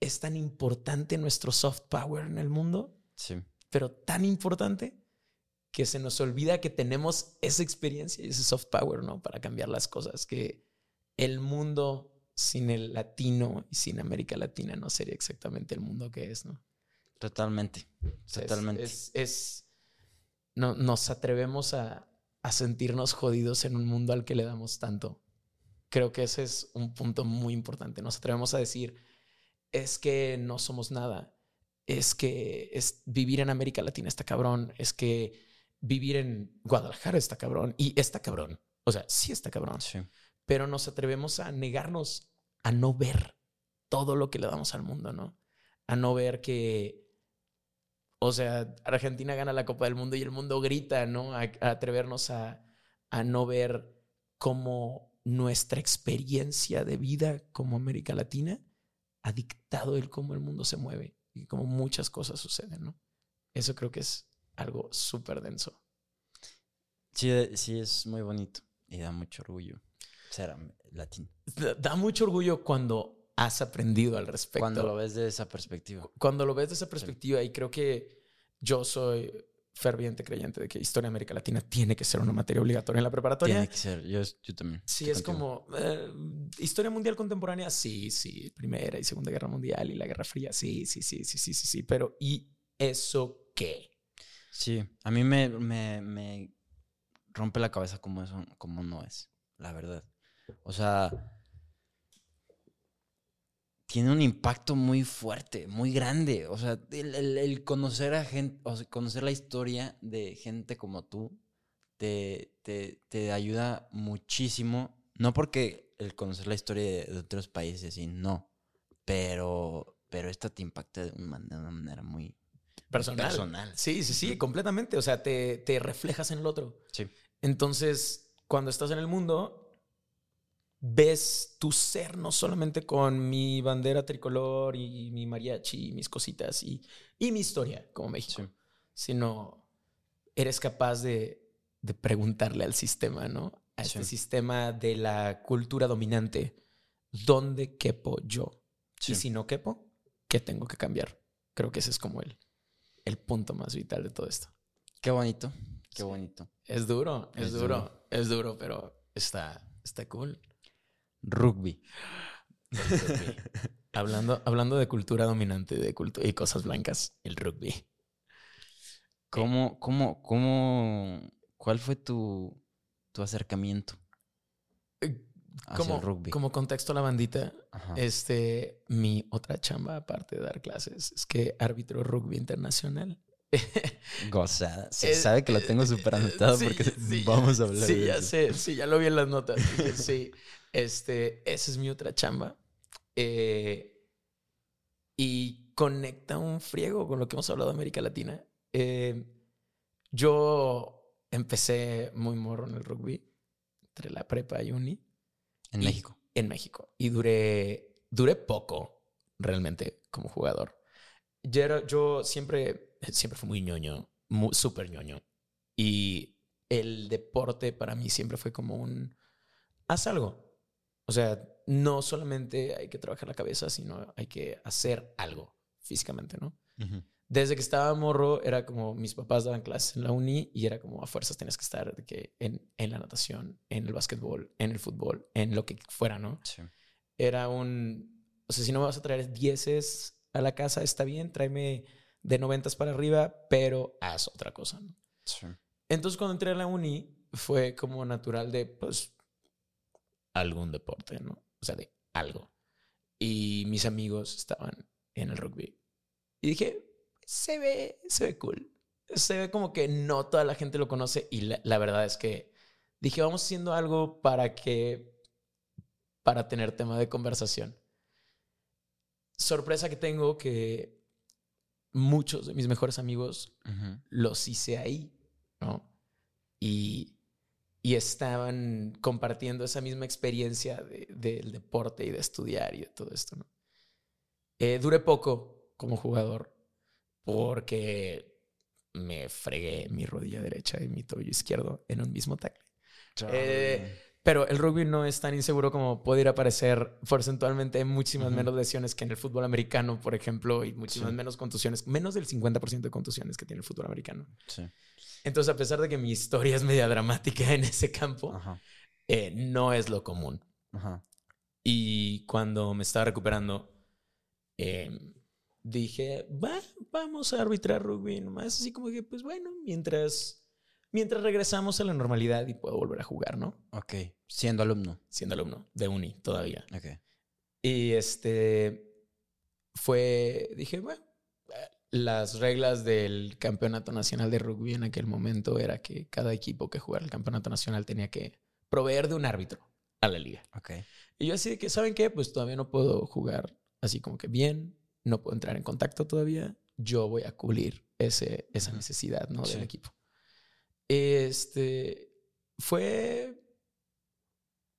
[SPEAKER 2] es tan importante nuestro soft power en el mundo,
[SPEAKER 1] Sí.
[SPEAKER 2] pero tan importante que se nos olvida que tenemos esa experiencia y ese soft power, ¿no? Para cambiar las cosas, que el mundo sin el latino y sin América Latina no sería exactamente el mundo que es, ¿no?
[SPEAKER 1] Totalmente.
[SPEAKER 2] Es-
[SPEAKER 1] Totalmente.
[SPEAKER 2] Es, es- no, nos atrevemos a, a sentirnos jodidos en un mundo al que le damos tanto. Creo que ese es un punto muy importante. Nos atrevemos a decir, es que no somos nada. Es que es, vivir en América Latina está cabrón. Es que vivir en Guadalajara está cabrón. Y está cabrón. O sea, sí está cabrón.
[SPEAKER 1] Sí.
[SPEAKER 2] Pero nos atrevemos a negarnos a no ver todo lo que le damos al mundo, ¿no? A no ver que o sea, Argentina gana la Copa del Mundo y el mundo grita, ¿no? A, a atrevernos a, a no ver cómo nuestra experiencia de vida como América Latina ha dictado el cómo el mundo se mueve y cómo muchas cosas suceden, ¿no? Eso creo que es algo súper denso.
[SPEAKER 1] Sí, sí, es muy bonito y da mucho orgullo ser latino.
[SPEAKER 2] Da, da mucho orgullo cuando has aprendido al respecto.
[SPEAKER 1] Cuando lo ves de esa perspectiva.
[SPEAKER 2] cuando lo ves desde esa perspectiva, y creo que yo soy ferviente creyente de que historia de América Latina tiene que ser una materia obligatoria en la preparatoria.
[SPEAKER 1] Tiene que ser. Yo, yo también.
[SPEAKER 2] Sí, es
[SPEAKER 1] contigo.
[SPEAKER 2] como eh, historia mundial contemporánea, sí, sí, Primera y Segunda Guerra Mundial y la Guerra Fría, sí, sí, sí, sí, sí, sí, sí, pero ¿y eso qué?
[SPEAKER 1] Sí, a mí me, me, me rompe la cabeza como eso, como no es, la verdad. O sea, tiene un impacto muy fuerte, muy grande. O sea, el, el- el conocer a gente, o sea, conocer la historia de gente como tú, te, te, te ayuda muchísimo. No porque el conocer la historia de, de otros países, y no. Pero, pero esta te impacta de una manera, de una manera muy
[SPEAKER 2] Personal.
[SPEAKER 1] personal.
[SPEAKER 2] Sí, sí, sí, completamente. O sea, te, te reflejas en el otro.
[SPEAKER 1] Sí.
[SPEAKER 2] Entonces, cuando estás en el mundo, ves tu ser no solamente con mi bandera tricolor y mi mariachi y mis cositas y, y mi historia como México,
[SPEAKER 1] Sí.
[SPEAKER 2] sino eres capaz de, de preguntarle al sistema, ¿no? A este
[SPEAKER 1] Sí.
[SPEAKER 2] sistema de la cultura dominante, ¿dónde quepo yo?
[SPEAKER 1] Sí.
[SPEAKER 2] Y si no quepo, ¿qué tengo que cambiar? Creo que ese es como el, el punto más vital de todo esto.
[SPEAKER 1] Qué bonito, qué bonito.
[SPEAKER 2] Es duro, es,
[SPEAKER 1] Es
[SPEAKER 2] duro,
[SPEAKER 1] duro.
[SPEAKER 2] es duro, pero está, está cool.
[SPEAKER 1] Rugby. *laughs*
[SPEAKER 2] hablando, hablando de cultura dominante de cultu- y cosas blancas, el rugby.
[SPEAKER 1] ¿Cómo, cómo, cómo, cuál fue tu, tu acercamiento hacia
[SPEAKER 2] Como,
[SPEAKER 1] rugby?
[SPEAKER 2] como contexto a la bandita,
[SPEAKER 1] Ajá.
[SPEAKER 2] este, mi otra chamba, aparte de dar clases, es que árbitro rugby internacional. *laughs*
[SPEAKER 1] Gozada. Se sabe que lo tengo súper anotado
[SPEAKER 2] Sí,
[SPEAKER 1] porque
[SPEAKER 2] sí,
[SPEAKER 1] vamos a hablar
[SPEAKER 2] Sí,
[SPEAKER 1] de
[SPEAKER 2] ya
[SPEAKER 1] eso.
[SPEAKER 2] sé, sí, ya lo vi en las notas. sí, *laughs* este, esa es mi otra chamba. Eh, y conecta un friego con lo que hemos hablado de América Latina. Eh, yo empecé muy morro en el rugby, entre la prepa y uni,
[SPEAKER 1] En
[SPEAKER 2] y-
[SPEAKER 1] México.
[SPEAKER 2] en México. Y duré, duré poco realmente como jugador. Yo, era- yo siempre, siempre fui muy ñoño, muy, súper ñoño. Y el deporte para mí siempre fue como un, haz algo. O sea, no solamente hay que trabajar la cabeza, sino hay que hacer algo físicamente, ¿no? Desde que estaba morro, era como mis papás daban clases en la uni y era como a fuerzas tenías que estar de que en, en la natación, en el básquetbol, en el fútbol, en lo que fuera, ¿no?
[SPEAKER 1] Sí.
[SPEAKER 2] Era un. O sea, si no me vas a traer dieces a la casa, está bien, tráeme de noventas para arriba, pero haz otra cosa, ¿no?
[SPEAKER 1] Sí.
[SPEAKER 2] Entonces, cuando entré a la uni, fue como natural de, pues, algún deporte, ¿no? O sea, de algo. Y mis amigos estaban en el rugby. Y dije, se ve, se ve cool. Se ve como que no toda la gente lo conoce y la, la verdad es que dije, vamos haciendo algo para que, para tener tema de conversación. Sorpresa que tengo que muchos de mis mejores amigos los hice ahí, ¿no? Y, y estaban compartiendo esa misma experiencia de- del deporte y de estudiar y de todo esto, ¿no? Eh, duré poco como jugador porque me fregué mi rodilla derecha y mi tobillo izquierdo en un mismo tackle. Eh, pero el rugby no es tan inseguro como pudiera parecer. Porcentualmente hay muchísimas menos lesiones que en el fútbol americano, por ejemplo, y muchísimas
[SPEAKER 1] Sí.
[SPEAKER 2] menos contusiones, menos del 50% de contusiones que tiene el fútbol americano.
[SPEAKER 1] Sí.
[SPEAKER 2] Entonces, a pesar de que mi historia es media dramática en ese campo,
[SPEAKER 1] Ajá.
[SPEAKER 2] eh, no es lo común.
[SPEAKER 1] Ajá.
[SPEAKER 2] Y cuando me estaba recuperando, eh, dije, va, vamos a arbitrar rugby. Nomás así como que, pues bueno, mientras, mientras regresamos a la normalidad y puedo volver a jugar, ¿no?
[SPEAKER 1] Ok. Siendo alumno.
[SPEAKER 2] Siendo alumno de uni todavía.
[SPEAKER 1] Ok.
[SPEAKER 2] Y este fue, dije, bueno, las reglas del campeonato nacional de rugby en aquel momento era que cada equipo que jugara el campeonato nacional tenía que proveer de un árbitro a la liga.
[SPEAKER 1] Ok.
[SPEAKER 2] Y yo así de que, ¿saben qué? Pues todavía no puedo jugar así como que bien, no puedo entrar en contacto todavía. Yo voy a cubrir ese, esa necesidad ¿no? del equipo. Este fue.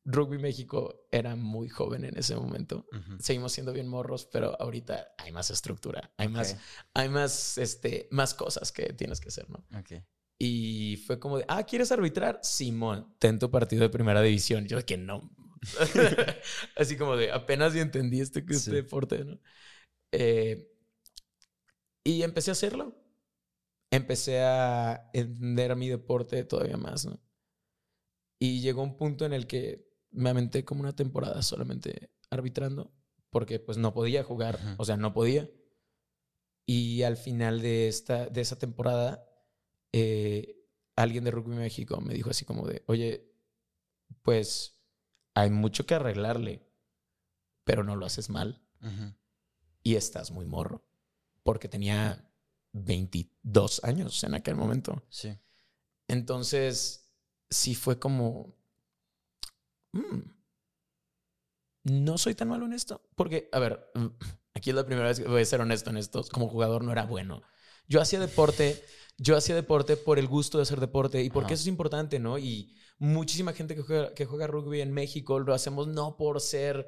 [SPEAKER 2] Rugby México era muy joven en ese momento. Seguimos siendo bien morros, pero ahorita hay más estructura, hay más, hay más, este, más cosas que tienes que hacer, ¿no? Y fue como de, ah, ¿quieres arbitrar? Simón, ten tu partido de primera división. Yo de que no. *laughs* Así como de, apenas entendí este, este
[SPEAKER 1] Sí.
[SPEAKER 2] deporte, ¿no? Eh, y empecé a hacerlo. Empecé a entender mi deporte todavía más, ¿no? Y llegó un punto en el que me aventé como una temporada solamente arbitrando, porque pues no podía jugar, o sea, no podía. Y al final de, esta, de esa temporada, eh, alguien de Rugby México me dijo así como de, oye, pues hay mucho que arreglarle, pero no lo haces mal y estás muy morro, porque tenía 22 años en aquel momento.
[SPEAKER 1] Sí.
[SPEAKER 2] Entonces, sí fue como, "Mm, no soy tan malo en esto, porque, a ver, *laughs* aquí es la primera vez que voy a ser honesto en esto, como jugador no era bueno. Yo hacía deporte, yo hacía deporte por el gusto de hacer deporte y porque
[SPEAKER 1] Ajá.
[SPEAKER 2] eso es importante, ¿no? Y muchísima gente que juega, que juega rugby en México lo hacemos no por ser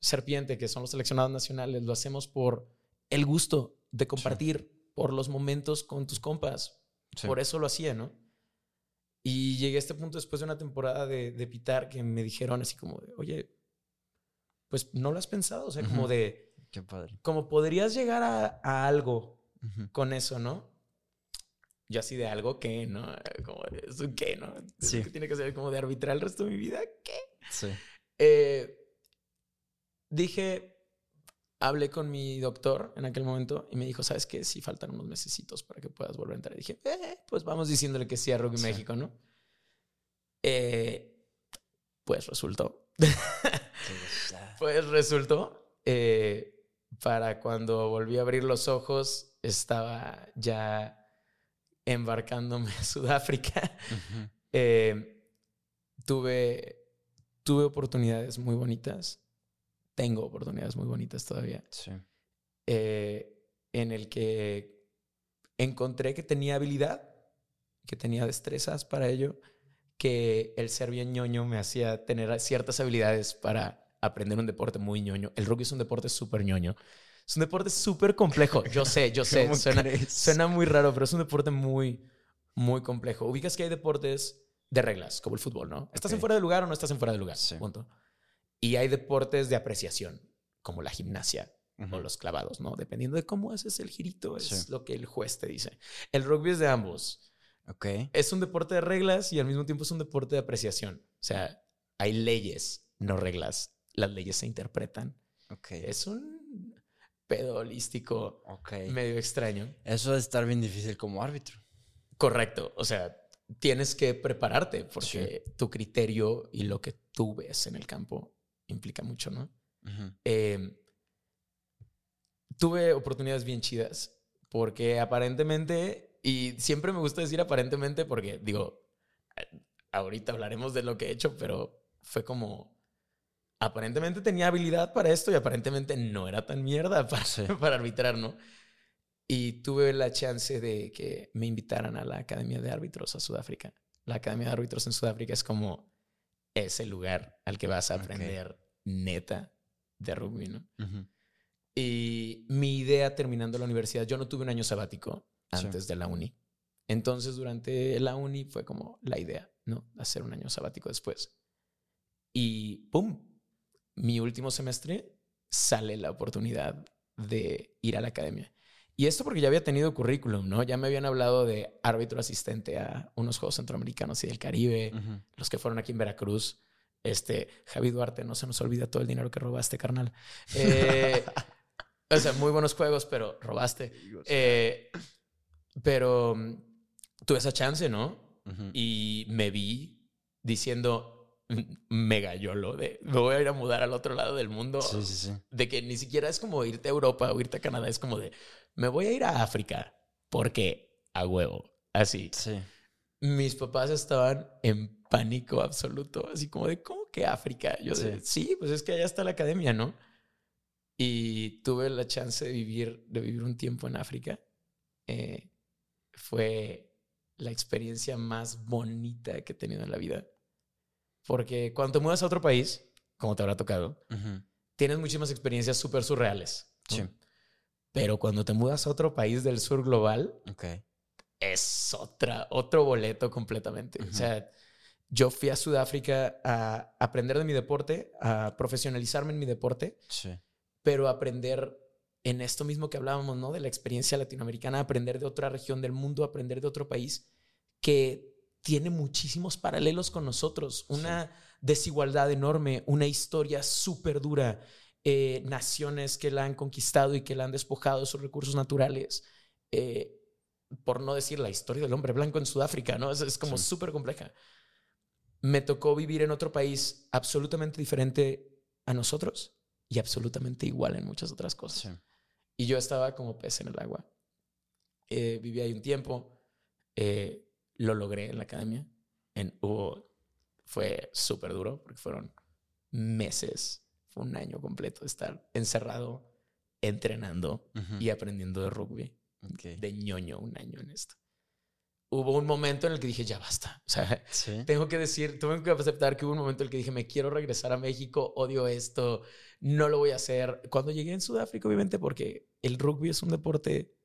[SPEAKER 2] serpiente, que son los seleccionados nacionales, lo hacemos por el gusto de compartir, por los momentos con tus compas.
[SPEAKER 1] Sí.
[SPEAKER 2] Por eso lo hacía, ¿no? Y llegué a este punto después de una temporada de, de pitar que me dijeron así como de, oye, pues no lo has pensado, o sea, como de,
[SPEAKER 1] Qué padre.
[SPEAKER 2] como podrías llegar a, a algo con eso, ¿no? Yo así de algo que, ¿no? Como, de, ¿eso qué, no? ¿Eso
[SPEAKER 1] Sí.
[SPEAKER 2] qué tiene que ser como de arbitrar el resto de mi vida? ¿Qué?
[SPEAKER 1] Sí.
[SPEAKER 2] Eh, dije, hablé con mi doctor en aquel momento y me dijo, ¿sabes qué? Sí, faltan unos mesecitos para que puedas volver a entrar. Y dije, eh, pues vamos diciéndole que sí a Rugby
[SPEAKER 1] Sí.
[SPEAKER 2] México, ¿no? Eh, pues resultó. *laughs* Pues resultó. eh, para cuando volví a abrir los ojos, estaba ya embarcándome a Sudáfrica. Eh, tuve, tuve oportunidades muy bonitas. Tengo oportunidades muy bonitas todavía.
[SPEAKER 1] Sí.
[SPEAKER 2] eh, en el que encontré que tenía habilidad, que tenía destrezas para ello, que el ser bien ñoño me hacía tener ciertas habilidades para aprender un deporte muy ñoño. El rugby es un deporte súper ñoño. Es un deporte súper complejo. Yo sé, yo *laughs* sé.
[SPEAKER 1] ¿Cómo
[SPEAKER 2] Suena, suena muy raro, pero es un deporte muy, muy complejo. Ubicas que hay deportes de reglas, como el fútbol, ¿no? ¿Estás en fuera de lugar o no estás en fuera de lugar?
[SPEAKER 1] Sí.
[SPEAKER 2] Punto. Y hay deportes de apreciación, como la gimnasia o los clavados, ¿no? Dependiendo de cómo haces el girito, es
[SPEAKER 1] Sí.
[SPEAKER 2] lo que el juez te dice. El rugby es de ambos.
[SPEAKER 1] Ok.
[SPEAKER 2] Es un deporte de reglas y al mismo tiempo es un deporte de apreciación. O sea, hay leyes, no reglas. Las leyes se interpretan.
[SPEAKER 1] Ok.
[SPEAKER 2] Es un pedo holístico medio extraño.
[SPEAKER 1] Eso de estar bien difícil como árbitro.
[SPEAKER 2] Correcto. O sea, tienes que prepararte porque tu criterio y lo que tú ves en el campo implica mucho, ¿no? Eh, tuve oportunidades bien chidas porque aparentemente, y siempre me gusta decir aparentemente porque digo, ahorita hablaremos de lo que he hecho, pero fue como, aparentemente tenía habilidad para esto y aparentemente no era tan mierda *laughs* para, para arbitrar, ¿no? Y tuve la chance de que me invitaran a la Academia de Árbitros a Sudáfrica. La Academia de Árbitros en Sudáfrica es como ese lugar al que vas a aprender neta de rugby, ¿no? Y mi idea terminando la universidad, yo no tuve un año sabático antes de la uni. Entonces, durante la uni fue como la idea, ¿no? Hacer un año sabático después. Y ¡pum! Mi último semestre sale la oportunidad de ir a la academia. Y esto porque ya había tenido currículum, ¿no? Ya me habían hablado de árbitro asistente a unos Juegos Centroamericanos y del Caribe, los que fueron aquí en Veracruz. Este, Javi Duarte, no se nos olvida todo el dinero que robaste, carnal. Eh, *laughs* o sea, muy buenos juegos, pero robaste. Eh, pero tuve esa chance, ¿no? Y me vi diciendo mega yolo de me voy a ir a mudar al otro lado del mundo. Sí, sí, sí. De que ni siquiera es como irte a Europa o irte a Canadá, es como de me voy a ir a África porque a huevo. Así. Sí. Mis papás estaban en pánico absoluto, así como de ¿cómo que África? Yo sí. sí, pues es que allá está la academia, ¿no? Y tuve la chance de vivir, de vivir un tiempo en África. Eh, fue la experiencia más bonita que he tenido en la vida. Porque cuando te mudas a otro país, como te habrá tocado, tienes muchísimas experiencias súper surreales. Sí. Pero cuando te mudas a otro país del sur global, es otra, otro boleto completamente. O sea, yo fui a Sudáfrica a aprender de mi deporte, a profesionalizarme en mi deporte, sí. pero aprender en esto mismo que hablábamos, ¿no? De la experiencia latinoamericana, aprender de otra región del mundo, aprender de otro país que tiene muchísimos paralelos con nosotros, una desigualdad enorme, una historia súper dura, eh, naciones que la han conquistado y que la han despojado de sus recursos naturales. Eh, por no decir la historia del hombre blanco en Sudáfrica, ¿no? Es, como súper compleja. Me tocó vivir en otro país absolutamente diferente a nosotros y absolutamente igual en muchas otras cosas. Y yo estaba como pez en el agua. Eh, viví ahí un tiempo, eh, lo logré en la academia. En, fue súper duro porque fueron meses, fue un año completo de estar encerrado, entrenando y aprendiendo de rugby. De ñoño, un año en esto. Hubo un momento en el que dije, ya basta. O sea, tengo que decir, tengo que aceptar que hubo un momento en el que dije, me quiero regresar a México, odio esto, no lo voy a hacer. Cuando llegué en Sudáfrica, obviamente, porque el rugby es un deporte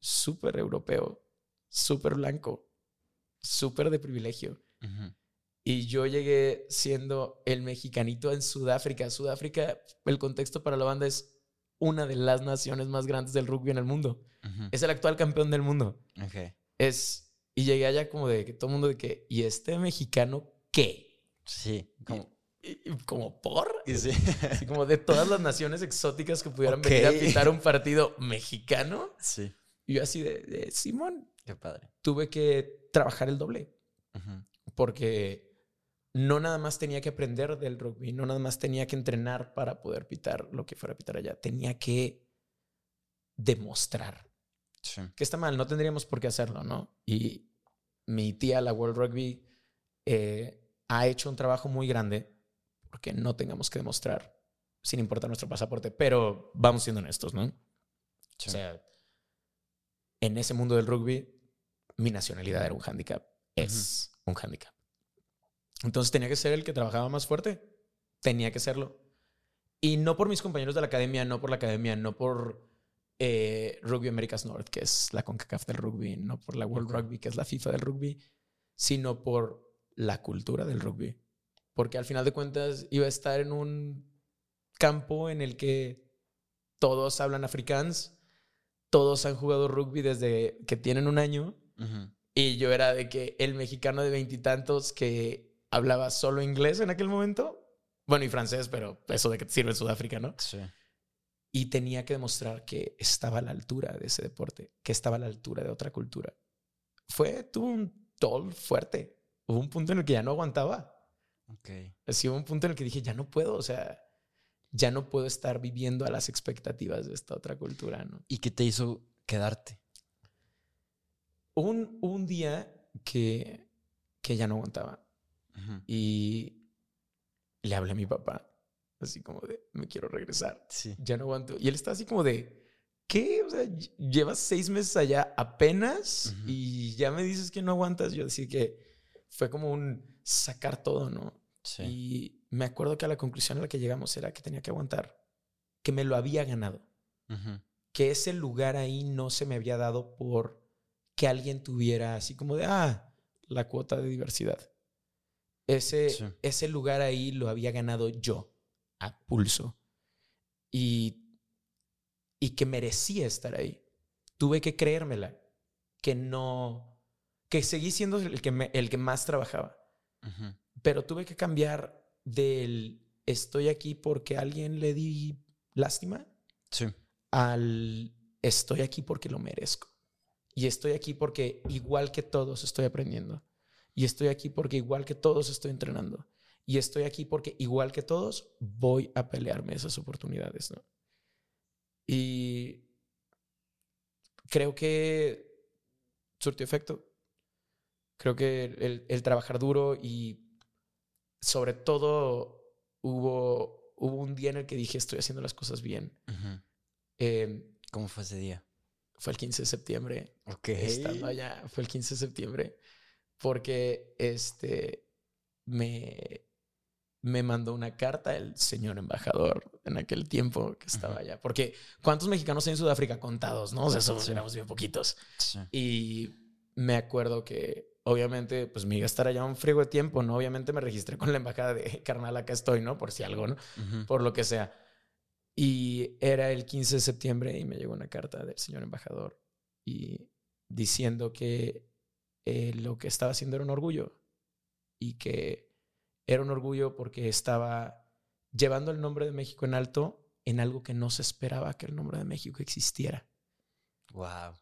[SPEAKER 2] súper europeo, súper blanco, súper de privilegio. Y yo llegué siendo el mexicanito en Sudáfrica. Sudáfrica, el contexto para la banda es una de las naciones más grandes del rugby en el mundo. Es el actual campeón del mundo. Es, y llegué allá como de que todo el mundo de que, ¿y este mexicano qué?
[SPEAKER 1] Sí,
[SPEAKER 2] como como por. Sí. Así como de todas las naciones exóticas que pudieran venir a pitar un partido mexicano. Sí. Y yo así de, Simón.
[SPEAKER 1] Qué padre.
[SPEAKER 2] Tuve que trabajar el doble. Porque no nada más tenía que aprender del rugby, no nada más tenía que entrenar para poder pitar lo que fuera a pitar allá. Tenía que demostrar. Que está mal, no tendríamos por qué hacerlo, ¿no? Y mi tía, la World Rugby, eh, ha hecho un trabajo muy grande porque no tengamos que demostrar sin importar nuestro pasaporte, pero vamos siendo honestos, ¿no? O sea, en ese mundo del rugby, mi nacionalidad era un hándicap, es un hándicap. Entonces tenía que ser el que trabajaba más fuerte, tenía que serlo. Y no por mis compañeros de la academia, no por la academia, no por eh, Rugby Americas North, que es la CONCACAF del rugby, no por la World Rugby, que es la FIFA del rugby, sino por la cultura del rugby porque al final de cuentas iba a estar en un campo en el que todos hablan afrikaans, todos han jugado rugby desde que tienen un año, y yo era de que el mexicano de veintitantos que hablaba solo inglés en aquel momento, bueno, y francés, pero eso de que te sirve en Sudáfrica, ¿no? Sí. Y tenía que demostrar que estaba a la altura de ese deporte, que estaba a la altura de otra cultura. Fue, tuvo un toll fuerte. Hubo un punto en el que ya no aguantaba.
[SPEAKER 1] Okay.
[SPEAKER 2] Así hubo un punto en el que dije, ya no puedo, o sea, ya no puedo estar viviendo a las expectativas de esta otra cultura, ¿no?
[SPEAKER 1] ¿Y qué te hizo quedarte?
[SPEAKER 2] Un, un día que, que ya no aguantaba y le hablé a mi papá, así como de, me quiero regresar,
[SPEAKER 1] Sí.
[SPEAKER 2] ya no aguanto. Y él está así como de, ¿qué? O sea, ll- llevas seis meses allá apenas y ya me dices que no aguantas. Yo decía que fue como un sacar todo, ¿no?
[SPEAKER 1] Sí.
[SPEAKER 2] Y me acuerdo que a la conclusión a la que llegamos era que tenía que aguantar, que me lo había ganado, que ese lugar ahí no se me había dado por que alguien tuviera así como de, ah, la cuota de diversidad. Ese,
[SPEAKER 1] Sí.
[SPEAKER 2] ese lugar ahí lo había ganado yo, a pulso. Y, y que merecía estar ahí. Tuve que creérmela, que no, que seguí siendo el que, me- el que más trabajaba pero tuve que cambiar del estoy aquí porque a alguien le di lástima
[SPEAKER 1] Sí.
[SPEAKER 2] al estoy aquí porque lo merezco. Y estoy aquí porque igual que todos estoy aprendiendo. Y estoy aquí porque igual que todos estoy entrenando. Y estoy aquí porque igual que todos voy a pelearme esas oportunidades, ¿no? Y creo que surtió efecto. Creo que el, el trabajar duro y sobre todo hubo, hubo un día en el que dije estoy haciendo las cosas bien. Eh,
[SPEAKER 1] ¿Cómo fue ese día?
[SPEAKER 2] Fue el 15 de septiembre,
[SPEAKER 1] Ok.
[SPEAKER 2] estando allá, fue el 15 de septiembre, porque este me, me mandó una carta el señor embajador en aquel tiempo que estaba allá. Porque ¿cuántos mexicanos hay en Sudáfrica contados? ¿No? O sea, somos
[SPEAKER 1] Sí.
[SPEAKER 2] éramos bien poquitos.
[SPEAKER 1] Sí.
[SPEAKER 2] Y me acuerdo que obviamente pues me iba a estar allá un frigo de tiempo, ¿no? Obviamente me registré con la embajada de carnal, acá estoy, ¿no? Por si algo, ¿no? Por lo que sea. Y era el 15 de septiembre y me llegó una carta del señor embajador y diciendo que eh, lo que estaba haciendo era un orgullo y que era un orgullo porque estaba llevando el nombre de México en alto en algo que no se esperaba que el nombre de México existiera.
[SPEAKER 1] Wow.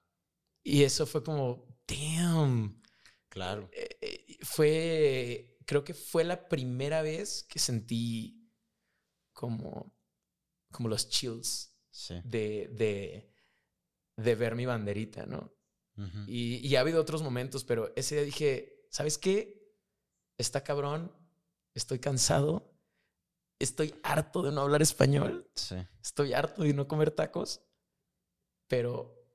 [SPEAKER 2] Y eso fue como, damn.
[SPEAKER 1] Claro.
[SPEAKER 2] Eh, eh, fue, creo que fue la primera vez que sentí como, como los chills
[SPEAKER 1] Sí.
[SPEAKER 2] de, de, de ver mi banderita, ¿no? Y, y ha habido otros momentos, pero ese día dije, ¿sabes qué? Está cabrón, estoy cansado, estoy harto de no hablar español,
[SPEAKER 1] Sí.
[SPEAKER 2] estoy harto de no comer tacos, pero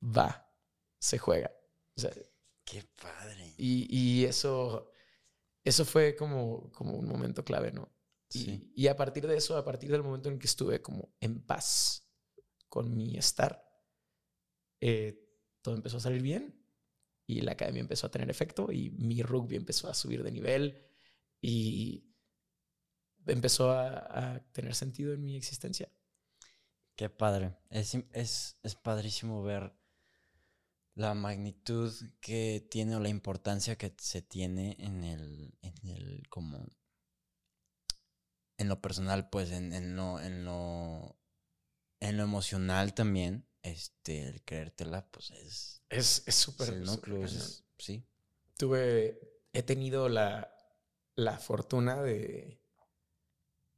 [SPEAKER 2] va, se juega. O sea,
[SPEAKER 1] Qué padre.
[SPEAKER 2] y, y eso, eso fue como, como un momento clave, ¿no? Y,
[SPEAKER 1] Sí.
[SPEAKER 2] y a partir de eso, a partir del momento en que estuve como en paz con mi estar, eh, todo empezó a salir bien y la academia empezó a tener efecto y mi rugby empezó a subir de nivel y empezó a, a tener sentido en mi existencia.
[SPEAKER 1] Qué padre. Es, es, es padrísimo ver la magnitud que tiene o la importancia que se tiene en el, en el como en lo personal, pues, en, en lo, en lo, en lo emocional también, este, el creértela, pues es,
[SPEAKER 2] Es súper.
[SPEAKER 1] es el núcleo, es- sí.
[SPEAKER 2] tuve, he tenido la, la fortuna de,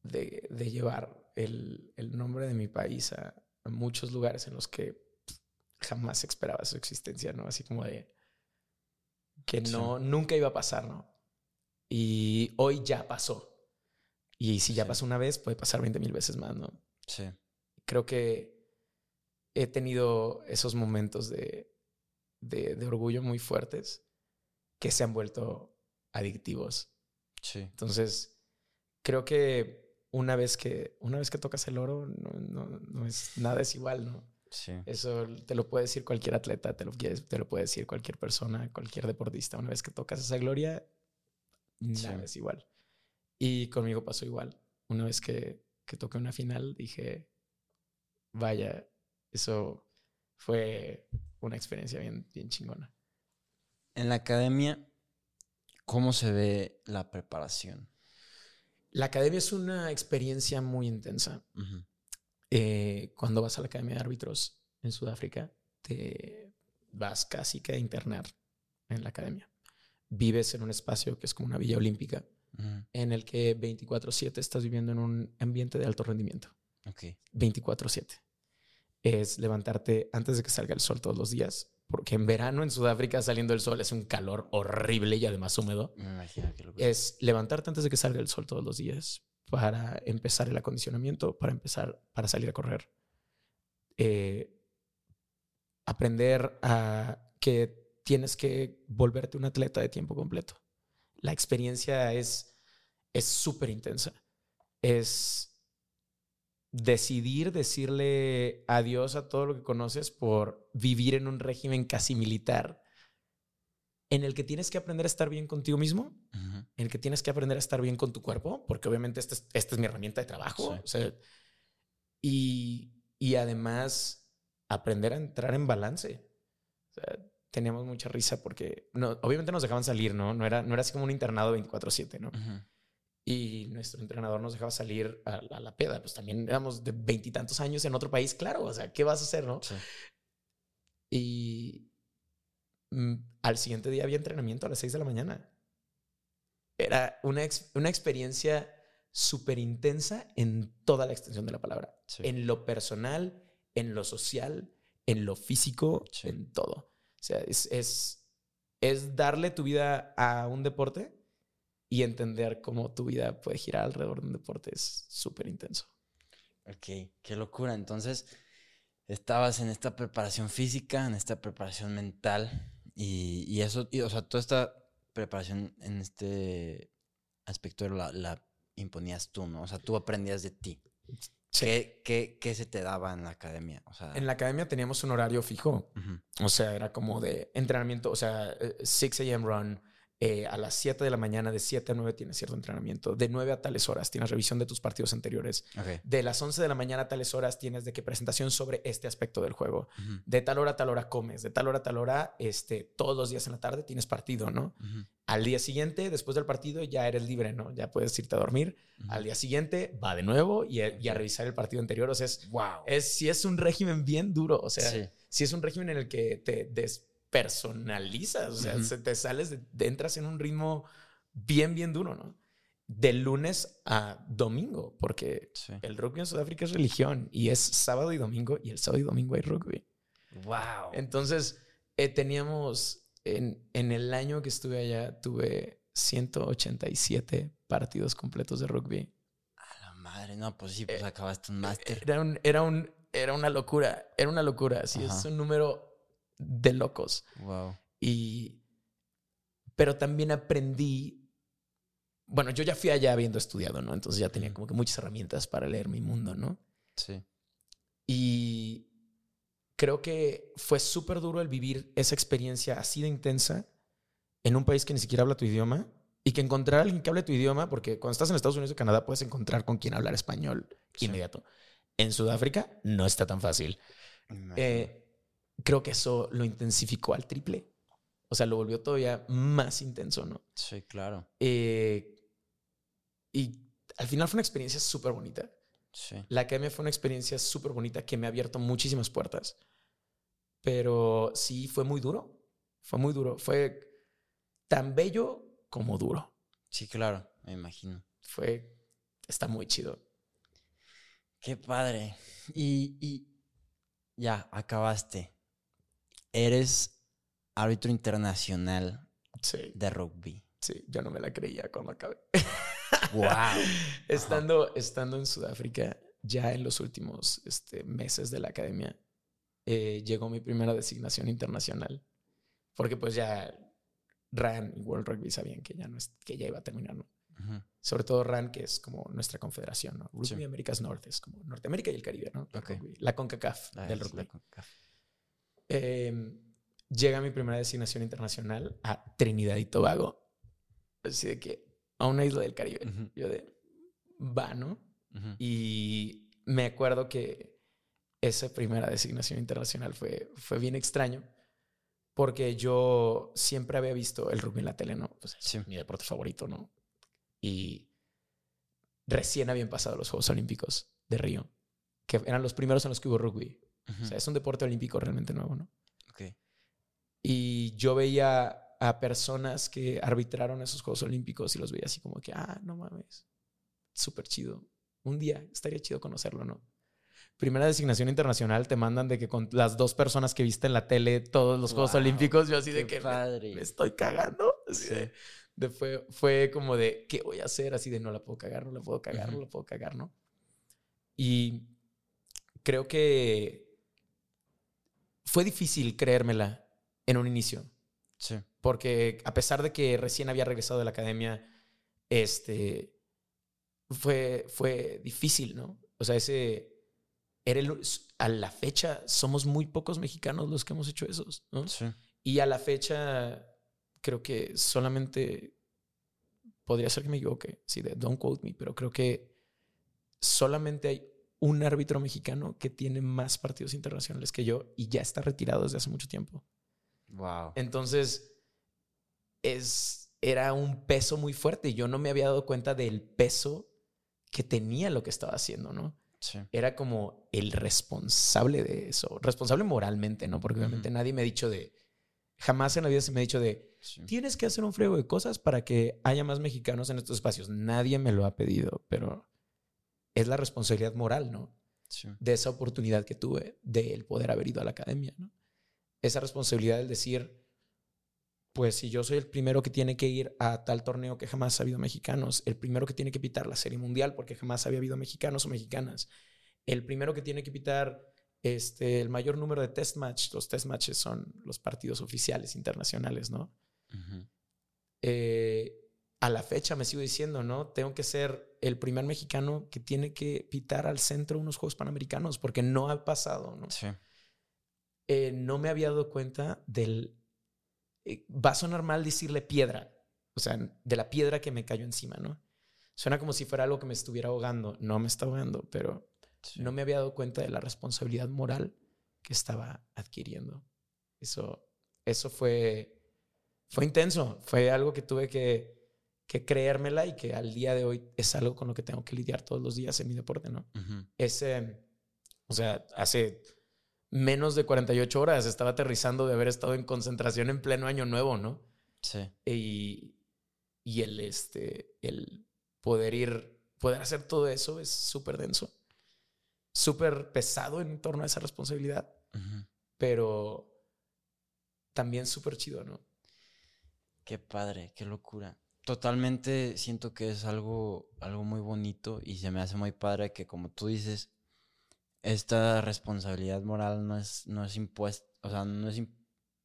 [SPEAKER 2] de, de llevar el, el nombre de mi país a, a muchos lugares en los que jamás esperaba su existencia, ¿no? Así como de que no, nunca iba a pasar, ¿no? Y hoy ya pasó. Y si ya
[SPEAKER 1] Sí.
[SPEAKER 2] pasó una vez, puede pasar 20 mil veces más, ¿no?
[SPEAKER 1] Sí.
[SPEAKER 2] creo que he tenido esos momentos de, de, de orgullo muy fuertes que se han vuelto adictivos.
[SPEAKER 1] Sí.
[SPEAKER 2] Entonces, creo que una vez que, una vez que tocas el oro, no, no, no es, nada es igual, ¿no?
[SPEAKER 1] Sí.
[SPEAKER 2] Eso te lo puede decir cualquier atleta, te lo, te lo puede decir cualquier persona, cualquier deportista. Una vez que tocas esa gloria, nada
[SPEAKER 1] Sí.
[SPEAKER 2] es igual. Y conmigo pasó igual. Una vez que, que toqué una final, dije, vaya, eso fue una experiencia bien, bien chingona.
[SPEAKER 1] En la academia, ¿cómo se ve la preparación?
[SPEAKER 2] La academia es una experiencia muy intensa. Eh, cuando vas a la academia de árbitros en Sudáfrica, te vas casi que a internar en la academia. Vives en un espacio que es como una villa olímpica, En el que 24/7 estás viviendo en un ambiente de alto rendimiento.
[SPEAKER 1] Ok.
[SPEAKER 2] 24/7. Es levantarte antes de que salga el sol todos los días, porque en verano en Sudáfrica saliendo el sol es un calor horrible y además húmedo.
[SPEAKER 1] Que...
[SPEAKER 2] Es levantarte antes de que salga el sol todos los días para empezar el acondicionamiento, para empezar, para salir a correr. Eh, aprender a que tienes que volverte un atleta de tiempo completo. La experiencia es es súper intensa. Es decidir decirle adiós a todo lo que conoces por vivir en un régimen casi militar en el que tienes que aprender a estar bien contigo mismo, en el que tienes que aprender a estar bien con tu cuerpo, porque obviamente esta es, esta es mi herramienta de trabajo.
[SPEAKER 1] Sí.
[SPEAKER 2] o sea, y, y además aprender a entrar en balance. O sea, teníamos mucha risa porque no, obviamente nos dejaban salir, ¿no? No era, no era así como un internado 24/7, ¿no? Y nuestro entrenador nos dejaba salir a, a la peda. Pues también éramos de veintitantos años en otro país, claro. O sea, ¿qué vas a hacer, no?
[SPEAKER 1] Sí.
[SPEAKER 2] Y mm, al siguiente día había entrenamiento a las 6 de la mañana. Era una, ex- una experiencia súper intensa en toda la extensión de la palabra.
[SPEAKER 1] Sí.
[SPEAKER 2] En lo personal, en lo social, en lo físico,
[SPEAKER 1] Sí.
[SPEAKER 2] en todo. O sea, es, es, es darle tu vida a un deporte y entender cómo tu vida puede girar alrededor de un deporte. Es súper intenso.
[SPEAKER 1] Ok, qué locura. Entonces, estabas en esta preparación física, en esta preparación mental y, y eso, y, o sea, toda esta preparación en este aspecto la, la imponías tú, ¿no? O sea, tú aprendías de ti. ¿Qué, qué, qué se te daba en la academia? O sea,
[SPEAKER 2] En la academia teníamos un horario fijo. O sea, era como de entrenamiento, o sea, eh, 6 a.m. run. eh, a las 7 de la mañana, de 7 a 9 tienes cierto entrenamiento. De 9 a tales horas tienes revisión de tus partidos anteriores. De las 11 de la mañana a tales horas tienes de que presentación sobre este aspecto del juego. De tal hora a tal hora comes. De tal hora a tal hora, este, todos los días en la tarde tienes partido, ¿no? Al día siguiente, después del partido, ya eres libre, ¿no? Ya puedes irte a dormir. Al día siguiente, va de nuevo y, a- y a revisar el partido anterior. O sea, es,
[SPEAKER 1] Wow.
[SPEAKER 2] es, sí es un régimen bien duro. O sea,
[SPEAKER 1] Sí.
[SPEAKER 2] si es un régimen en el que te despersonalizas, o sea,
[SPEAKER 1] Ujú.
[SPEAKER 2] se te sales, de, de- entras en un ritmo bien, bien duro, ¿no? De lunes a domingo, porque
[SPEAKER 1] Sí.
[SPEAKER 2] el rugby en Sudáfrica es religión y es sábado y domingo y el sábado y domingo hay rugby.
[SPEAKER 1] Wow.
[SPEAKER 2] Entonces, eh, teníamos, en, en el año que estuve allá, tuve 187 partidos completos de rugby.
[SPEAKER 1] A la madre, no, pues sí, pues
[SPEAKER 2] Eh,
[SPEAKER 1] acabaste un máster.
[SPEAKER 2] Era, un, era, un, era una locura, era una locura, sí, es un número de locos.
[SPEAKER 1] Wow.
[SPEAKER 2] Y, pero también aprendí, bueno, yo ya fui allá habiendo estudiado, ¿no? Entonces ya tenía como que muchas herramientas para leer mi mundo, ¿no?
[SPEAKER 1] Sí.
[SPEAKER 2] Y creo que fue súper duro el vivir esa experiencia así de intensa en un país que ni siquiera habla tu idioma y que encontrar a alguien que hable tu idioma, porque cuando estás en Estados Unidos o Canadá puedes encontrar con quien hablar español
[SPEAKER 1] Sí.
[SPEAKER 2] inmediato. En Sudáfrica no está tan fácil. Eh, creo que eso lo intensificó al triple. O sea, lo volvió todavía más intenso, ¿no?
[SPEAKER 1] sí, claro.
[SPEAKER 2] Eh, y al final fue una experiencia súper bonita.
[SPEAKER 1] Sí.
[SPEAKER 2] La academia fue una experiencia súper bonita que me ha abierto muchísimas puertas. Pero sí, fue muy duro. Fue muy duro. Fue tan bello como duro.
[SPEAKER 1] Sí, claro, me imagino.
[SPEAKER 2] Fue. Está muy chido.
[SPEAKER 1] Qué padre. Y, y ya, acabaste. Eres árbitro internacional
[SPEAKER 2] Sí,
[SPEAKER 1] de rugby.
[SPEAKER 2] sí, yo no me la creía cuando acabé. *laughs*
[SPEAKER 1] ¡Wow! *laughs*
[SPEAKER 2] estando, estando en Sudáfrica, ya en los últimos este, meses de la academia, eh, llegó mi primera designación internacional. Porque pues ya RAN y World Rugby sabían que ya, no es, que ya iba a terminar, ¿no? Sobre todo RAN, que es como nuestra confederación, ¿no? Rugby
[SPEAKER 1] Sí.
[SPEAKER 2] Américas Norte, es como Norteamérica y el Caribe, ¿no? La CONCACAF
[SPEAKER 1] la-
[SPEAKER 2] del
[SPEAKER 1] la
[SPEAKER 2] rugby.
[SPEAKER 1] CONCACAF.
[SPEAKER 2] Eh, llega mi primera designación internacional a Trinidad y Tobago. Así de que a una isla del Caribe. Yo de, va, ¿no? Y me acuerdo que esa primera designación internacional fue, fue bien extraño porque yo siempre había visto el rugby en la tele, ¿no? Pues es
[SPEAKER 1] Sí.
[SPEAKER 2] mi deporte favorito, ¿no? Y recién habían pasado los Juegos Olímpicos de Río, que eran los primeros en los que hubo rugby. O sea, es un deporte olímpico realmente nuevo, ¿no?
[SPEAKER 1] ok.
[SPEAKER 2] Y yo veía a personas que arbitraron esos Juegos Olímpicos y los veía así como que, ah, no mames, súper chido. Un día estaría chido conocerlo, ¿no? Primera designación internacional te mandan de que con las dos personas que viste en la tele todos los Juegos
[SPEAKER 1] Wow,
[SPEAKER 2] Olímpicos, yo así de que
[SPEAKER 1] padre.
[SPEAKER 2] me, estoy cagando. Así
[SPEAKER 1] Sí.
[SPEAKER 2] de- de fue, fue como de, ¿qué voy a hacer? Así de, no la puedo cagar, no la puedo cagar, no la puedo cagar, ¿no? Y creo que fue difícil creérmela en un inicio,
[SPEAKER 1] Sí.
[SPEAKER 2] Porque a pesar de que recién había regresado de la academia, este, fue, fue difícil, ¿no? O sea, ese, era el- a la fecha somos muy pocos mexicanos los que hemos hecho esos, ¿no?
[SPEAKER 1] Sí.
[SPEAKER 2] Y a la fecha, creo que solamente podría ser que me equivoque, sí, de don't quote me, pero creo que solamente hay un árbitro mexicano que tiene más partidos internacionales que yo y ya está retirado desde hace mucho tiempo.
[SPEAKER 1] Wow.
[SPEAKER 2] Entonces, es, era un peso muy fuerte y yo no me había dado cuenta del peso que tenía lo que estaba haciendo, ¿no?
[SPEAKER 1] Sí.
[SPEAKER 2] era como el responsable de eso. Responsable moralmente, ¿no? Porque obviamente nadie me ha dicho de. Jamás en la vida se me ha dicho de.
[SPEAKER 1] Sí.
[SPEAKER 2] Tienes que hacer un friego de cosas para que haya más mexicanos en estos espacios. Nadie me lo ha pedido, pero es la responsabilidad moral, ¿no?
[SPEAKER 1] Sí.
[SPEAKER 2] De esa oportunidad que tuve de el poder haber ido a la academia, ¿no? Esa responsabilidad del decir, pues si yo soy el primero que tiene que ir a tal torneo que jamás ha habido mexicanos, el primero que tiene que pitar la serie mundial porque jamás había habido mexicanos o mexicanas, el primero que tiene que pitar este, el mayor número de test match, los test matches son los partidos oficiales internacionales, ¿no? Eh, a la fecha me sigo diciendo, ¿no? Tengo que ser el primer mexicano que tiene que pitar al centro unos Juegos Panamericanos porque no ha pasado, ¿no?
[SPEAKER 1] Sí.
[SPEAKER 2] eh, no me había dado cuenta del... eh, va a sonar mal decirle piedra, o sea, de la piedra que me cayó encima, ¿no? Suena como si fuera algo que me estuviera ahogando. No me está ahogando, pero
[SPEAKER 1] Sí.
[SPEAKER 2] no me había dado cuenta de la responsabilidad moral que estaba adquiriendo. Eso, eso fue, fue intenso. Fue algo que tuve que, que creérmela y que al día de hoy es algo con lo que tengo que lidiar todos los días en mi deporte, ¿no?
[SPEAKER 1] Ujú.
[SPEAKER 2] ese, o sea, hace menos de 48 horas estaba aterrizando de haber estado en concentración en pleno año nuevo, ¿no?
[SPEAKER 1] Sí.
[SPEAKER 2] Y, y el, este, el poder ir, poder hacer todo eso es súper denso, súper pesado en torno a esa responsabilidad, pero también súper chido, ¿no?
[SPEAKER 1] Qué padre, qué locura. Totalmente siento que es algo, algo muy bonito y se me hace muy padre que como tú dices, esta responsabilidad moral no es, no es impuesta, o sea, no es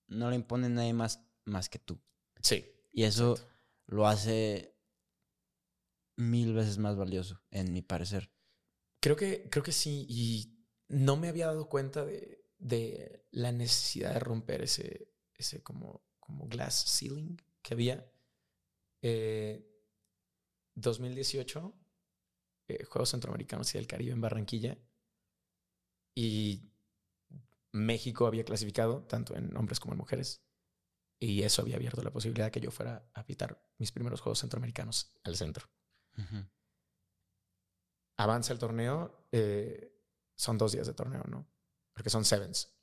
[SPEAKER 1] no la impone nadie más, más que tú.
[SPEAKER 2] Sí.
[SPEAKER 1] Y eso
[SPEAKER 2] Exacto.
[SPEAKER 1] lo hace mil veces más valioso, en mi parecer.
[SPEAKER 2] Creo que, creo que sí. Y no me había dado cuenta de, de la necesidad de romper ese, ese como, como glass ceiling que había. Eh, 2018, eh, Juegos Centroamericanos y del Caribe en Barranquilla. Y México había clasificado tanto en hombres como en mujeres. Y eso había abierto la posibilidad de que yo fuera a pitar mis primeros Juegos Centroamericanos al centro
[SPEAKER 1] Ujú.
[SPEAKER 2] avanza el torneo, eh, son dos días de torneo, ¿no? Porque son sevens.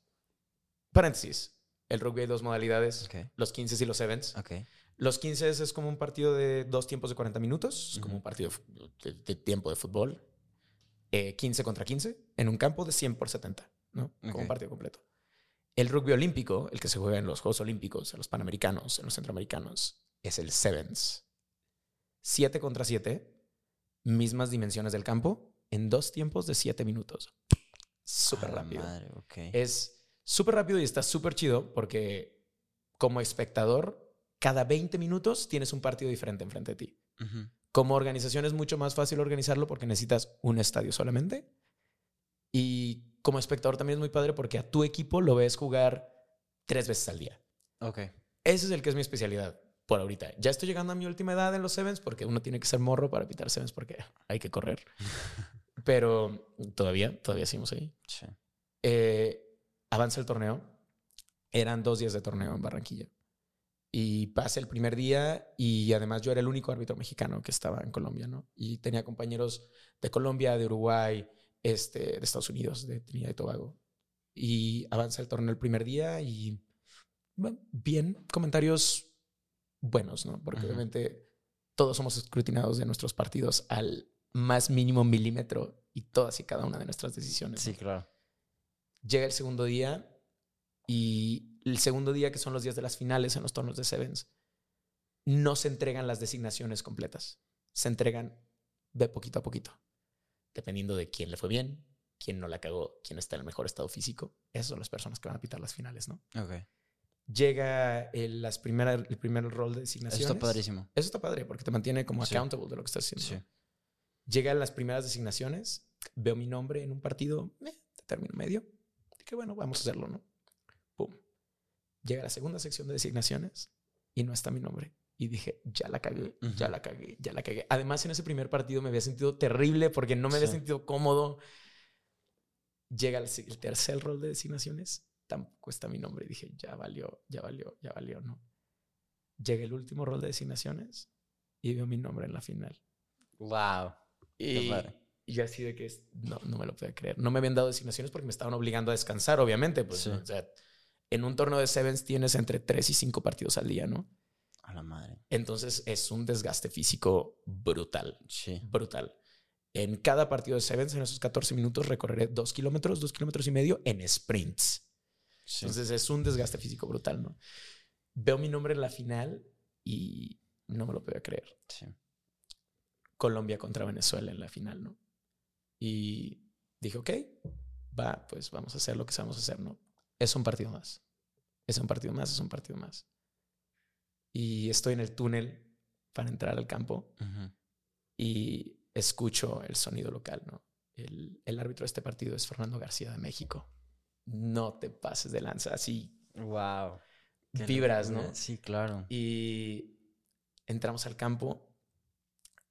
[SPEAKER 2] Paréntesis. El rugby hay dos modalidades, los 15 y los sevens. Los 15 es como un partido de dos tiempos de 40 minutos, como un partido de, fu- de- de tiempo de fútbol. Eh, 15 contra 15, en un campo de 100 por 70, ¿no? Como
[SPEAKER 1] Ok.
[SPEAKER 2] un partido completo. El rugby olímpico, el que se juega en los Juegos Olímpicos, en los Panamericanos, en los Centroamericanos, es el sevens. 7 contra 7, mismas dimensiones del campo, en dos tiempos de 7 minutos. Súper
[SPEAKER 1] A la
[SPEAKER 2] rápido.
[SPEAKER 1] Madre, ok.
[SPEAKER 2] Es súper rápido y está súper chido porque como espectador, cada 20 minutos tienes un partido diferente enfrente de ti.
[SPEAKER 1] Ujú.
[SPEAKER 2] Como organización es mucho más fácil organizarlo porque necesitas un estadio solamente. Y como espectador también es muy padre porque a tu equipo lo ves jugar tres veces al día.
[SPEAKER 1] Ok.
[SPEAKER 2] Ese es el que es mi especialidad por ahorita. Ya estoy llegando a mi última edad en los sevens porque uno tiene que ser morro para pitar sevens porque hay que correr. *laughs* Pero todavía, todavía seguimos ahí.
[SPEAKER 1] Sí.
[SPEAKER 2] Eh, avanza el torneo. Eran dos días de torneo en Barranquilla. Y pasé el primer día y además yo era el único árbitro mexicano que estaba en Colombia, ¿no? Y tenía compañeros de Colombia, de Uruguay, este, de Estados Unidos, de Trinidad y Tobago. Y avanza el torneo el primer día y bueno, bien, comentarios buenos, ¿no? Porque
[SPEAKER 1] Ujú.
[SPEAKER 2] obviamente todos somos escrutinados de nuestros partidos al más mínimo milímetro y todas y cada una de nuestras decisiones.
[SPEAKER 1] Sí,
[SPEAKER 2] ¿no?
[SPEAKER 1] claro.
[SPEAKER 2] Llega el segundo día y el segundo día, que son los días de las finales en los torneos de Sevens, no se entregan las designaciones completas. Se entregan de poquito a poquito, dependiendo de quién le fue bien, quién no la cagó, quién está en el mejor estado físico. Esas son las personas que van a pitar las finales, ¿no?
[SPEAKER 1] Ok.
[SPEAKER 2] Llega el, las primeras, el primer rol de
[SPEAKER 1] Eso
[SPEAKER 2] designaciones.
[SPEAKER 1] está padrísimo.
[SPEAKER 2] Eso está padre porque te mantiene como
[SPEAKER 1] Sí.
[SPEAKER 2] accountable de lo que estás haciendo.
[SPEAKER 1] Sí.
[SPEAKER 2] Llegan las primeras designaciones, veo mi nombre en un partido eh, de término medio. Dije, bueno, vamos a hacerlo, ¿no? Llega la segunda sección de designaciones y no está mi nombre. Y dije, ya la cagué, ya
[SPEAKER 1] Ujú.
[SPEAKER 2] la cagué, ya la cagué. Además, en ese primer partido me había sentido terrible porque no me había
[SPEAKER 1] Sí.
[SPEAKER 2] sentido cómodo. Llega el, el tercer rol de designaciones, tampoco está mi nombre. Y dije, ya valió, ya valió, ya valió, ¿no? Llega el último rol de designaciones y veo mi nombre en la final.
[SPEAKER 1] Wow.
[SPEAKER 2] Y, y yo así de que no, no me lo podía creer. No me habían dado designaciones porque me estaban obligando a descansar, obviamente. Pues,
[SPEAKER 1] Sí.
[SPEAKER 2] O sea, en un torneo de Sevens tienes entre 3 y 5 partidos al día, ¿no?
[SPEAKER 1] A la madre.
[SPEAKER 2] Entonces es un desgaste físico brutal,
[SPEAKER 1] Sí.
[SPEAKER 2] brutal. En cada partido de Sevens, en esos 14 minutos, recorreré 2 kilómetros, 2 kilómetros y medio en sprints.
[SPEAKER 1] sí.
[SPEAKER 2] Entonces es un desgaste físico brutal, ¿no? Veo mi nombre en la final y no me lo podía creer.
[SPEAKER 1] sí.
[SPEAKER 2] Colombia contra Venezuela en la final, ¿no? Y dije, ok, va, pues vamos a hacer lo que sabemos hacer, ¿no? Es un partido más. Es un partido más, es un partido más. Y estoy en el túnel para entrar al campo y escucho el sonido local, ¿no? El, el árbitro de este partido es Fernando García de México. No te pases de lanza, así
[SPEAKER 1] Wow.
[SPEAKER 2] Vibras. ¿no?
[SPEAKER 1] Sí, claro.
[SPEAKER 2] Y entramos al campo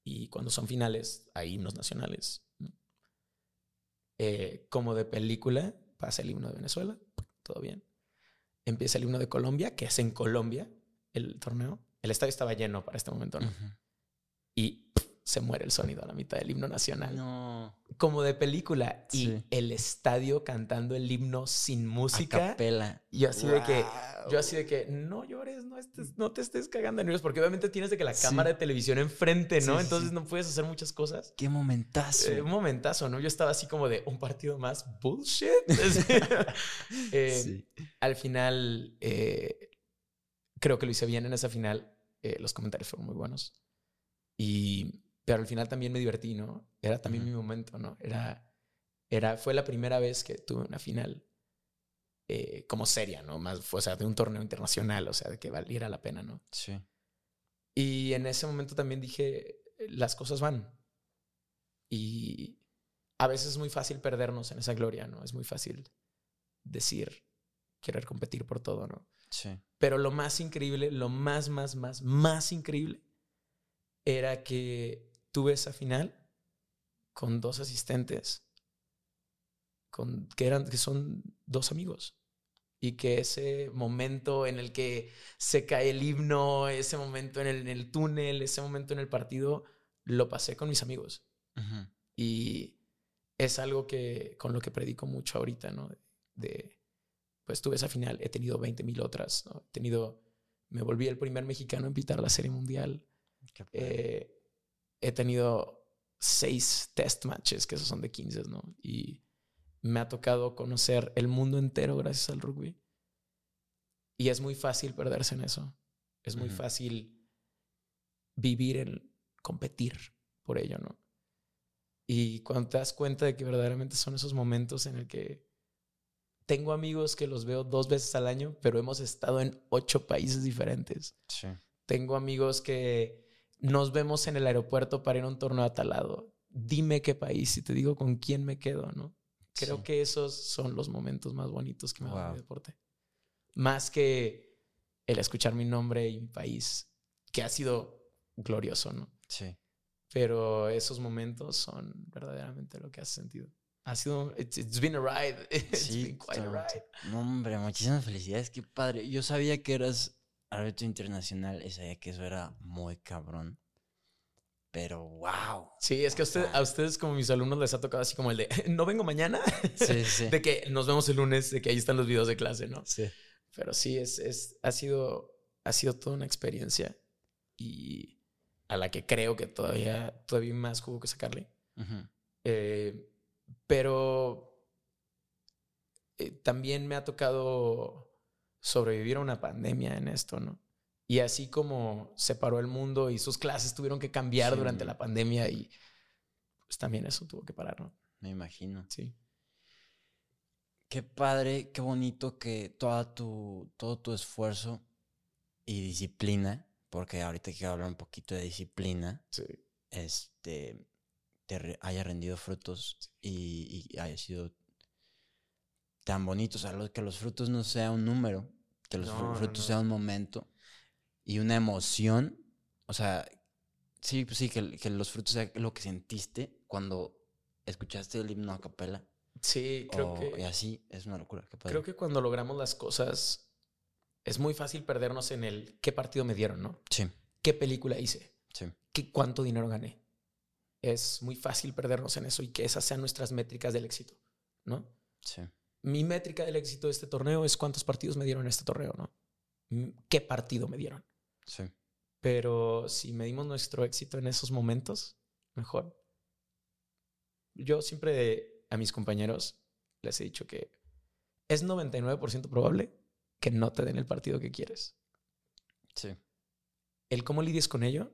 [SPEAKER 2] y cuando son finales hay himnos nacionales. Eh, como de película, pasa el himno de Venezuela, todo bien. Empieza el himno de Colombia, que es en Colombia el torneo. El estadio estaba lleno para este momento, ¿no? Y se muere el sonido a la mitad del himno nacional.
[SPEAKER 1] No.
[SPEAKER 2] Como de película. Y
[SPEAKER 1] Sí.
[SPEAKER 2] el estadio cantando el himno sin música.
[SPEAKER 1] capela.
[SPEAKER 2] Y así de que yo así de que no llores, no, estés, no te estés cagando de nervios, porque obviamente tienes de que la
[SPEAKER 1] Sí.
[SPEAKER 2] cámara de televisión enfrente, ¿no?
[SPEAKER 1] Sí,
[SPEAKER 2] Entonces no puedes hacer muchas cosas.
[SPEAKER 1] Qué momentazo.
[SPEAKER 2] Eh, un momentazo, ¿no? Yo estaba así como de un partido más bullshit. *laughs* Eh,
[SPEAKER 1] Sí.
[SPEAKER 2] Al final, eh, creo que lo hice bien en esa final. Eh, los comentarios fueron muy buenos. Y, pero al final también me divertí, ¿no? Era también mi momento, ¿no? Era, era, fue la primera vez que tuve una final eh, como seria, ¿no? Más, fue, o sea, de un torneo internacional, o sea, de que valiera la pena, ¿no?
[SPEAKER 1] Sí.
[SPEAKER 2] Y en ese momento también dije, las cosas van. Y a veces es muy fácil perdernos en esa gloria, ¿no? Es muy fácil decir, querer competir por todo, ¿no?
[SPEAKER 1] Sí.
[SPEAKER 2] Pero lo más increíble, lo más, más, más, más increíble era que tuve esa final con dos asistentes, con, que, eran, que son dos amigos. Y que ese momento en el que se cae el himno, ese momento en el, en el túnel, ese momento en el partido, lo pasé con mis amigos.
[SPEAKER 1] Ujú.
[SPEAKER 2] Y es algo que con lo que predico mucho ahorita, ¿no? De, pues tuve esa final, he tenido 20 mil otras, ¿no? He tenido, me volví el primer mexicano en pitar la serie mundial. Eh, he tenido seis test matches, que esos son de 15, ¿no? Y me ha tocado conocer el mundo entero gracias al rugby. Y es muy fácil perderse en eso. Es muy fácil vivir en competir por ello, ¿no? Y cuando te das cuenta de que verdaderamente son esos momentos en el que tengo amigos que los veo dos veces al año, pero hemos estado en ocho países diferentes.
[SPEAKER 1] Sí.
[SPEAKER 2] Tengo amigos que nos vemos en el aeropuerto para ir a un torneo a tal lado. Dime qué país y te digo con quién me quedo, ¿no? Creo
[SPEAKER 1] Sí.
[SPEAKER 2] que esos son los momentos más bonitos que me
[SPEAKER 1] Wow.
[SPEAKER 2] mi deporte. Más que el escuchar mi nombre y mi país, que ha sido glorioso, ¿no?
[SPEAKER 1] Sí.
[SPEAKER 2] Pero esos momentos son verdaderamente lo que hace sentido. Ha sido, it's, it's been a ride. *laughs* It's
[SPEAKER 1] Sí,
[SPEAKER 2] been quite a ride.
[SPEAKER 1] No, hombre, muchísimas felicidades, qué padre. Yo sabía que eras árbitro internacional y sabía que eso era muy cabrón. Pero wow.
[SPEAKER 2] Sí, es que a, usted- a ustedes como mis alumnos les ha tocado así como el de, *laughs* no vengo mañana.
[SPEAKER 1] Sí, sí. *laughs*
[SPEAKER 2] de que nos vemos el lunes, de que ahí están los videos de clase, ¿no?
[SPEAKER 1] sí.
[SPEAKER 2] Pero sí, es, es, ha, sido, ha sido toda una experiencia y a la que creo que todavía, todavía más jugo que sacarle. Eh, pero eh, también me ha tocado sobrevivir a una pandemia en esto, ¿no? Y así como se paró el mundo y sus clases tuvieron que cambiar
[SPEAKER 1] Sí.
[SPEAKER 2] durante la pandemia y pues también eso tuvo que parar, ¿no?
[SPEAKER 1] Me imagino.
[SPEAKER 2] Sí.
[SPEAKER 1] Qué padre, qué bonito que toda tu, todo tu esfuerzo y disciplina, porque ahorita quiero hablar un poquito de disciplina,
[SPEAKER 2] Sí.
[SPEAKER 1] este, te haya rendido frutos y, y haya sido tan bonito. O sea, que los frutos no sea un número, que los
[SPEAKER 2] No,
[SPEAKER 1] frutos
[SPEAKER 2] no.
[SPEAKER 1] sea un momento y una emoción. O sea, sí, pues sí, que, que los frutos sea lo que sentiste cuando escuchaste el himno a capela.
[SPEAKER 2] Sí, creo
[SPEAKER 1] o-
[SPEAKER 2] que
[SPEAKER 1] Y así es una locura.
[SPEAKER 2] Creo que cuando logramos las cosas es muy fácil perdernos en el qué partido me dieron, ¿no?
[SPEAKER 1] Sí,
[SPEAKER 2] ¿Qué película hice?
[SPEAKER 1] sí.
[SPEAKER 2] ¿Qué, ¿Cuánto dinero gané? Es muy fácil perdernos en eso y que esas sean nuestras métricas del éxito, ¿no?
[SPEAKER 1] Sí,
[SPEAKER 2] Mi métrica del éxito de este torneo es cuántos partidos me dieron en este torneo, ¿no? ¿Qué partido me dieron?
[SPEAKER 1] sí.
[SPEAKER 2] Pero si medimos nuestro éxito en esos momentos, mejor. Yo siempre a mis compañeros les he dicho que es 99% probable que no te den el partido que quieres.
[SPEAKER 1] Sí,
[SPEAKER 2] El cómo lidies con ello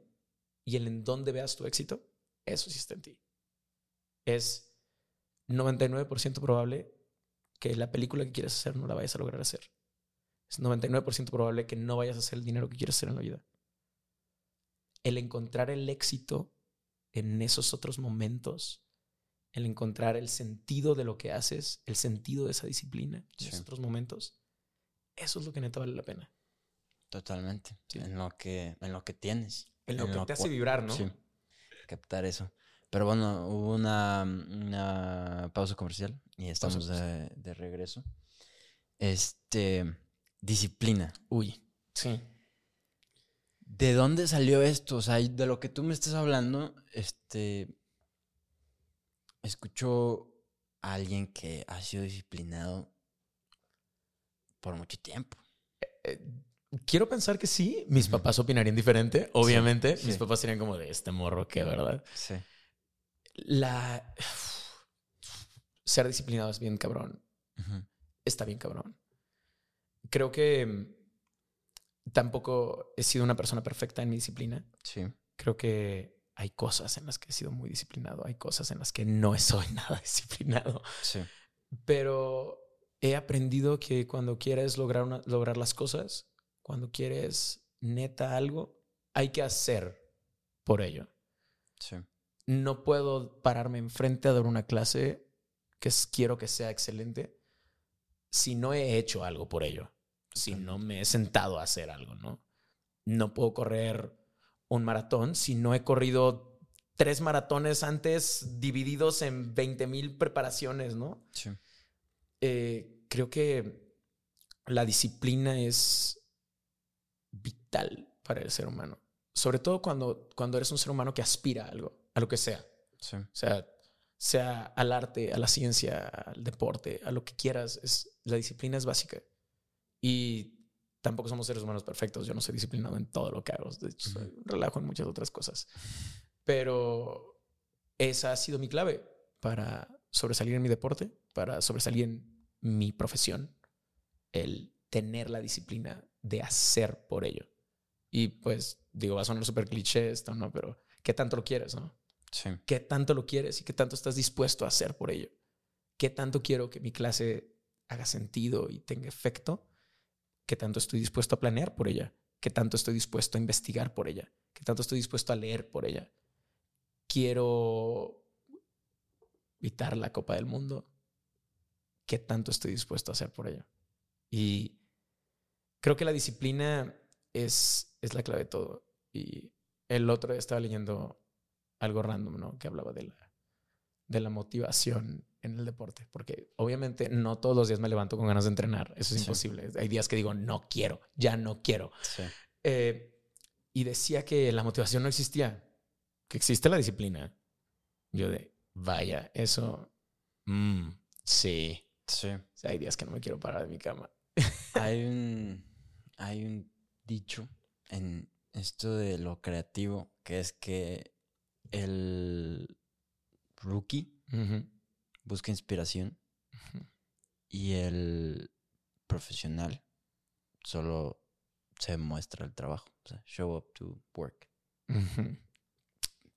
[SPEAKER 2] y el en dónde veas tu éxito, eso sí está en ti. Es 99% probable que la película que quieres hacer no la vayas a lograr hacer. Es 99% probable que no vayas a hacer el dinero que quieres hacer en la vida. El encontrar el éxito en esos otros momentos, el encontrar el sentido de lo que haces, el sentido de esa disciplina en
[SPEAKER 1] Sí.
[SPEAKER 2] esos otros momentos, eso es lo que neta vale la pena.
[SPEAKER 1] totalmente.
[SPEAKER 2] Sí.
[SPEAKER 1] En lo que, en lo que tienes.
[SPEAKER 2] En lo
[SPEAKER 1] En
[SPEAKER 2] que
[SPEAKER 1] lo
[SPEAKER 2] te hace vibrar, ¿no?
[SPEAKER 1] Sí. Captar eso. Pero bueno, hubo una, una pausa comercial y estamos de, de regreso. Este, disciplina.
[SPEAKER 2] Uy, sí.
[SPEAKER 1] ¿De dónde salió esto? O sea, de lo que tú me estás hablando, este, escucho a alguien que ha sido disciplinado por mucho tiempo.
[SPEAKER 2] Eh, quiero pensar que sí. Mis papás opinarían diferente, obviamente.
[SPEAKER 1] sí.
[SPEAKER 2] Mis papás serían como de este morro, que verdad.
[SPEAKER 1] Sí.
[SPEAKER 2] La. Ser disciplinado es bien cabrón. Está bien cabrón. Creo que mm, tampoco he sido una persona perfecta en mi disciplina.
[SPEAKER 1] Sí.
[SPEAKER 2] Creo que hay cosas en las que he sido muy disciplinado. Hay cosas en las que no *laughs* soy nada disciplinado.
[SPEAKER 1] Sí.
[SPEAKER 2] Pero he aprendido que cuando quieres lograr, una- lograr las cosas, cuando quieres neta algo, hay que hacer por ello.
[SPEAKER 1] Sí.
[SPEAKER 2] No puedo pararme enfrente a dar una clase que es- quiero que sea excelente si no he hecho algo por ello. Si no me he sentado a hacer algo, ¿no? No puedo correr un maratón si no he corrido tres maratones antes divididos en 20 mil preparaciones, ¿no?
[SPEAKER 1] Sí.
[SPEAKER 2] eh, creo que la disciplina es vital para el ser humano. Sobre todo cuando, cuando eres un ser humano que aspira a algo, a lo que sea.
[SPEAKER 1] Sí.
[SPEAKER 2] O sea, sea al arte, a la ciencia, al deporte, a lo que quieras. Es, la disciplina es básica. Y tampoco somos seres humanos perfectos. Yo no soy disciplinado en todo lo que hago. De hecho, soy un relajo en muchas otras cosas. Pero esa ha sido mi clave para sobresalir en mi deporte, para sobresalir en mi profesión. El tener la disciplina de hacer por ello. Y pues, digo, va a sonar súper cliché esto, ¿no? Pero ¿qué tanto lo quieres, no?
[SPEAKER 1] Sí.
[SPEAKER 2] ¿Qué tanto lo quieres y qué tanto estás dispuesto a hacer por ello? ¿Qué tanto quiero que mi clase haga sentido y tenga efecto? ¿Qué tanto estoy dispuesto a planear por ella? ¿Qué tanto estoy dispuesto a investigar por ella? ¿Qué tanto estoy dispuesto a leer por ella? Quiero evitar la Copa del Mundo. ¿Qué tanto estoy dispuesto a hacer por ello? Y creo que la disciplina es, es la clave de todo. Y el otro día estaba leyendo algo random, ¿no? Que hablaba de la, de la motivación en el deporte. Porque obviamente no todos los días me levanto con ganas de entrenar. Eso es
[SPEAKER 1] Sí.
[SPEAKER 2] imposible. Hay días que digo, no quiero, ya no quiero.
[SPEAKER 1] Sí.
[SPEAKER 2] Eh, y decía que la motivación no existía, que existe la disciplina. Yo de, vaya, eso, mm, sí.
[SPEAKER 1] Sí.
[SPEAKER 2] O sea, hay días que no me quiero parar de mi cama. *laughs*
[SPEAKER 1] Hay un. Hay un dicho en esto de lo creativo, que es que el rookie busca inspiración y el profesional solo se muestra el trabajo, o sea, show up to work.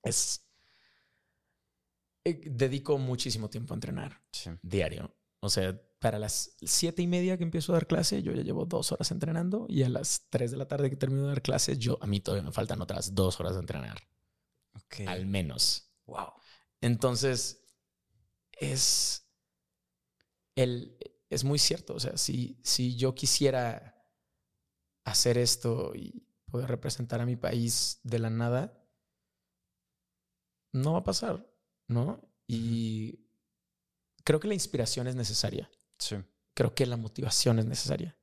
[SPEAKER 2] Es. eh, Dedico muchísimo tiempo a entrenar
[SPEAKER 1] Sí.
[SPEAKER 2] diario. O sea, para las siete y media que empiezo a dar clase, yo ya llevo dos horas entrenando y a las tres de la tarde que termino de dar clase, yo a mí todavía me faltan otras dos horas de entrenar, Al menos.
[SPEAKER 1] Wow.
[SPEAKER 2] Entonces, es. El, es muy cierto. O sea, si, si yo quisiera hacer esto y poder representar a mi país de la nada, no va a pasar, ¿no? Y creo que la inspiración es necesaria.
[SPEAKER 1] Sí.
[SPEAKER 2] Creo que la motivación es necesaria.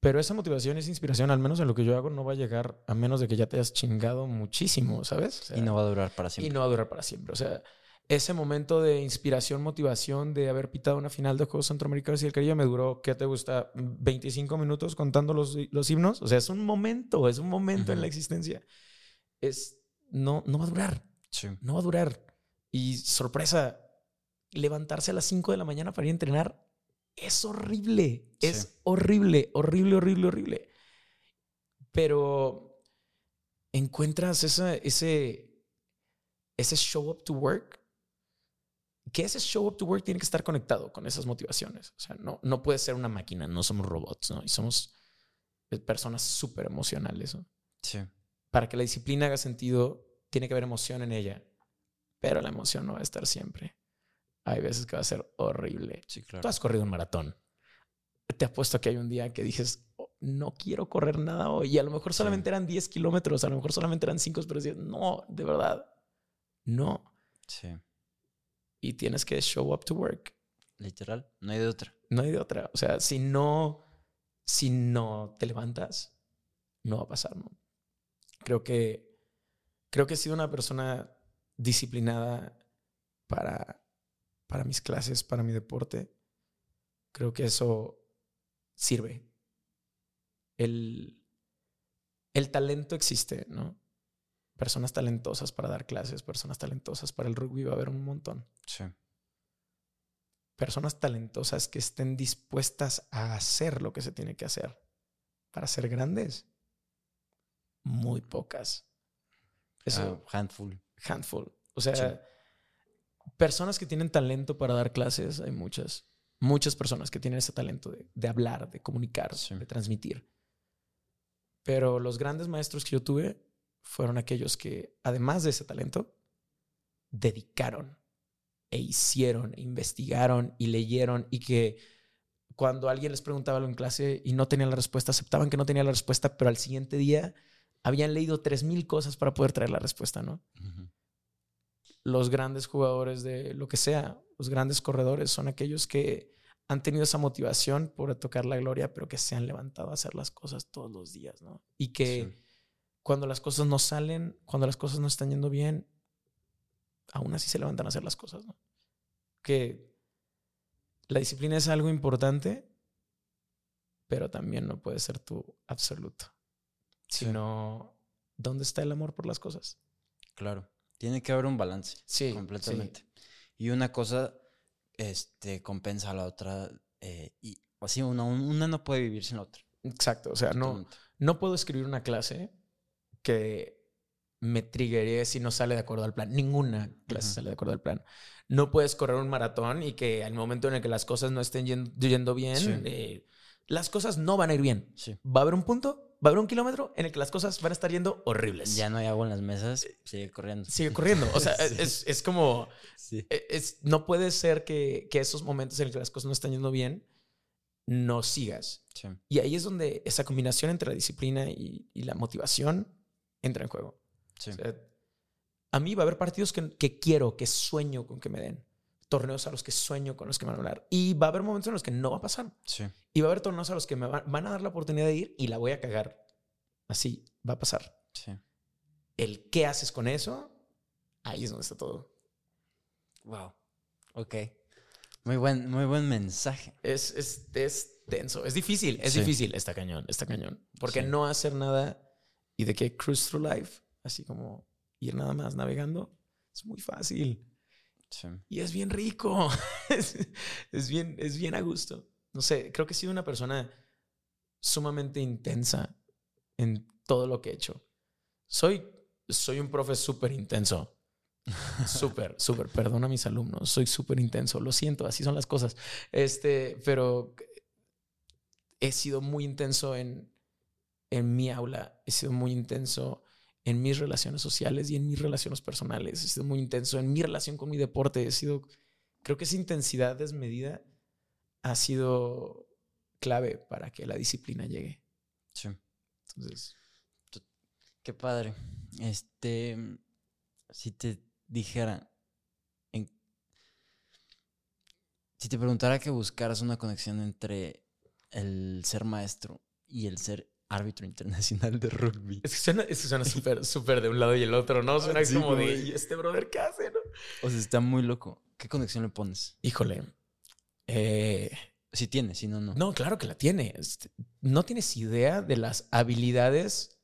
[SPEAKER 2] Pero esa motivación, esa inspiración, al menos en lo que yo hago, no va a llegar a menos de que ya te hayas chingado muchísimo, ¿sabes? O sea,
[SPEAKER 1] Y no va a durar para
[SPEAKER 2] y
[SPEAKER 1] siempre.
[SPEAKER 2] no va a durar para siempre. O sea, ese momento de inspiración, motivación de haber pitado una final de Juegos Centroamericanos y el Caribe me duró, ¿qué te gusta? 25 minutos contando los, los himnos. O sea, es un momento, es un momento en la existencia. Es, no, no va a durar,
[SPEAKER 1] Sí.
[SPEAKER 2] no va a durar. Y sorpresa, levantarse a las 5 de la mañana para ir a entrenar es horrible. Es horrible, horrible, horrible, horrible. Pero encuentras esa, ese, ese show up to work, que ese show up to work tiene que estar conectado con esas motivaciones. O sea, no, no puede ser una máquina, no somos robots, ¿no? Y somos personas súper emocionales, ¿no?
[SPEAKER 1] Sí.
[SPEAKER 2] Para que la disciplina haga sentido, tiene que haber emoción en ella, pero la emoción no va a estar siempre. Hay veces que va a ser horrible.
[SPEAKER 1] Sí, claro.
[SPEAKER 2] Tú has corrido un maratón. Te apuesto que hay un día que dices, "Oh, no quiero correr nada hoy. Y a lo mejor
[SPEAKER 1] Sí.
[SPEAKER 2] solamente eran 10 kilómetros, a lo mejor solamente eran 5, pero dices, no, de verdad, no.
[SPEAKER 1] Sí.
[SPEAKER 2] Y tienes que show up to work.
[SPEAKER 1] Literal. No hay de otra.
[SPEAKER 2] No hay de otra. O sea, si no, si no te levantas, no va a pasar, ¿no? Creo que, creo que he sido una persona disciplinada para, para mis clases, para mi deporte. Creo que eso sirve. El, el talento existe, ¿no? Personas talentosas para dar clases, personas talentosas para el rugby va a haber un montón
[SPEAKER 1] Sí.
[SPEAKER 2] personas talentosas que estén dispuestas a hacer lo que se tiene que hacer para ser grandes. Muy pocas. Eso,
[SPEAKER 1] Ah, handful.
[SPEAKER 2] handful. O sea,
[SPEAKER 1] Sí.
[SPEAKER 2] Personas que tienen talento para dar clases, hay muchas. Muchas personas que tienen ese talento de, de hablar, de comunicar,
[SPEAKER 1] Sí.
[SPEAKER 2] de transmitir. Pero los grandes maestros que yo tuve fueron aquellos que, además de ese talento, dedicaron e hicieron, e investigaron y leyeron y que cuando alguien les preguntaba algo en clase y no tenían la respuesta, aceptaban que no tenían la respuesta, pero al siguiente día habían leído 3.000 cosas para poder traer la respuesta, ¿no? Los grandes jugadores de lo que sea, los grandes corredores son aquellos que han tenido esa motivación por tocar la gloria, pero que se han levantado a hacer las cosas todos los días, ¿no? Y que
[SPEAKER 1] Sí.
[SPEAKER 2] cuando las cosas no salen, cuando las cosas no están yendo bien, aún así se levantan a hacer las cosas, ¿no? Que la disciplina es algo importante, pero también no puede ser tu absoluto.
[SPEAKER 1] Sí.
[SPEAKER 2] Sino, ¿dónde está el amor por las cosas?
[SPEAKER 1] Claro. Tiene que haber un balance.
[SPEAKER 2] Sí,
[SPEAKER 1] completamente. Y una cosa este, compensa a la otra. eh, y así, una, una no puede vivir sin la otra.
[SPEAKER 2] Exacto. O sea, no, no puedo escribir una clase que me triggeré si no sale de acuerdo al plan. Ninguna clase sale de acuerdo al plan. No puedes correr un maratón y que al momento en el que las cosas no estén yen- yendo bien,
[SPEAKER 1] Sí.
[SPEAKER 2] eh, las cosas no van a ir bien.
[SPEAKER 1] Sí.
[SPEAKER 2] Va a haber un punto, va a haber un kilómetro en el que las cosas van a estar yendo horribles.
[SPEAKER 1] Ya no hay agua en las mesas, sigue corriendo.
[SPEAKER 2] Sigue corriendo. O sea, *laughs*
[SPEAKER 1] Sí.
[SPEAKER 2] es, es como...
[SPEAKER 1] Sí.
[SPEAKER 2] e- es, no puede ser que, que esos momentos en los que las cosas no están yendo bien, no sigas.
[SPEAKER 1] Sí.
[SPEAKER 2] Y ahí es donde esa combinación entre la disciplina y, y la motivación entra en juego. O sea, a mí va a haber partidos que, que quiero, que sueño con que me den. Torneos a los que sueño con los que me van a hablar. Y va a haber momentos en los que no va a pasar.
[SPEAKER 1] Sí.
[SPEAKER 2] Y va a haber torneos a los que me va- van a dar la oportunidad de ir y la voy a cagar. Así va a pasar.
[SPEAKER 1] Sí.
[SPEAKER 2] El qué haces con eso, ahí es donde está todo.
[SPEAKER 1] Wow. Ok. Muy buen, muy buen mensaje.
[SPEAKER 2] Es, es, es denso. Es difícil, es
[SPEAKER 1] Sí.
[SPEAKER 2] difícil. Está cañón, está cañón. Porque
[SPEAKER 1] Sí.
[SPEAKER 2] no hacer nada y de que cruise through life, así como ir nada más navegando, es muy fácil.
[SPEAKER 1] Sí.
[SPEAKER 2] Y es bien rico. *laughs* es, es bien, es bien a gusto. No sé, creo que he sido una persona sumamente intensa en todo lo que he hecho. Soy, soy un profe súper intenso. *laughs* Súper, súper. Perdona a mis alumnos. Soy súper intenso. Lo siento, así son las cosas. Este, pero he sido muy intenso en, en mi aula. He sido muy intenso en mis relaciones sociales y en mis relaciones personales. He sido muy intenso en mi relación con mi deporte. He sido, creo que esa intensidad desmedida ha sido clave para que la disciplina llegue.
[SPEAKER 1] Sí.
[SPEAKER 2] Entonces,
[SPEAKER 1] Qué padre. Este, si te dijera, en- si te preguntara que buscaras una conexión entre el ser maestro y el ser árbitro internacional de rugby.
[SPEAKER 2] es que suena, es que suena súper, súper de un lado y el otro, ¿no? Suena
[SPEAKER 1] Sí,
[SPEAKER 2] como de. ¿y este brother qué hace, no?
[SPEAKER 1] O sea, está muy loco. ¿Qué conexión le pones?
[SPEAKER 2] Híjole. Eh,
[SPEAKER 1] Si tiene, si no, no.
[SPEAKER 2] No, claro que la tiene. Este, No tienes idea de las habilidades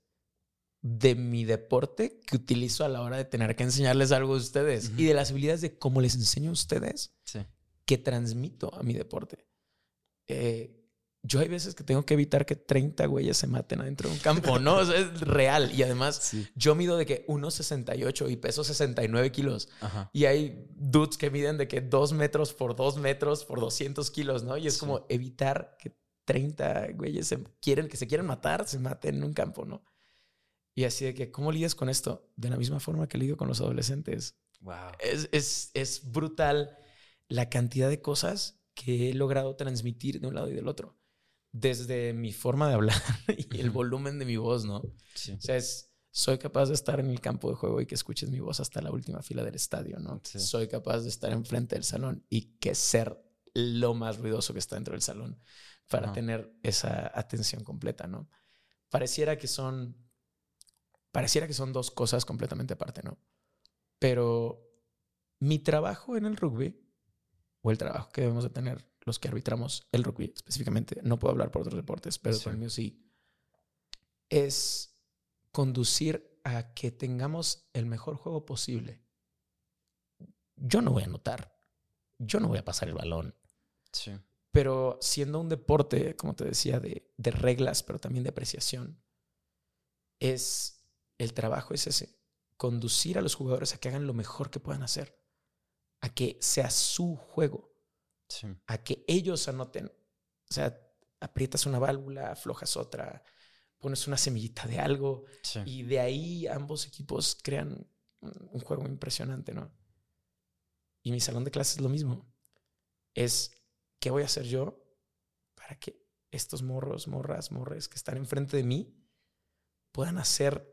[SPEAKER 2] de mi deporte que utilizo a la hora de tener que enseñarles algo a ustedes y de las habilidades de cómo les enseño a ustedes
[SPEAKER 1] Sí.
[SPEAKER 2] que transmito a mi deporte. Eh, yo hay veces que tengo que evitar que 30 güeyes se maten adentro de un campo, ¿no? O sea, es real. Y además,
[SPEAKER 1] Sí.
[SPEAKER 2] yo mido de que 1,68 y peso 69 kilos.
[SPEAKER 1] Ajá.
[SPEAKER 2] Y hay dudes que miden de que 2 metros por 2 metros por 200 kilos, ¿no? Y es
[SPEAKER 1] Sí.
[SPEAKER 2] como evitar que 30 güeyes se quieren, que se quieren matar, se maten en un campo, ¿no? Y así de que, ¿cómo lidias con esto? De la misma forma que lidio con los adolescentes.
[SPEAKER 1] Wow.
[SPEAKER 2] Es, es, es brutal la cantidad de cosas que he logrado transmitir de un lado y del otro. Desde mi forma de hablar *laughs* y el volumen de mi voz, ¿no?
[SPEAKER 1] Sí.
[SPEAKER 2] O sea, es, soy capaz de estar en el campo de juego y que escuches mi voz hasta la última fila del estadio, ¿no?
[SPEAKER 1] Sí.
[SPEAKER 2] Soy capaz de estar enfrente del salón y que ser lo más ruidoso que está dentro del salón para tener esa atención completa, ¿no? Pareciera que son, pareciera que son dos cosas completamente aparte, ¿no? Pero mi trabajo en el rugby o el trabajo que debemos de tener los que arbitramos el rugby específicamente, no puedo hablar por otros deportes, pero
[SPEAKER 1] Sí.
[SPEAKER 2] por el mío sí, es conducir a que tengamos el mejor juego posible. Yo no voy a anotar, yo no voy a pasar el balón,
[SPEAKER 1] Sí.
[SPEAKER 2] pero siendo un deporte, como te decía, de, de reglas, pero también de apreciación, es el trabajo es ese, conducir a los jugadores a que hagan lo mejor que puedan hacer, a que sea su juego,
[SPEAKER 1] Sí.
[SPEAKER 2] a que ellos anoten. O sea, aprietas una válvula, aflojas otra, pones una semillita de algo
[SPEAKER 1] Sí.
[SPEAKER 2] y de ahí ambos equipos crean un un juego impresionante, ¿no? Y mi salón de clases es lo mismo. Es, ¿qué voy a hacer yo para que estos morros, morras, morres que están enfrente de mí puedan hacer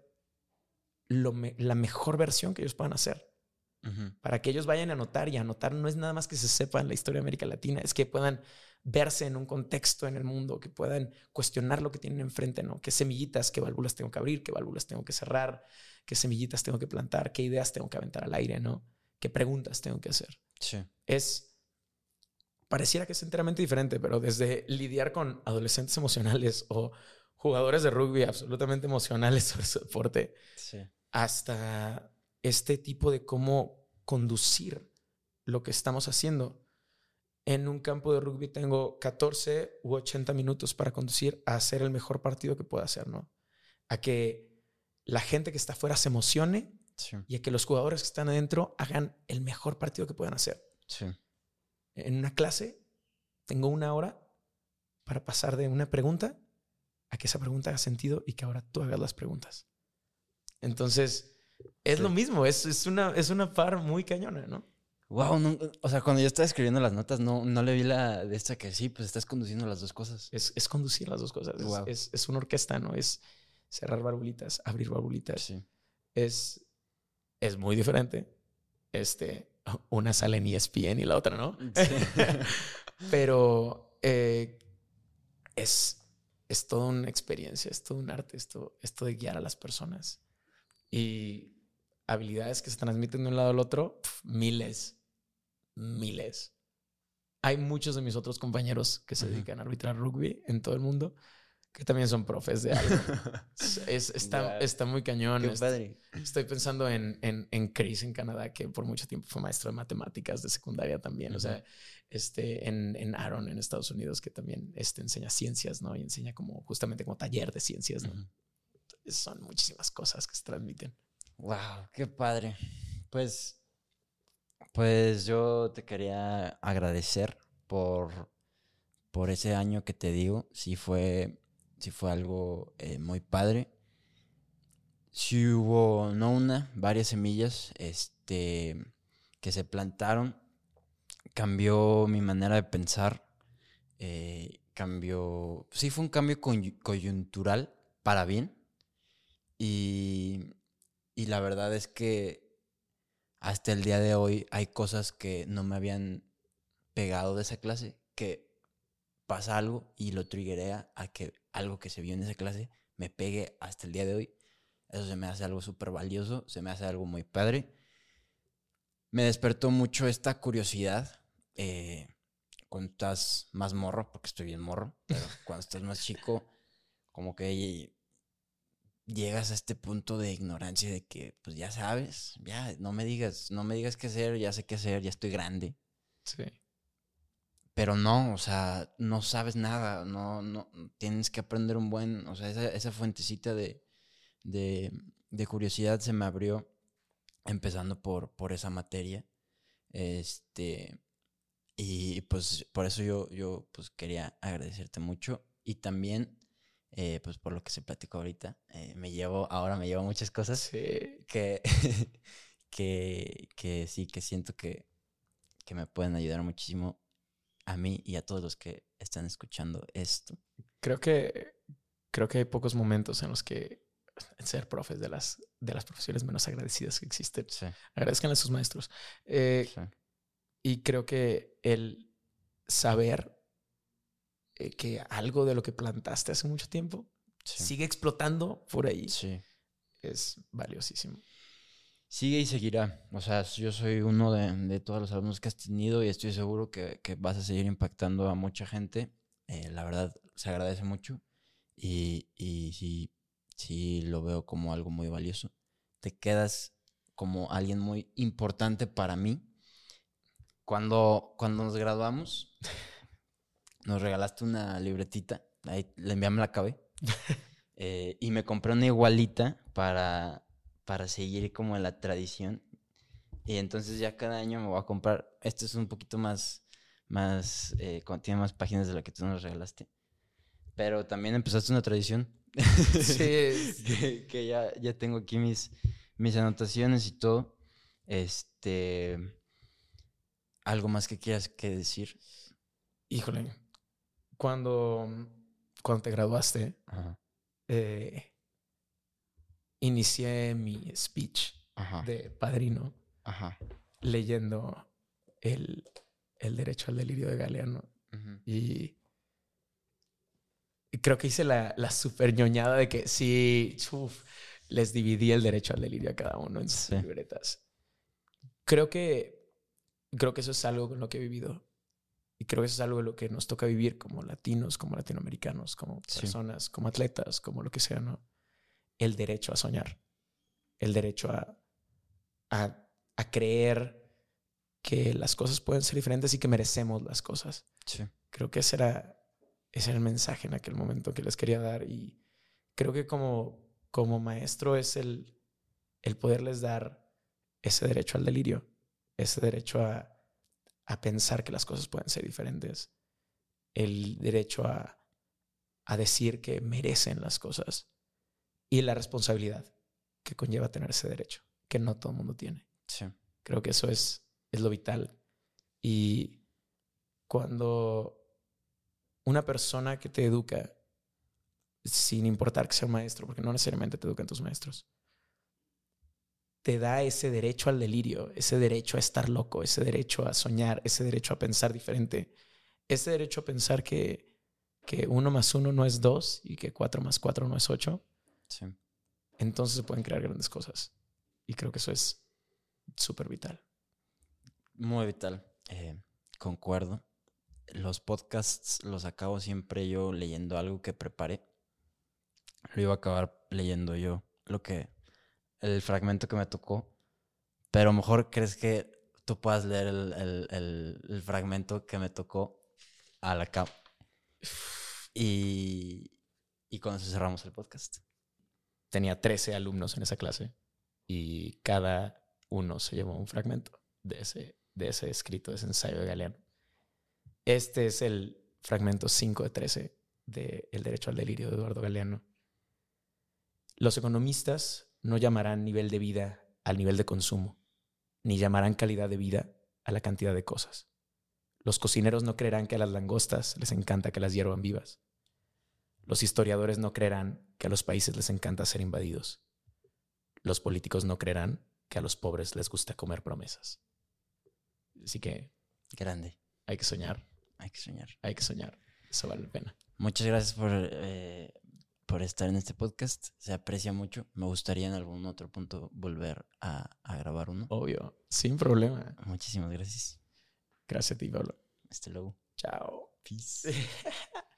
[SPEAKER 2] lo me- la mejor versión que ellos puedan hacer? Para que ellos vayan a anotar y anotar no es nada más que se sepan la historia de América Latina, es que puedan verse en un contexto en el mundo, que puedan cuestionar lo que tienen enfrente, ¿no? ¿Qué semillitas, qué válvulas tengo que abrir, qué válvulas tengo que cerrar, qué semillitas tengo que plantar, qué ideas tengo que aventar al aire, ¿no? ¿Qué preguntas tengo que hacer?
[SPEAKER 1] Sí.
[SPEAKER 2] Es pareciera que es enteramente diferente, pero desde lidiar con adolescentes emocionales o jugadores de rugby absolutamente emocionales sobre su deporte,
[SPEAKER 1] Sí.
[SPEAKER 2] hasta este tipo de cómo conducir lo que estamos haciendo. En un campo de rugby tengo 14 u 80 minutos para conducir a hacer el mejor partido que pueda hacer, ¿no? A que la gente que está afuera se emocione
[SPEAKER 1] Sí.
[SPEAKER 2] y a que los jugadores que están adentro hagan el mejor partido que puedan hacer.
[SPEAKER 1] Sí.
[SPEAKER 2] En una clase tengo una hora para pasar de una pregunta a que esa pregunta haga sentido y que ahora tú hagas las preguntas. Entonces, es
[SPEAKER 1] Sí.
[SPEAKER 2] lo mismo, es, es, una, es una par muy cañona, ¿no?
[SPEAKER 1] Wow, no- o sea, cuando yo estaba escribiendo las notas, no, no le vi la de esta que sí, pues estás conduciendo las dos cosas.
[SPEAKER 2] Es, es conducir las dos cosas. Es,
[SPEAKER 1] Wow.
[SPEAKER 2] es, es una orquesta, ¿no? Es cerrar barbulitas, abrir barbulitas.
[SPEAKER 1] Sí.
[SPEAKER 2] Es, es muy diferente. Este, una sale en ESPN y la otra no. *laughs* Pero eh, es, es toda una experiencia, es todo un arte, esto, esto de guiar a las personas. Y habilidades que se transmiten de un lado al otro, pf, miles, miles. hay muchos de mis otros compañeros que se dedican a arbitrar rugby en todo el mundo que también son profes de algo. *laughs* Es- está, está muy cañón.
[SPEAKER 1] Qué padre.
[SPEAKER 2] Estoy pensando en, en, en Chris en Canadá, que por mucho tiempo fue maestro de matemáticas de secundaria también. O sea, este, en, en Aaron en Estados Unidos, que también este, enseña ciencias, ¿no? Y enseña como justamente como taller de ciencias, ¿no? Son muchísimas cosas que se transmiten.
[SPEAKER 1] Wow, qué padre. Pues, pues yo te quería agradecer por, por ese año que te digo. Sí fue, sí fue algo eh, muy padre. Sí hubo, no una, varias semillas, este, que se plantaron. Cambió mi manera de pensar. eh, cambió, sí fue un cambio coy- coyuntural para bien. Y, y la verdad es que hasta el día de hoy hay cosas que no me habían pegado de esa clase, que pasa algo y lo triggerea a que algo que se vio en esa clase me pegue hasta el día de hoy. Eso se me hace algo súper valioso, se me hace algo muy padre. Me despertó mucho esta curiosidad eh, cuando estás más morro, porque estoy bien morro, pero cuando estás más chico, como que llegas a este punto de ignorancia de que pues ya sabes, ya no me digas, no me digas qué hacer, ya sé qué hacer, ya estoy grande.
[SPEAKER 2] Sí.
[SPEAKER 1] Pero no, o sea, no sabes nada, no, no, tienes que aprender un buen, o sea, esa, esa fuentecita de, de, de curiosidad se me abrió empezando por, por esa materia. Este, y pues por eso yo, yo pues quería agradecerte mucho y también eh, pues por lo que se platicó ahorita, eh, me llevo, ahora me llevo muchas cosas
[SPEAKER 2] Sí.
[SPEAKER 1] que, *laughs* que, que sí, que siento que, que me pueden ayudar muchísimo a mí y a todos los que están escuchando esto.
[SPEAKER 2] Creo que, creo que hay pocos momentos en los que ser profes de las, de las profesiones menos agradecidas que existen.
[SPEAKER 1] Sí,
[SPEAKER 2] Agradezcan a sus maestros. Eh,
[SPEAKER 1] sí.
[SPEAKER 2] Y creo que el saber eh, que algo de lo que plantaste hace mucho tiempo
[SPEAKER 1] Sí.
[SPEAKER 2] sigue explotando por ahí
[SPEAKER 1] sí.
[SPEAKER 2] es valiosísimo.
[SPEAKER 1] Sigue y seguirá. O sea, yo soy uno de, de todos los alumnos que has tenido y estoy seguro que, que vas a seguir impactando a mucha gente. Eh, la verdad, se agradece mucho y, y sí, sí lo veo como algo muy valioso. Te quedas como alguien muy importante para mí. Cuando, cuando nos graduamos, *laughs* nos regalaste una libretita. Ahí la enviamos la acabé. *laughs* Eh, y me compré una igualita para, para seguir como la tradición. Y entonces ya cada año me voy a comprar. Este es un poquito más, más, eh, tiene más páginas de lo que tú nos regalaste. Pero también empezaste una tradición.
[SPEAKER 2] Sí. *laughs*
[SPEAKER 1] que, que ya, ya tengo aquí mis, mis anotaciones y todo. Este, algo más que quieras que decir.
[SPEAKER 2] Híjole, cuando, cuando te graduaste,
[SPEAKER 1] Ajá,
[SPEAKER 2] eh, inicié mi speech
[SPEAKER 1] ajá,
[SPEAKER 2] de padrino
[SPEAKER 1] ajá.
[SPEAKER 2] leyendo el, el derecho al delirio de Galeano. Y, y creo que hice la, la super ñoñada de que sí, uf, les dividí el derecho al delirio a cada uno en sus
[SPEAKER 1] Sí.
[SPEAKER 2] libretas. Creo que, creo que eso es algo con lo que he vivido. Y creo que eso es algo de lo que nos toca vivir como latinos, como latinoamericanos, como
[SPEAKER 1] Sí.
[SPEAKER 2] personas, como atletas, como lo que sea, ¿no? El derecho a soñar. El derecho a, a, a creer que las cosas pueden ser diferentes y que merecemos las cosas
[SPEAKER 1] Sí,
[SPEAKER 2] creo que ese era, ese era el mensaje en aquel momento que les quería dar y creo que como, como maestro es el, el poderles dar ese derecho al delirio, ese derecho a, a pensar que las cosas pueden ser diferentes, el derecho a, a decir que merecen las cosas y la responsabilidad que conlleva tener ese derecho, que no todo el mundo tiene.
[SPEAKER 1] sí.
[SPEAKER 2] Creo que eso es, es lo vital. Y cuando una persona que te educa, sin importar que sea un maestro, porque no necesariamente te educan tus maestros, te da ese derecho al delirio, ese derecho a estar loco, ese derecho a soñar, ese derecho a pensar diferente, ese derecho a pensar que, que uno más uno no es dos y que cuatro más cuatro no es ocho,
[SPEAKER 1] sí.
[SPEAKER 2] entonces se pueden crear grandes cosas. Y creo que eso es súper vital.
[SPEAKER 1] Muy vital. Eh, concuerdo. los podcasts los acabo siempre yo leyendo algo que preparé. Lo iba a acabar leyendo yo, lo que, el fragmento que me tocó. Pero mejor crees que tú puedas leer el, el- el- fragmento que me tocó a la cama. Y, y con cerramos el podcast.
[SPEAKER 2] Tenía 13 alumnos en esa clase y cada uno se llevó un fragmento de ese, de ese escrito, de ese ensayo de Galeano. Este es el fragmento 5 de 13 de El derecho al delirio de Eduardo Galeano. Los economistas no llamarán nivel de vida al nivel de consumo, ni llamarán calidad de vida a la cantidad de cosas. Los cocineros no creerán que a las langostas les encanta que las hiervan vivas. Los historiadores no creerán que a los países les encanta ser invadidos. Los políticos no creerán que a los pobres les gusta comer promesas. Así que
[SPEAKER 1] Grande.
[SPEAKER 2] hay que soñar,
[SPEAKER 1] Hay que soñar.
[SPEAKER 2] hay que soñar. Eso vale la pena.
[SPEAKER 1] Muchas gracias por, eh, por estar en este podcast. Se aprecia mucho. Me gustaría en algún otro punto volver a, a grabar uno.
[SPEAKER 2] Obvio, sin problema.
[SPEAKER 1] Muchísimas gracias.
[SPEAKER 2] Gracias a ti, Pablo.
[SPEAKER 1] Hasta luego.
[SPEAKER 2] Chao.
[SPEAKER 1] Peace. *laughs*